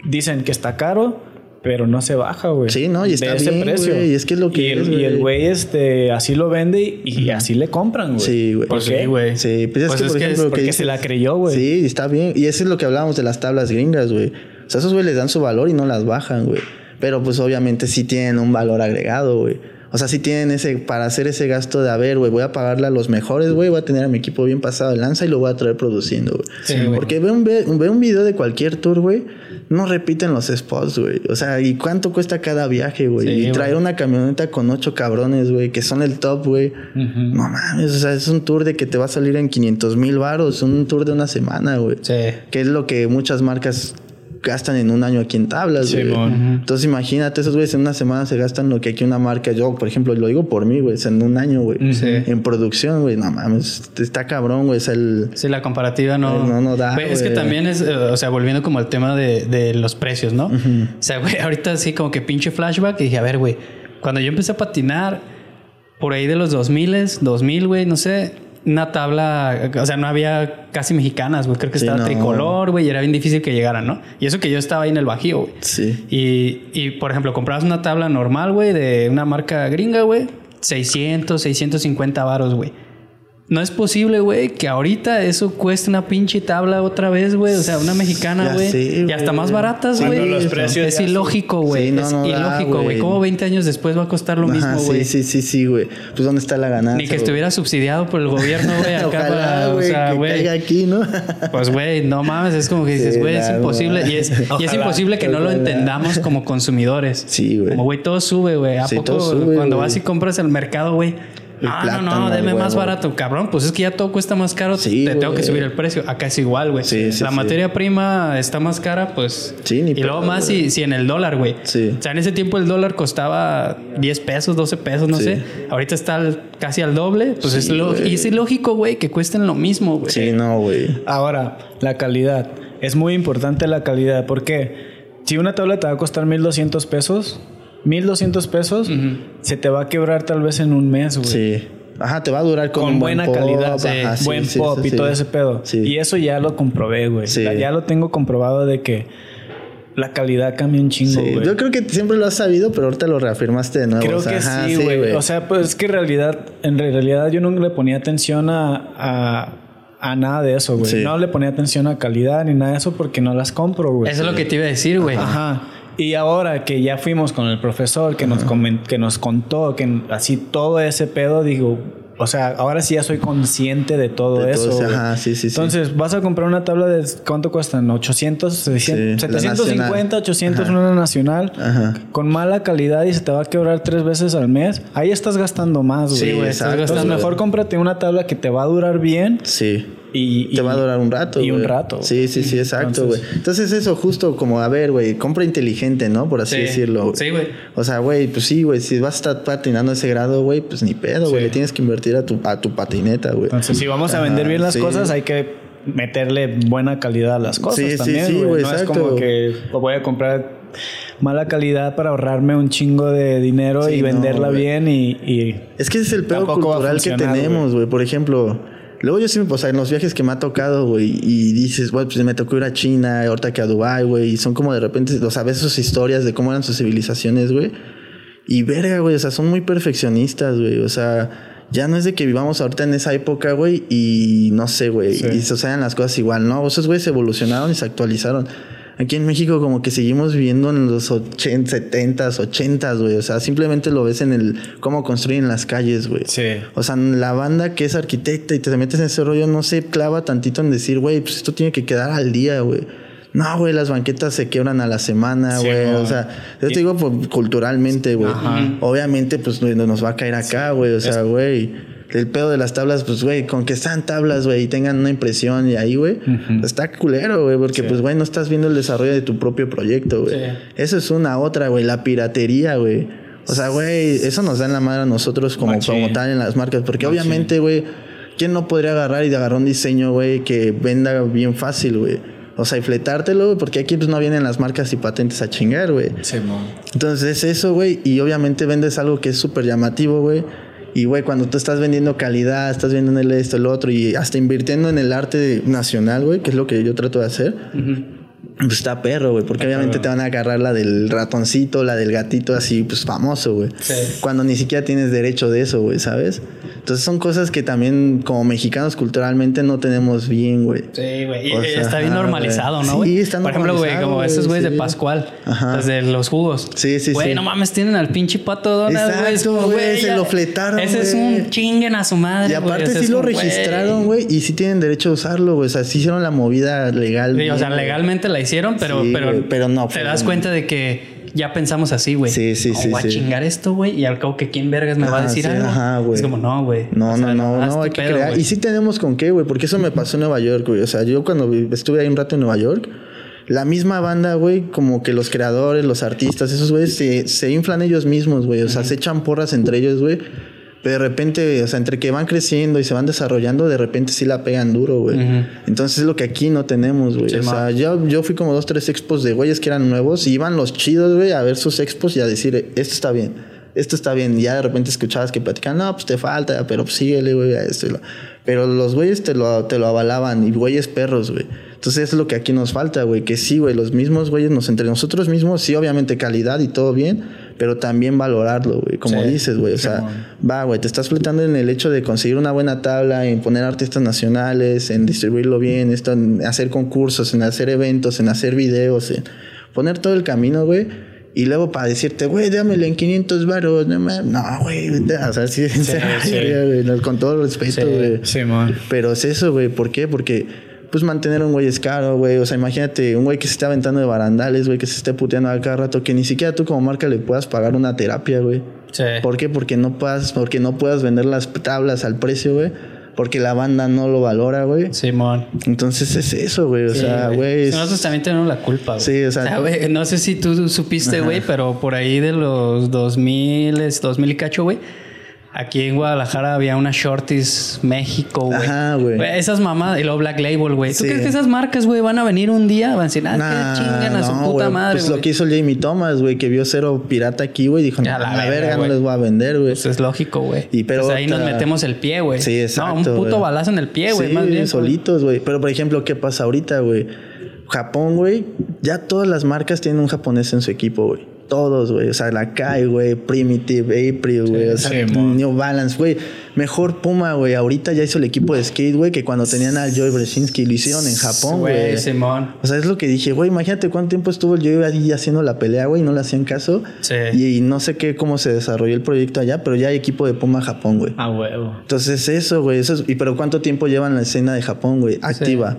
C: dicen que está caro, pero no se baja, güey.
A: Sí, no, y está de ese precio. y es que es lo que
C: y el, y el güey este así lo vende y, así le compran, güey.
A: Sí, güey.
C: ¿Por qué, güey?
A: Sí, pues es
C: pues
A: que, por ejemplo,
C: porque se la creyó, güey.
A: Sí, está bien. Y eso es lo que hablábamos de las tablas gringas, güey. O sea, esos güey les dan su valor y no las bajan, güey. Pero pues obviamente sí tienen un valor agregado, güey. O sea, sí tienen ese, para hacer ese gasto de, a ver, güey, voy a pagarle a los mejores, güey, voy a tener a mi equipo bien pasado de lanza y lo voy a traer produciendo, güey.
B: Sí.
A: Porque ve un, ve, ve un video de cualquier tour, güey, no repiten los spots, güey. O sea, ¿y cuánto cuesta cada viaje, güey?
B: Sí,
A: y traer una camioneta con ocho cabrones, güey, que son el top, güey. No mames, o sea, es un tour de que te va a salir en 500 mil baros, un tour de una semana, güey.
B: Sí.
A: Que es lo que muchas marcas gastan en un año aquí en tablas, güey.
C: Simón.
A: Entonces imagínate, esos güeyes en una semana se gastan lo que aquí una marca, yo por ejemplo, lo digo por mí, güey, es en un año, güey.
B: Sí.
A: En producción, güey, no mames, está cabrón, güey, es el...
B: Sí, la comparativa no...
A: No, no da,
B: Güey, Es que también es, eh, o sea, volviendo como al tema de, de los precios, ¿no? O sea, güey, ahorita sí como que pinche flashback y dije, a ver, güey, cuando yo empecé a patinar por ahí de los 2000, 2000, güey, no sé, una tabla, o sea, no había casi mexicanas, güey, creo que
A: Sí,
B: estaba
A: no.
B: tricolor, güey, y era bien difícil que llegaran, ¿no? Y eso que yo estaba ahí en el Bajío, güey.
A: Sí.
B: Y, y, por ejemplo, comprabas una tabla normal, güey, de una marca gringa, güey. 600, 650 varos, güey. No es posible, güey, que ahorita eso cueste una pinche tabla otra vez, güey. O sea, una mexicana, güey. Y hasta
A: güey.
B: más baratas, güey.
C: Cuando los precios
B: es ilógico, güey.
A: Sí, no,
B: es
A: no da,
B: ilógico, güey.
A: güey.
B: ¿Cómo 20 años después va a costar lo
A: Ajá,
B: mismo, güey?
A: sí, sí, sí, sí, güey. Pues ¿dónde está la ganancia?
B: Ni que
A: güey?
B: estuviera subsidiado por el gobierno, güey. Acá
A: Ojalá,
B: para, o
A: güey,
B: sea,
A: que
B: güey.
A: caiga aquí, ¿no?
B: Pues, güey, no mames, es como que dices,
A: Sí,
B: güey, es imposible. Y es, y es imposible que no lo entendamos como consumidores.
A: Sí, güey.
B: Como, güey, todo sube, güey. ¿A
A: Sí,
B: poco
A: todo sube,
B: cuando
A: güey.
B: vas y compras el mercado, güey?
A: El
B: Ah, no,
A: plátano,
B: no, deme más barato, cabrón. Pues es que ya todo cuesta más caro.
A: Sí,
B: te tengo que subir el precio. Acá es igual, güey.
A: Sí, sí,
B: La
A: sí.
B: materia prima está más cara, pues.
A: Sí, ni
B: Y luego más si, si en el dólar, güey.
A: Sí.
B: O sea, en ese tiempo el dólar costaba 10 pesos, 12 pesos, no
A: Sí.
B: sé. Ahorita está al- casi al doble. Pues
A: Sí,
B: es, lo-
A: güey.
B: y es ilógico, güey, que cuesten lo mismo, güey.
A: Sí, no, güey.
C: Ahora, la calidad. Es muy importante la calidad. porque Si una tabla te va a costar 1200 pesos, 1200 pesos, se te va a quebrar tal vez en un mes, güey.
A: Sí. Ajá, te va a durar con,
C: Con
A: buen
C: buena
A: pop,
C: calidad,
A: ajá, sí,
C: buen
A: sí,
C: pop
A: sí,
C: y
A: sí.
C: todo ese pedo.
A: Sí.
C: Y eso ya lo comprobé, güey.
A: Sí.
C: Ya- Ya lo tengo comprobado de que la calidad cambia un chingo,
A: Sí,
C: güey.
A: Yo creo que siempre lo has sabido, pero ahorita lo reafirmaste de nuevo.
C: Creo
A: o sea,
C: que
A: ajá,
C: sí, güey. O sea, pues es que en realidad, en realidad yo no le ponía atención a, a, a nada de eso, güey.
A: Sí.
C: No le ponía atención a calidad ni nada de eso porque no las compro, güey.
B: Eso es lo que te iba a decir, güey.
C: Ajá. Y ahora que ya fuimos con el profesor que nos, comen- que nos contó que así todo ese pedo, digo, o sea, ahora sí ya soy consciente de todo
A: De
C: eso.
A: todo ese-
C: güey.
A: ajá, sí, sí, sí.
C: Entonces, vas a comprar una tabla de ¿cuánto cuestan? 800, 600,
A: Sí, la
C: 750,
A: nacional.
C: 800
A: Ajá.
C: una nacional.
A: Ajá.
C: Con mala calidad y se te va a quebrar tres veces al mes. Ahí estás gastando más, güey.
A: Sí,
B: güey, estás
A: exacto.
C: Entonces,
B: gastando-
C: mejor cómprate una tabla que te va a durar bien
A: Sí.
C: Y,
A: Te va a durar un rato.
C: Y un rato.
A: Sí, sí, sí, exacto, güey.
C: Entonces-
A: Entonces, eso justo como, a ver, güey, compra inteligente, ¿no? Por así
B: Sí.
A: decirlo.
B: Sí, güey.
A: O sea, güey, pues sí, güey, si vas a estar patinando ese grado, güey, pues ni pedo, güey.
C: Sí.
A: Le tienes que invertir a tu, a tu patineta, güey.
C: Entonces, si vamos a vender bien las
A: sí.
C: cosas, hay que meterle buena calidad a las cosas
A: Sí, sí,
C: también,
A: sí,
C: güey.
A: güey,
C: no es
A: exacto.
C: como que voy a comprar mala calidad para ahorrarme un chingo de dinero
A: Sí,
C: y venderla bien y, y-
A: Es que ese es el pedo cultural que tenemos, güey. Por ejemplo, luego yo sí, o sea, en los viajes que me ha tocado, güey, y dices, güey, pues me tocó ir a China, ahorita que a Dubái, güey, y son como de repente, o sea, ves sus historias de cómo eran sus civilizaciones, güey. Y verga, güey, o sea, son muy perfeccionistas, güey. O sea, ya no es de que vivamos ahorita en esa época, güey, y no sé, güey,
C: Sí.
A: y sucedan las cosas igual, ¿no? Esos güeyes evolucionaron y se actualizaron. Aquí en México como que seguimos viviendo en los 80, 70s, 80s, güey. O sea, simplemente lo ves en el cómo construyen las calles, güey.
C: Sí.
A: O sea, la banda que es arquitecta y te metes en ese rollo no se clava tantito en decir, güey, pues esto tiene que quedar al día, güey. No, güey, las banquetas se quiebran a la semana,
C: Sí,
A: güey.
C: güey.
A: o sea, yo te digo pues, culturalmente, güey. Obviamente, pues no nos va a caer acá, güey. O sea, güey. El pedo de las tablas, pues, güey, con que están tablas, güey, y tengan una impresión y ahí, güey, está culero, güey, porque, pues, güey, no estás viendo el desarrollo de tu propio proyecto, güey.
B: Sí.
A: Eso es una otra, güey, la piratería, güey. O sea, güey, eso nos da en la madre a nosotros como, como tal en las marcas, porque obviamente, güey, ¿quién no podría agarrar y agarrar un diseño, güey, que venda bien fácil, güey? O sea, y fletártelo, güey, porque aquí pues no vienen las marcas y patentes a chingar, güey. Entonces es eso, güey, y obviamente vendes algo que es súper llamativo, güey. Y, güey, cuando tú estás vendiendo calidad, estás vendiendo esto, el otro, y hasta invirtiendo en el arte nacional, güey, que es lo que yo trato de hacer. Pues está perro, güey, porque obviamente te van a agarrar la del ratoncito, la del gatito así, pues famoso, güey. Sí. Cuando ni siquiera tienes derecho de eso, güey, ¿sabes? Entonces son cosas que también como mexicanos culturalmente no tenemos bien, güey.
B: Sí, güey. Y está bien normalizado, ¿no, güey? Sí, está Por ejemplo, güey, como esos güeyes de Pascual, Ajá. de los jugos. Sí, sí, güey, no mames, tienen al pinche pato Donald, güey. Exacto, güey,
A: se lo fletaron,
B: Ese es un chinguen a su madre,
A: Y aparte sí lo registraron, güey, y sí tienen derecho a usarlo, güey. O sea, sí hicieron la movida legal.
B: Sí, o sea, legalmente la hicieron, pero, pero, pero no. Te das cuenta de que ya pensamos así, güey. Sí, sí, sí. Voy a chingar esto, güey, y al cabo que quién vergas me va a decir algo. Ajá, güey. Es como, no, güey.
A: No, no, no, no, hay que crear. Y sí tenemos con qué, güey, porque eso me pasó en Nueva York, güey. O sea, yo cuando estuve ahí un rato en Nueva York, la misma banda, güey, como que los creadores, los artistas, esos güeyes se, se inflan ellos mismos, güey. O sea, se echan porras entre ellos, güey de repente, o sea, entre que van creciendo y se van desarrollando, de repente sí la pegan duro, güey. Entonces es lo que aquí no tenemos, güey. o sea, yo, yo fui como dos, tres expos de güeyes que eran nuevos y iban los chidos, güey, a ver sus expos y a decir, esto está bien, esto está bien. Y ya de repente escuchabas que platican, no, pues te falta, pero pues síguele, güey, a esto. Pero los güeyes te lo, te lo avalaban y güeyes perros, güey. Entonces es lo que aquí nos falta, güey. Que sí, güey, los mismos güeyes nos entre nosotros mismos, sí, obviamente calidad y todo bien, pero también valorarlo, güey. Como dices, güey. O sea, va, güey, te estás flotando en el hecho de conseguir una buena tabla, en poner artistas nacionales, en distribuirlo bien, esto, en hacer concursos, en hacer eventos, en hacer videos, en poner todo el camino, güey. Y luego para decirte, güey, dámelo en 500 baros. No, güey, o sea, sí, con todo respeto, güey. Sí, man. Pero es eso, güey. ¿Por qué? Porque pues mantener un güey es caro, güey. O sea, imagínate un güey que se esté aventando de barandales, güey, que se esté puteando a cada rato, que ni siquiera tú como marca le puedas pagar una terapia, güey. Sí. ¿Por qué? Porque no puedas, porque no puedas vender las tablas al precio, güey. Porque la banda no lo valora, güey.
B: Simón.
A: Entonces es eso, güey. O sea, güey.
B: Nosotros también tenemos la culpa, güey. Sí, o sea. güey, no sé si tú supiste, güey, pero por ahí de los 2000, 2000 y cacho, güey Aquí en Guadalajara había una Shorties México, güey. Ajá, güey. Esas mamás, y luego Black Label, güey. ¿Tú crees que esas marcas, güey, van a venir un día? Van a decir, ah, que chingan a su puta madre.
A: Pues lo que hizo Jamie Thomas, güey, que vio cero pirata aquí, güey, dijo, no, a la, verga, no les voy a vender, güey.
B: Pues es lógico, güey. Y pero. Pues ahí nos metemos el pie, güey. Sí, exacto. No, un puto balazo en el pie, güey, más bien.
A: solitos, güey. Pero por ejemplo, ¿qué pasa ahorita, güey? Japón, güey, ya todas las marcas tienen un japonés en su equipo, güey todos, güey. O sea, la Kai, güey, Primitive, April, güey. o sea, New Balance, güey. Mejor Puma, güey. Ahorita ya hizo el equipo de skate, güey, que cuando tenían al Joey Bresinski lo hicieron en Japón, güey. Simón. O sea, es lo que dije, güey. Imagínate cuánto tiempo estuvo el Joey ahí haciendo la pelea, güey, y no le hacían caso. Sí. Y, no sé qué, cómo se desarrolló el proyecto allá, pero ya hay equipo de Puma Japón, güey.
B: Ah, güey.
A: Entonces, eso, güey. Eso y pero ¿cuánto tiempo llevan la escena de Japón, güey? Activa.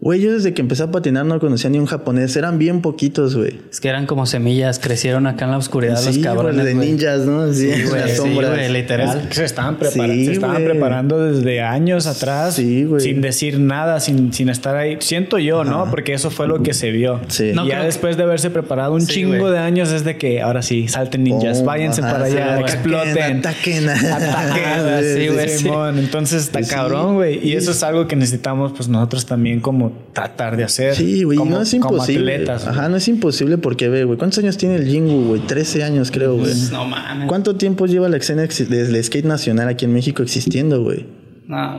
A: Güey, yo desde que empecé a patinar no conocía ni un japonés. Eran bien poquitos, güey.
B: Es que eran como semillas. Crecieron acá en la oscuridad los cabrones,
A: de ninjas, ¿no? Sí, güey.
B: Sí, literal.
C: se estaban, preparando, se estaban preparando desde años atrás. Sí, güey. Sin decir nada, sin, sin estar ahí. Siento yo, ¿no? Porque eso fue lo que se vio. Sí. y ya después de haberse preparado un chingo de años es de que ahora sí, salten ninjas. váyanse para allá, exploten. Ataquen. Ataquen. sí, güey. Entonces está cabrón, güey. Y eso es algo que necesitamos, pues nosotros también como tratar de hacer.
A: Sí, güey, no es imposible. Ajá, no es imposible porque, ve, güey, ¿cuántos años tiene el Jingu, güey? 13 años, creo, güey. Pues, no mames. ¿Cuánto tiempo lleva la escena del skate nacional aquí en México existiendo, güey?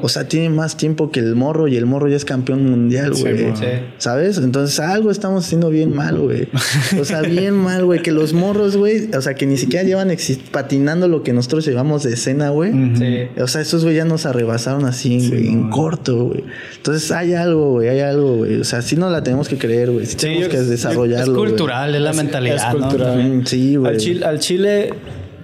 A: O sea, tiene más tiempo que el morro y el morro ya es campeón mundial, güey. ¿Sabes? Entonces algo estamos haciendo bien mal, güey. O sea, bien mal, güey. Que los morros, güey, o sea, que ni siquiera llevan patinando lo que nosotros llevamos de escena, güey. O sea, esos güey ya nos arrebasaron así, güey, en corto, güey. Entonces hay algo, güey, hay algo, güey. O sea, sí no la tenemos que creer, güey. Sí tenemos que desarrollarlo.
B: Es cultural, es la mentalidad. Es cultural.
A: Sí, güey.
C: al Chile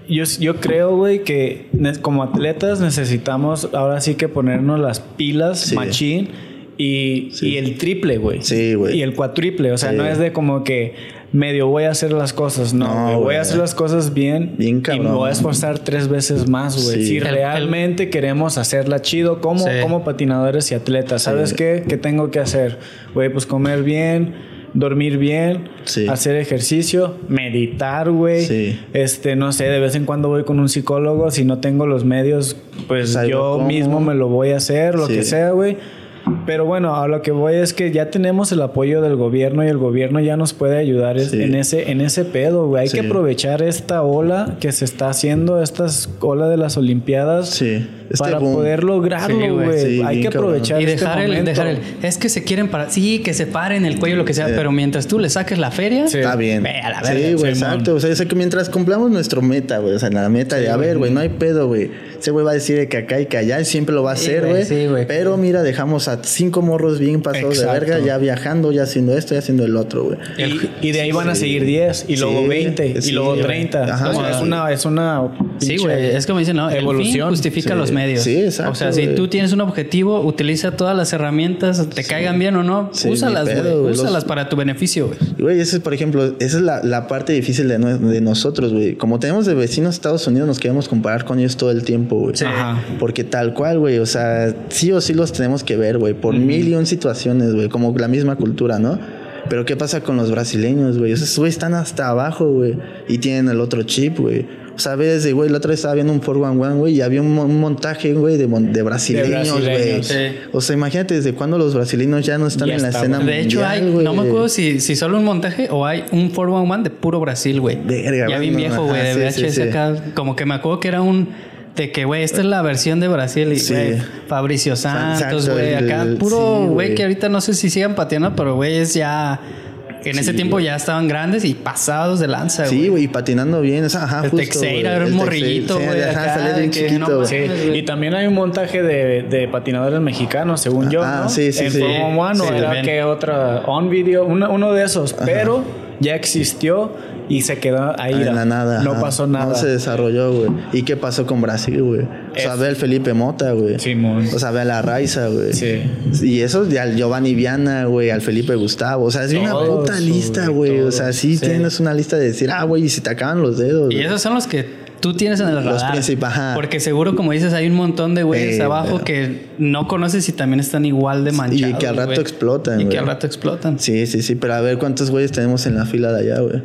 C: yo, yo creo, güey, que como atletas necesitamos ahora sí que ponernos las pilas machín y, y, el triple, güey. Sí, güey. Y el cuatriple. O sea, no es de como que medio voy a hacer las cosas. No, voy a hacer las cosas bien. Bien cabrón. Y me voy a esforzar tres veces más, güey. Si realmente queremos hacerla chido como, como patinadores y atletas. ¿Sabes qué? ¿Qué tengo que hacer? Güey, pues comer bien dormir bien, hacer ejercicio, meditar, güey. Este, no sé, de vez en cuando voy con un psicólogo, si no tengo los medios, pues yo mismo me lo voy a hacer, lo que sea, güey. Pero bueno, a lo que voy es que ya tenemos el apoyo del gobierno y el gobierno ya nos puede ayudar en ese en ese pedo, güey. Hay que aprovechar esta ola que se está haciendo, esta ola de las Olimpiadas.
A: Sí.
C: Este para poder lograrlo, güey. Hay que aprovechar
B: y dejar, este el, dejar el. Es que se quieren para. Sí, que se paren el cuello, lo que sea. Pero mientras tú le saques la feria.
A: Está bien.
B: Ve a la
A: sí, güey, exacto. O sea, que mientras cumplamos nuestro meta, güey. O sea, la meta de, a ver, güey, no hay pedo, güey. Ese güey va a decir que acá y que allá. Y siempre lo va a hacer, güey. Sí, güey. Pero mira, dejamos a cinco morros bien pasados de verga, ya viajando, ya haciendo esto, ya haciendo el otro, güey.
C: Y, de ahí van a seguir 10, y luego 20, y luego 30. es una. Es una
B: sí, güey. Es como dicen, ¿no? Evolución. justifica los medios.
A: Sí, exacto.
B: O sea, si tú tienes un objetivo, utiliza todas las herramientas, te caigan bien o no, úsalas, güey. Úsalas para tu beneficio, güey.
A: Güey, esa es, por ejemplo, esa es la, la parte difícil de, de nosotros, güey. Como tenemos de vecinos Estados Unidos, nos queremos comparar con ellos todo el tiempo, güey. Ajá. Porque tal cual, güey. O sea, sí o sí los tenemos que ver, güey. Por mil y un situaciones, güey. Como la misma cultura, ¿no? Pero ¿qué pasa con los brasileños, güey? Esos güey están hasta abajo, güey. Y tienen el otro chip, güey. O sea, ves, güey, la otra vez estaba viendo un 411, güey, y había un, montaje, güey, de, de, brasileños, güey. O sea, imagínate desde cuándo los brasileños ya no están en la escena
B: De hecho, hay, no me acuerdo si, si solo un montaje o hay un 411 de puro Brasil, güey. Ya bien viejo, güey, de VHS acá. Como que me acuerdo que era un de que, güey, esta es la versión de Brasil y, güey, Fabricio Santos, güey, acá puro, güey, que ahorita no sé si sigan pateando, pero, güey, es ya en ese tiempo ya estaban grandes y pasados de lanza,
A: Sí, güey, y patinando bien. ajá,
B: el Texeira era un morrillito, güey.
C: y también hay un montaje de, de patinadores mexicanos, según yo, ah, ¿no?
A: sí, sí,
C: en
A: sí.
C: One, era que otra... On Video, uno, de esos. Pero ya existió y se quedó ahí.
A: En la nada.
C: No pasó nada. No
A: se desarrolló, güey. ¿Y qué pasó con Brasil, güey? O sea, ve al Felipe Mota, güey.
C: Simón.
A: O sea, ve a la Raiza, güey.
C: Sí.
A: Y eso de al Giovanni Viana, güey, al Felipe Gustavo. O sea, es una puta lista, güey. O sea, sí, tienes una lista de decir, ah, güey, y si te acaban los dedos.
B: Y esos son los que tú tienes en el radar. Los
A: principales.
B: Porque seguro, como dices, hay un montón de güeyes abajo que no conoces y también están igual de manchados.
A: Y que al rato explotan,
B: Y que al rato explotan.
A: Sí, sí, sí. Pero a ver cuántos güeyes tenemos en la fila de allá, güey.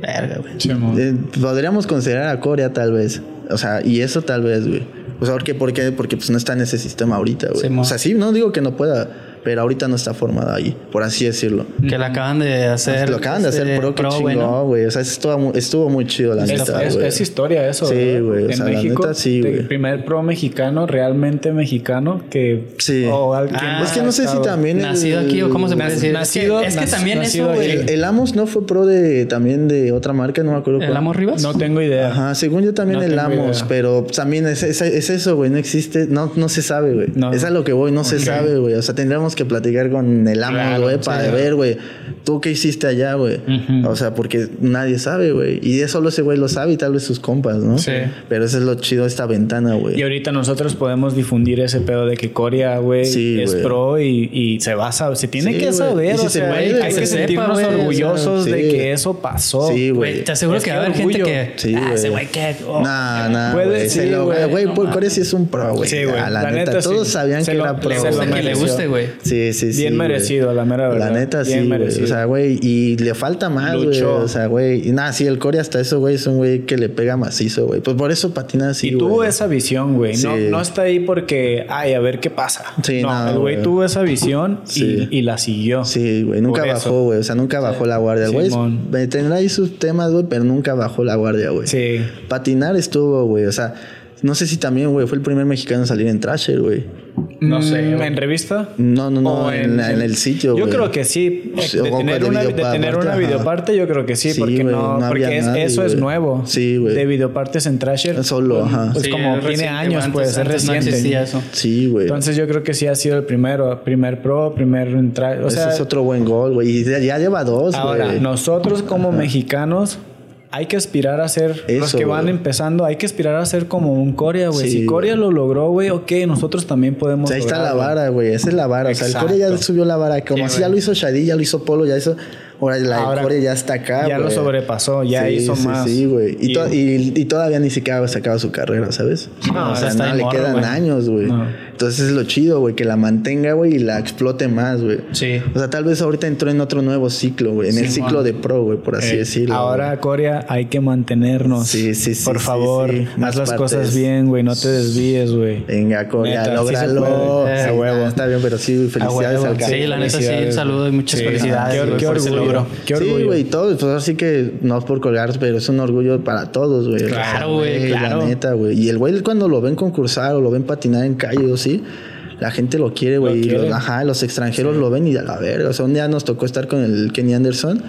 B: Verga, güey.
A: Eh, podríamos considerar a Corea tal vez. O sea, y eso tal vez, güey. O sea, ¿por qué? Porque, porque pues no está en ese sistema ahorita, güey. o sea, sí, no digo que no pueda pero ahorita no está formada ahí, por así decirlo.
B: Que la acaban de hacer.
A: Lo acaban de hacer este, pro, que chingón, güey. O sea, estuvo, estuvo muy chido la
C: neta, es, es, historia eso.
A: Sí, güey. En México, la neta, sí, güey.
C: El primer pro mexicano, realmente mexicano, que.
A: Sí.
C: O alguien
A: ah, es que no sé si también.
B: Nacido aquí o cómo se puede decir.
C: Nacido.
B: Es que, también eso, güey.
A: El, el, Amos no fue pro de también de otra marca, no me acuerdo.
B: ¿El Amos Rivas?
C: No tengo idea.
A: Ajá, según yo también el Amos, pero también es, es, eso, güey. No existe, no, no se sabe, güey. Es a lo que voy, no se sabe, güey. O sea, tendríamos que platicar con el amo, güey, para ver, güey, tú qué hiciste allá, güey. O sea, porque nadie sabe, güey. Y de solo ese güey lo sabe y tal vez sus compas, ¿no?
C: Sí.
A: Pero eso es lo chido de esta ventana, güey.
C: Y ahorita nosotros podemos difundir ese pedo de que Corea, güey, es pro y, se va a saber, se tiene que saber, o sea, hay, que sentirnos orgullosos de que eso pasó.
A: Sí, güey.
B: Te aseguro que va a haber gente que. Sí, ah, ese güey que.
A: Oh, nah, nah. Puede, sí, güey. Güey, Corea sí es un pro, güey. Sí, güey. La, neta, todos sabían que era pro.
B: que le guste, güey.
A: Sí, sí, sí
C: merecido, la mera verdad.
A: La neta, sí. O sea, güey, y le falta más, güey. O sea, güey. Y nada, sí, el Core hasta eso, güey, es un güey que le pega macizo, güey. Pues por eso patina así.
C: Y tuvo esa visión, güey. No, no está ahí porque, ay, a ver qué pasa. Sí, no, el güey tuvo esa visión y, la siguió.
A: Sí, güey. Nunca bajó, güey. O sea, nunca bajó la guardia. güey tendrá ahí sus temas, güey, pero nunca bajó la guardia, güey.
C: Sí.
A: Patinar estuvo, güey. O sea, no sé si también, güey, fue el primer mexicano en salir en Trasher, güey.
C: No sé, mm, ¿en revista?
A: No, no, no, en, el sitio.
C: Yo creo que sí. De tener, una, de tener una videoparte, yo creo que sí, porque no, porque eso es nuevo.
A: Sí, güey.
C: De videopartes en Trasher.
A: Solo, ajá.
C: Pues como tiene años, pues es reciente.
B: eso.
A: Sí, güey.
C: Entonces yo creo que sí ha sido el primero, primer pro, primer o sea,
A: Ese es otro buen gol, güey. Y ya lleva dos, güey.
C: Ahora, nosotros como mexicanos hay que aspirar a ser los que van empezando, hay que aspirar a ser como un Corea, güey. si Corea lo logró, güey, ok, nosotros también podemos.
A: ahí está la vara, güey. Esa es la vara. O sea, el Corea ya subió la vara. Como así ya lo hizo Shadi, ya lo hizo Polo, ya hizo. Ahora la Corea ya está acá,
C: Ya lo sobrepasó, ya hizo más.
A: Sí, güey. Y, y, todavía ni siquiera se acaba su carrera, ¿sabes? No, o sea, no, le quedan años, güey. Entonces es lo chido, güey, que la mantenga, güey, y la explote más, güey. Sí. O sea, tal vez ahorita entró en otro nuevo ciclo, güey. En el ciclo de pro, güey, por así eh, decirlo.
C: Ahora, Corea, hay que mantenernos. Sí, sí, sí. Por favor, haz las cosas bien, güey. No te desvíes, güey.
A: Venga, Corea, lógralo. Sí huevo. Está bien, pero sí, felicidades al
B: Sí, la neta sí, un saludo y muchas felicidades.
C: Qué, orgullo.
A: Qué orgullo. Sí, güey, todo. Pues así que no es por colgar, pero es un orgullo para todos, güey.
B: Claro, güey, claro.
A: La neta, güey. Y el güey cuando lo ven concursar o lo ven patinar en calle o la gente lo quiere, güey. Los, ajá, los extranjeros lo ven y a la verga. O sea, un día nos tocó estar con el Kenny Anderson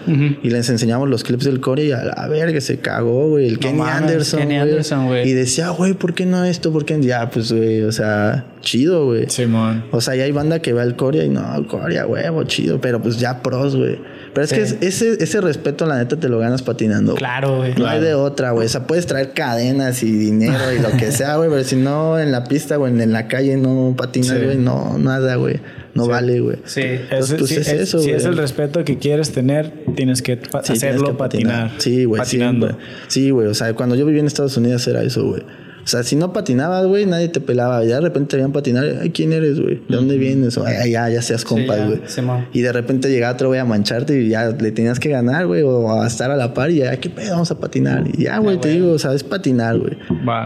A: y les enseñamos los clips del core y a la verga se cagó, güey. El Kenny Anderson. Kenny Anderson, güey. Y decía, güey, ¿por qué no esto? ¿Por qué? Ya, pues, güey, o sea, chido, güey. Simón. O sea, ya hay banda que va al core y no, Corea, huevo, chido. Pero pues ya pros, güey. Pero es que ese, ese respeto, la neta, te lo ganas patinando.
B: Claro, güey.
A: No hay de otra, güey. O sea, puedes traer cadenas y dinero y lo que sea, güey. Pero si no en la pista, güey, en la calle no patinas, güey, no, nada, güey. No vale, güey.
C: Sí. pues es eso, Si es el respeto que quieres tener, tienes que hacerlo patinar.
A: Sí, güey. Patinando. Sí, güey. O sea, cuando yo viví en Estados Unidos era eso, güey. O sea, si no patinabas, güey, nadie te pelaba. Ya de repente te veían patinar. Ay, ¿quién eres, güey? ¿De dónde vienes? Ay, ya, ya seas compa, güey. y de repente llegaba otro güey a mancharte y ya le tenías que ganar, güey, o a estar a la par y ya, ¿qué pedo? Vamos a patinar. Y ya, güey, te digo, o sea, es patinar, güey.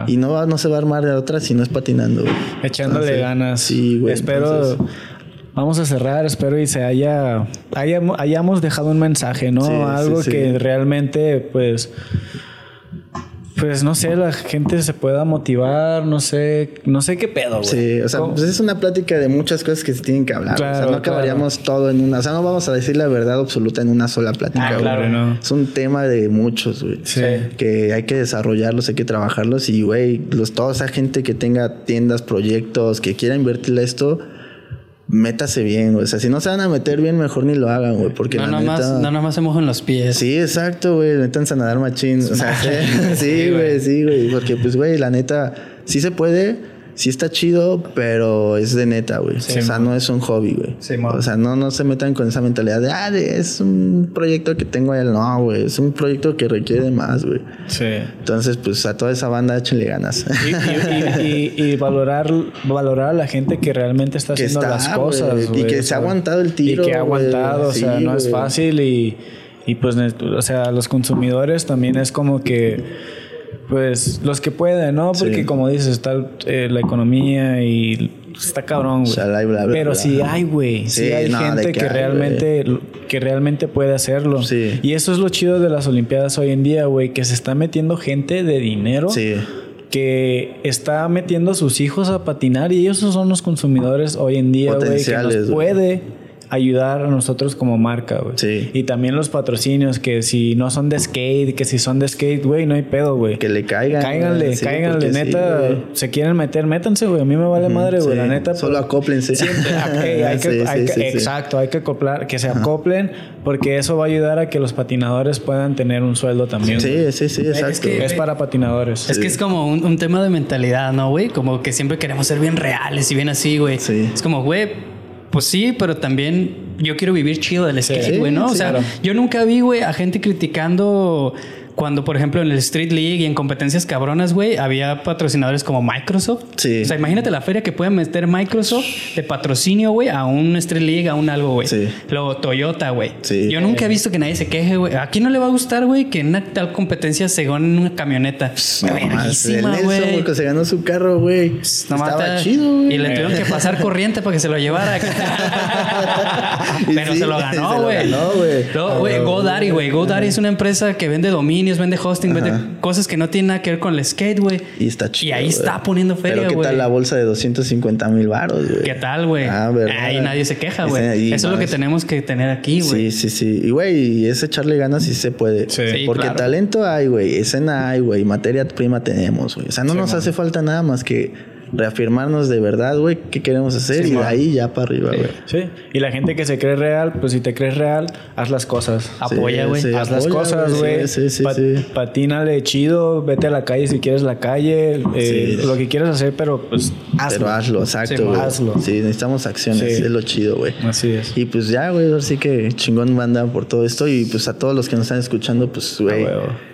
A: Y no, no se va a armar de otra si no es patinando, güey.
C: Echándole ganas. Sí, güey. Espero. Vamos a cerrar, espero y se haya, hayamos dejado un mensaje, ¿no? Algo que realmente, pues, pues no sé, la gente se pueda motivar, no sé, no sé qué pedo, güey.
A: Sí, o sea, pues es una plática de muchas cosas que se tienen que hablar. o sea, no acabaríamos todo en una, o sea, no vamos a decir la verdad absoluta en una sola plática. Ah, claro, no. Es un tema de muchos, güey. Sí. Que hay que desarrollarlos, hay que trabajarlos y, güey, los, toda esa gente que tenga tiendas, proyectos, que quiera invertirle esto métase bien, güey. O sea, si no se van a meter bien, mejor ni lo hagan, güey. Porque
B: no, la neta... más, no, nomás se mojan los pies.
A: Sí, exacto, güey. Métanse a nadar machín. O sea, sí, güey, sí, güey. Porque, pues, güey, la neta, sí se puede sí está chido, pero es de neta, güey. o sea, no es un hobby, güey. o sea, no, no se metan con esa mentalidad de, ah, es un proyecto que tengo él. No, güey. Es un proyecto que requiere más, güey. Sí. Entonces, pues a toda esa banda échenle ganas.
C: Y, valorar, valorar a la gente que realmente está haciendo las cosas.
A: Y que se ha aguantado el tiro.
C: Y que ha aguantado, o sea, no es fácil y, y pues, o sea, los consumidores también es como que pues los que pueden, ¿no? Porque como dices, está eh, la economía y está cabrón, güey. Pero sí hay, güey. Sí, hay gente que, realmente que realmente puede hacerlo. Sí. Y eso es lo chido de las Olimpiadas hoy en día, güey, que se está metiendo gente de dinero. Sí. Que está metiendo a sus hijos a patinar y ellos son los consumidores hoy en día, güey, que nos puede ayudar a nosotros como marca, güey. Sí. Y también los patrocinios, que si no son de skate, que si son de skate, güey, no hay pedo, güey.
A: Que le caigan.
C: Cáiganle, sí, cáiganle, neta. se quieren meter, métanse, güey. A mí me vale madre, güey, la neta.
A: Solo acóplense.
C: exacto, hay que acoplar, que se acoplen, porque eso va a ayudar a que los patinadores puedan tener un sueldo también.
A: Sí, sí, sí, exacto.
C: Es, que, es para patinadores.
B: Es que es como un, un tema de mentalidad, ¿no, güey? Como que siempre queremos ser bien reales y bien así, güey. Sí. Es como, güey pues sí, pero también yo quiero vivir chido del skate, güey, ¿no? o sea, yo nunca vi, güey, a gente criticando cuando, por ejemplo, en el Street League y en competencias cabronas, güey, había patrocinadores como Microsoft. Sí. O sea, imagínate la feria que puede meter Microsoft de patrocinio, güey, a un Street League, a un algo, güey. Sí. Luego Toyota, güey. Sí. Yo nunca he visto que nadie se queje, güey. ¿A quién no le va a gustar, güey, que en una tal competencia se gane una camioneta?
A: No, güey. se ganó su carro, güey. No Estaba chido, güey.
B: Y le tuvieron que pasar corriente para que se lo llevara. Pero se lo ganó, güey. Güey. güey, GoDaddy, güey. GoDaddy es una empresa que vende dominio vende hosting, vende cosas que no tienen nada que ver con el skate, güey.
A: Y está chido.
B: Y ahí está poniendo feria, güey.
A: ¿qué tal la bolsa de 250 mil baros, güey?
B: ¿Qué tal, güey? Ah, Ahí nadie se queja, güey. Eso es lo que tenemos que tener aquí, güey.
A: Sí, sí, sí. Y, güey, es echarle ganas si se puede. Sí. Porque talento hay, güey. Escena hay, güey. Materia prima tenemos, güey. O sea, no nos hace falta nada más que reafirmarnos de verdad, güey, qué queremos hacer y de ahí ya para arriba, güey.
C: Sí, y la gente que se cree real, pues si te crees real, haz las cosas.
B: Apoya, güey.
C: haz las cosas, güey. Sí, sí, sí, Patínale chido, vete a la calle si quieres la calle, eh, lo que quieras hacer, pero pues
A: hazlo. Pero hazlo, exacto, güey. hazlo. Sí, necesitamos acciones, es lo chido, güey.
C: Así es.
A: Y pues ya, güey, así que chingón banda por todo esto y pues a todos los que nos están escuchando, pues, güey,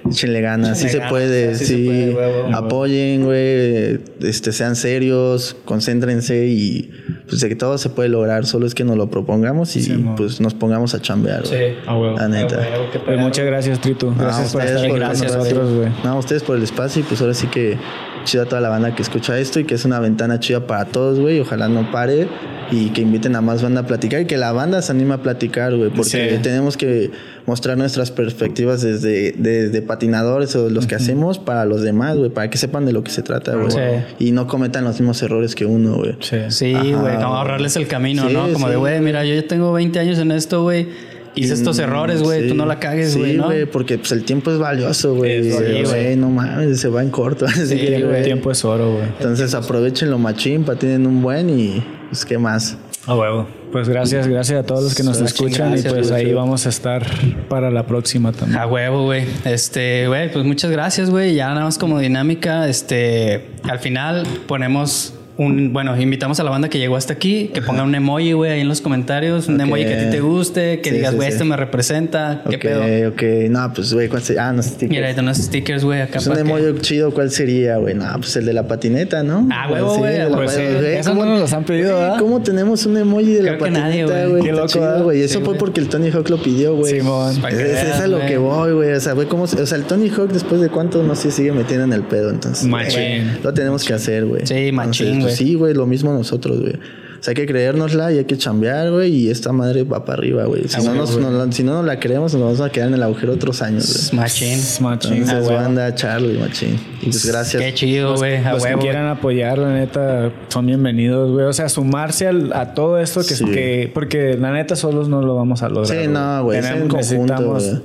A: échenle ganas, sí se puede, sí, apoyen, güey, este, sean serios, concéntrense y pues de que todo se puede lograr, solo es que nos lo propongamos y pues nos pongamos a chambear,
C: Sí, a huevo. La neta. Pues muchas gracias, Trito. Gracias por estar con nosotros, güey.
A: No, a ustedes por el espacio y pues ahora sí que chida a toda la banda que escucha esto y que es una ventana chida para todos, güey. Ojalá no pare y que inviten a más banda a platicar y que la banda se anime a platicar, güey, porque tenemos que mostrar nuestras perspectivas desde, desde patinadores o los que hacemos para los demás, güey, para que sepan de lo que se trata, güey. Y no cometan los mismos errores que uno, güey.
B: Sí, güey, como ahorrarles el camino, ¿no? Como de, güey, mira, yo ya tengo 20 años en esto, güey hice estos errores, güey, tú no la cagues, güey, sí, güey,
A: porque pues el tiempo es valioso, güey. Sí, no mames, se va en corto. Así
C: que, el tiempo es oro, güey.
A: Entonces aprovechenlo machín, patinen un buen y pues qué más.
C: A huevo. Pues gracias, gracias a todos los que nos escuchan y pues ahí vamos a estar para la próxima también.
B: A huevo, güey. Este, güey, pues muchas gracias, güey. Ya nada más como dinámica, este, al final ponemos un, bueno, invitamos a la banda que llegó hasta aquí, que ponga un emoji, güey, ahí en los comentarios, un emoji que a ti te guste, que digas, güey, este me representa, qué pedo.
A: Ok, no, pues, güey, ¿cuál sería? Ah, no
B: stickers. Mira, ahí unos stickers, güey, acá.
A: Pues un emoji chido, ¿cuál sería, güey? No, pues el de la patineta, ¿no?
B: Ah, güey, güey.
C: Pues, eso no nos han pedido, ¿verdad?
A: ¿Cómo tenemos un emoji de la patineta, güey?
C: Qué loco, güey.
A: Eso fue porque el Tony Hawk lo pidió, güey. Simón. Es, es a lo que voy, güey. O sea, güey, cómo, o sea, el Tony Hawk después de cuánto, no sé, sigue metiendo en el pedo, entonces.
B: Machín.
A: Lo tenemos que hacer, güey.
B: Sí, machín,
A: güey. Sí, güey, lo mismo nosotros, güey. O sea, hay que creérnosla y hay que chambear, güey. Y esta madre va para arriba, güey. Si, no nos, si no nos la creemos, nos vamos a quedar en el agujero otros años,
B: güey. Machín.
C: Machín.
A: Entonces, banda, Charlie, machín. Y pues gracias.
B: Qué chido, güey.
C: Los, que quieran apoyar, la neta, son bienvenidos, güey. O sea, sumarse a todo esto que, que... Porque la neta, solos no lo vamos a lograr.
A: Sí, no, güey.
C: Necesitamos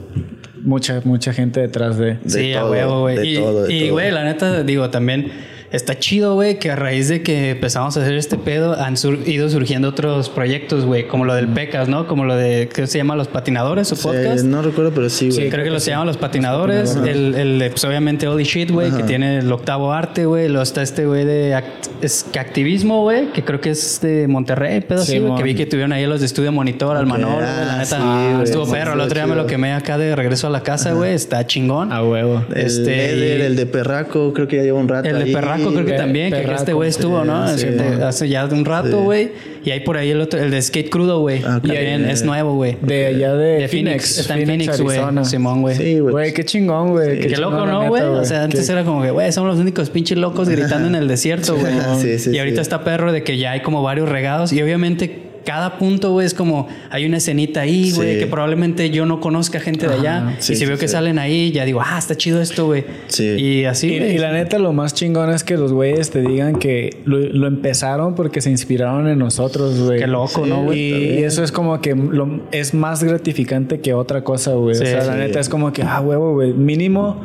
C: mucha, mucha gente detrás de...
B: de sí, a huevo, güey. Y, güey, la neta, digo, también está chido, güey, que a raíz de que empezamos a hacer este pedo han ido surgiendo otros proyectos, güey, como lo del PECAS, ¿no? Como lo de, ¿qué se llama? Los Patinadores, o podcast.
A: No recuerdo, pero sí, güey.
B: Sí, creo que, lo se llaman Los Patinadores. El, el, pues obviamente Holy Shit, güey, que tiene el octavo arte, güey. Luego está este güey de es, que activismo, güey, que creo que es de Monterrey, pedo así, güey, que vi que tuvieron ahí los de Estudio Monitor, al Manolo, la neta. Ah, estuvo perro. El otro día me lo quemé acá de regreso a la casa, güey. Está chingón.
C: A huevo.
A: El, este, el de Perraco, creo que ya lleva un rato.
B: El de Perraco creo que también, que este güey estuvo, ¿no? Hace ya de un rato, güey. Y hay por ahí el otro, el de Skate Crudo, güey. Ah, también es nuevo, güey.
C: De allá de, Phoenix.
B: Está en Phoenix, güey. Simón, güey.
C: Sí, güey. qué chingón, güey.
B: qué, loco, ¿no, güey? O sea, antes era como que, güey, somos los únicos pinches locos gritando en el desierto, güey. sí, sí, y ahorita está perro de que ya hay como varios regados. Y obviamente cada punto, güey, es como hay una escenita ahí, güey, que probablemente yo no conozca gente de allá. y si veo que salen ahí, ya digo, ah, está chido esto, güey. Y así.
C: Y, la neta, lo más chingón es que los güeyes te digan que lo, empezaron porque se inspiraron en nosotros, güey.
B: Qué loco, ¿no, güey?
C: Y, eso es como que lo, es más gratificante que otra cosa, güey. o sea, la neta es como que, ah, huevo, güey, mínimo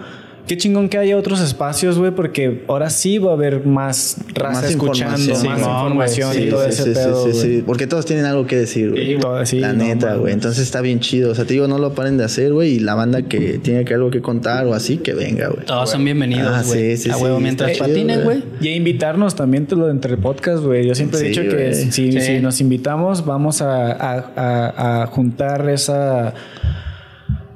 C: Qué chingón que haya otros espacios, güey, porque ahora sí va a haber más raza escuchando, más información y todo ese pedo. Sí, sí, sí,
A: porque todos tienen algo que decir, güey. la neta, güey. Entonces está bien chido. O sea, te digo, no lo paren de hacer, güey. Y la banda que tiene que algo que contar o así, que venga, güey.
B: Todos son bienvenidos, ah, güey. sí, sí, a huevo, mientras patinen, güey.
C: Y a invitarnos también lo entre podcast, güey. Yo siempre he dicho que si, si, nos invitamos, vamos a, a, a juntar esa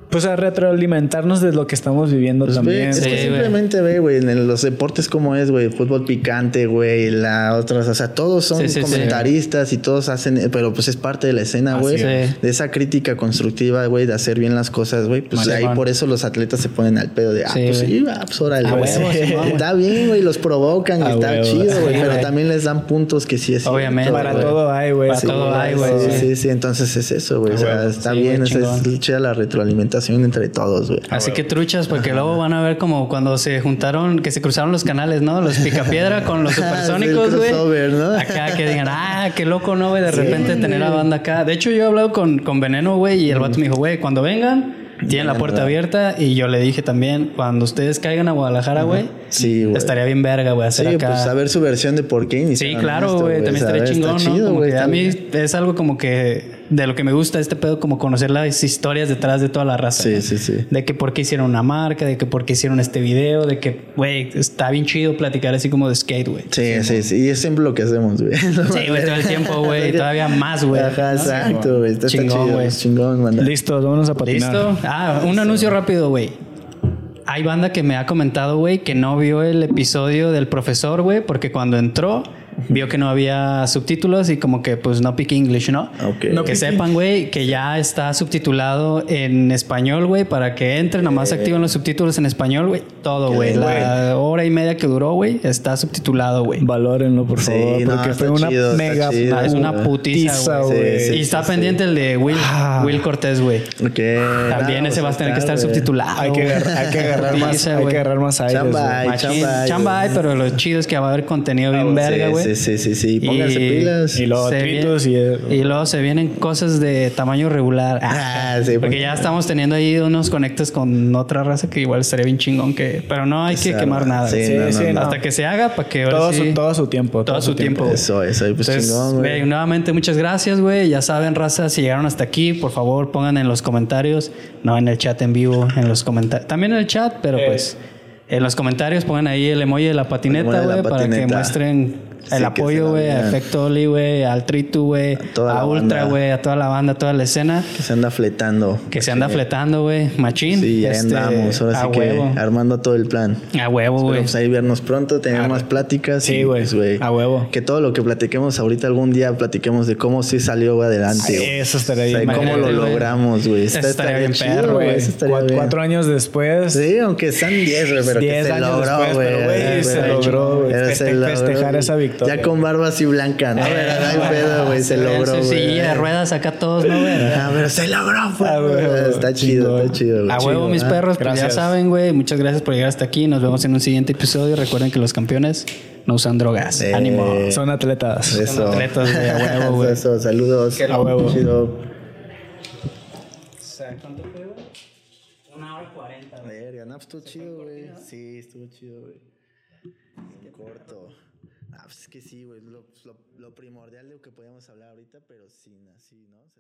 C: pues a retroalimentarnos de lo que estamos viviendo pues también.
A: es que simplemente ve, güey, en los deportes como es, güey, fútbol picante, güey, la otras, o sea, todos son comentaristas y todos hacen, pero pues es parte de la escena, güey, de esa crítica constructiva, güey, de hacer bien las cosas, güey, pues ahí por eso los atletas se ponen al pedo de, ah, pues sí, ah, pues órale, güey. Está bien, güey, los provocan y está chido, güey, pero también les dan puntos que sí es
B: Obviamente.
C: Para todo hay, güey.
B: Para todo hay, güey.
A: Sí, sí, entonces es eso, güey, o sea, está bien, es chida la retroalimentación entre todos, güey.
B: Así que truchas, porque luego van a ver como cuando se juntaron, que se cruzaron los canales, ¿no? Los Picapiedra con los supersónicos, güey. ¿no? Acá que digan, ah, qué loco, ¿no, güey? De repente tener la banda acá. De hecho, yo he hablado con, con Veneno, güey, y el vato me dijo, güey, cuando vengan tienen la puerta abierta y yo le dije también, cuando ustedes caigan a Guadalajara, güey,
A: sí,
B: estaría bien verga, güey, hacer
A: sí,
B: acá.
A: pues saber su versión de por qué
B: Sí, claro, güey, también estaría chingón, ¿no? Como que a mí es algo como que de lo que me gusta este pedo, como conocer las historias detrás de toda la raza.
A: Sí, sí, sí.
B: De que por qué hicieron una marca, de que por qué hicieron este video, de que, güey, está bien chido platicar así como de skate, güey.
A: Sí, sí, sí, Y es siempre lo que hacemos, güey.
B: Sí, güey, todo el tiempo, güey. Todavía más, güey.
A: Ajá, exacto, güey. Está, chingón, güey.
C: Chingón,
A: manda.
C: Listo, vámonos a patinar.
B: Listo. Ah, un anuncio rápido, güey. Hay banda que me ha comentado, güey, que no vio el episodio del profesor, güey, porque cuando entró vio que no había subtítulos y como que pues no pick English, ¿no?
A: Ok.
B: que sepan, güey, que ya está subtitulado en español, güey, para que entren, nomás activen los subtítulos en español, güey. Todo, güey. La hora y media que duró, güey, está subtitulado, güey.
C: Valórenlo, por favor, porque fue una mega
B: chido, es una putiza, güey. y está pendiente el de Will, ah. Will Cortés, güey.
A: Ok.
B: También ese va a tener que estar subtitulado.
C: Hay que, hay que agarrar más, hay que agarrar más aires.
A: Chamba,
B: chamba, chamba, pero lo chido es que va a haber contenido bien verga, güey.
A: Sí, sí, sí, sí. Pónganse pilas.
C: Y luego
B: y, y, luego se vienen cosas de tamaño regular.
A: Ah, sí.
B: Porque ya estamos teniendo ahí unos conectes con otra raza que igual estaría bien chingón que... Pero no hay que quemar nada.
A: Sí, sí,
B: Hasta que se haga para que...
C: Todo, su, todo su tiempo.
B: Todo, su tiempo.
A: Eso, eso. Pues chingón, güey.
B: Nuevamente, muchas gracias, güey. Ya saben, raza, si llegaron hasta aquí, por favor, pongan en los comentarios. No en el chat en vivo, en los comentarios. También en el chat, pero eh. pues... En los comentarios pongan ahí el emoji de la patineta, güey, para que muestren el apoyo, güey, a Efecto Oli, güey, al Tritu, güey, a, Ultra, güey, a toda la banda, a toda la escena.
A: Que se anda fletando.
B: Que se anda fletando, güey, machín.
A: Sí, ya este, andamos, ahora sí que armando todo el plan.
B: A huevo, güey.
A: Pues ahí vernos pronto, tener más pláticas.
C: Sí, pues, güey. a huevo.
A: Que todo lo que platiquemos ahorita algún día platiquemos de cómo sí salió adelante.
C: eso estaría bien.
A: O cómo lo logramos, güey.
B: Eso estaría bien perro, güey.
C: Cuatro años después.
A: Sí, aunque sean diez, güey, pero que se logró, güey.
C: Se logró, güey. Festejar esa victoria.
A: Ya con barba así blanca, ¿no? Era el pedo, güey. Se logró, güey.
B: Sí, de ruedas acá todos, ¿no, güey?
A: Ah, pero se logró, güey. Está chido, está chido, güey.
B: A huevo, mis perros, pues ya saben, güey. Muchas gracias por llegar hasta aquí. Nos vemos en un siguiente episodio. Recuerden que los campeones no usan drogas. Ánimo.
C: Son atletas.
A: Eso.
B: Son atletas, güey. A huevo, güey.
A: Eso, saludos.
C: A huevo.
A: Chido.
B: ¿Cuánto fue, güey? Una hora cuarenta.
A: Verga, no, estuvo chido, güey. Sí, estuvo chido, güey. Corto. Ah, pues es que sí, güey. Lo, lo, lo, primordial de lo que podíamos hablar ahorita, pero sin así, ¿no?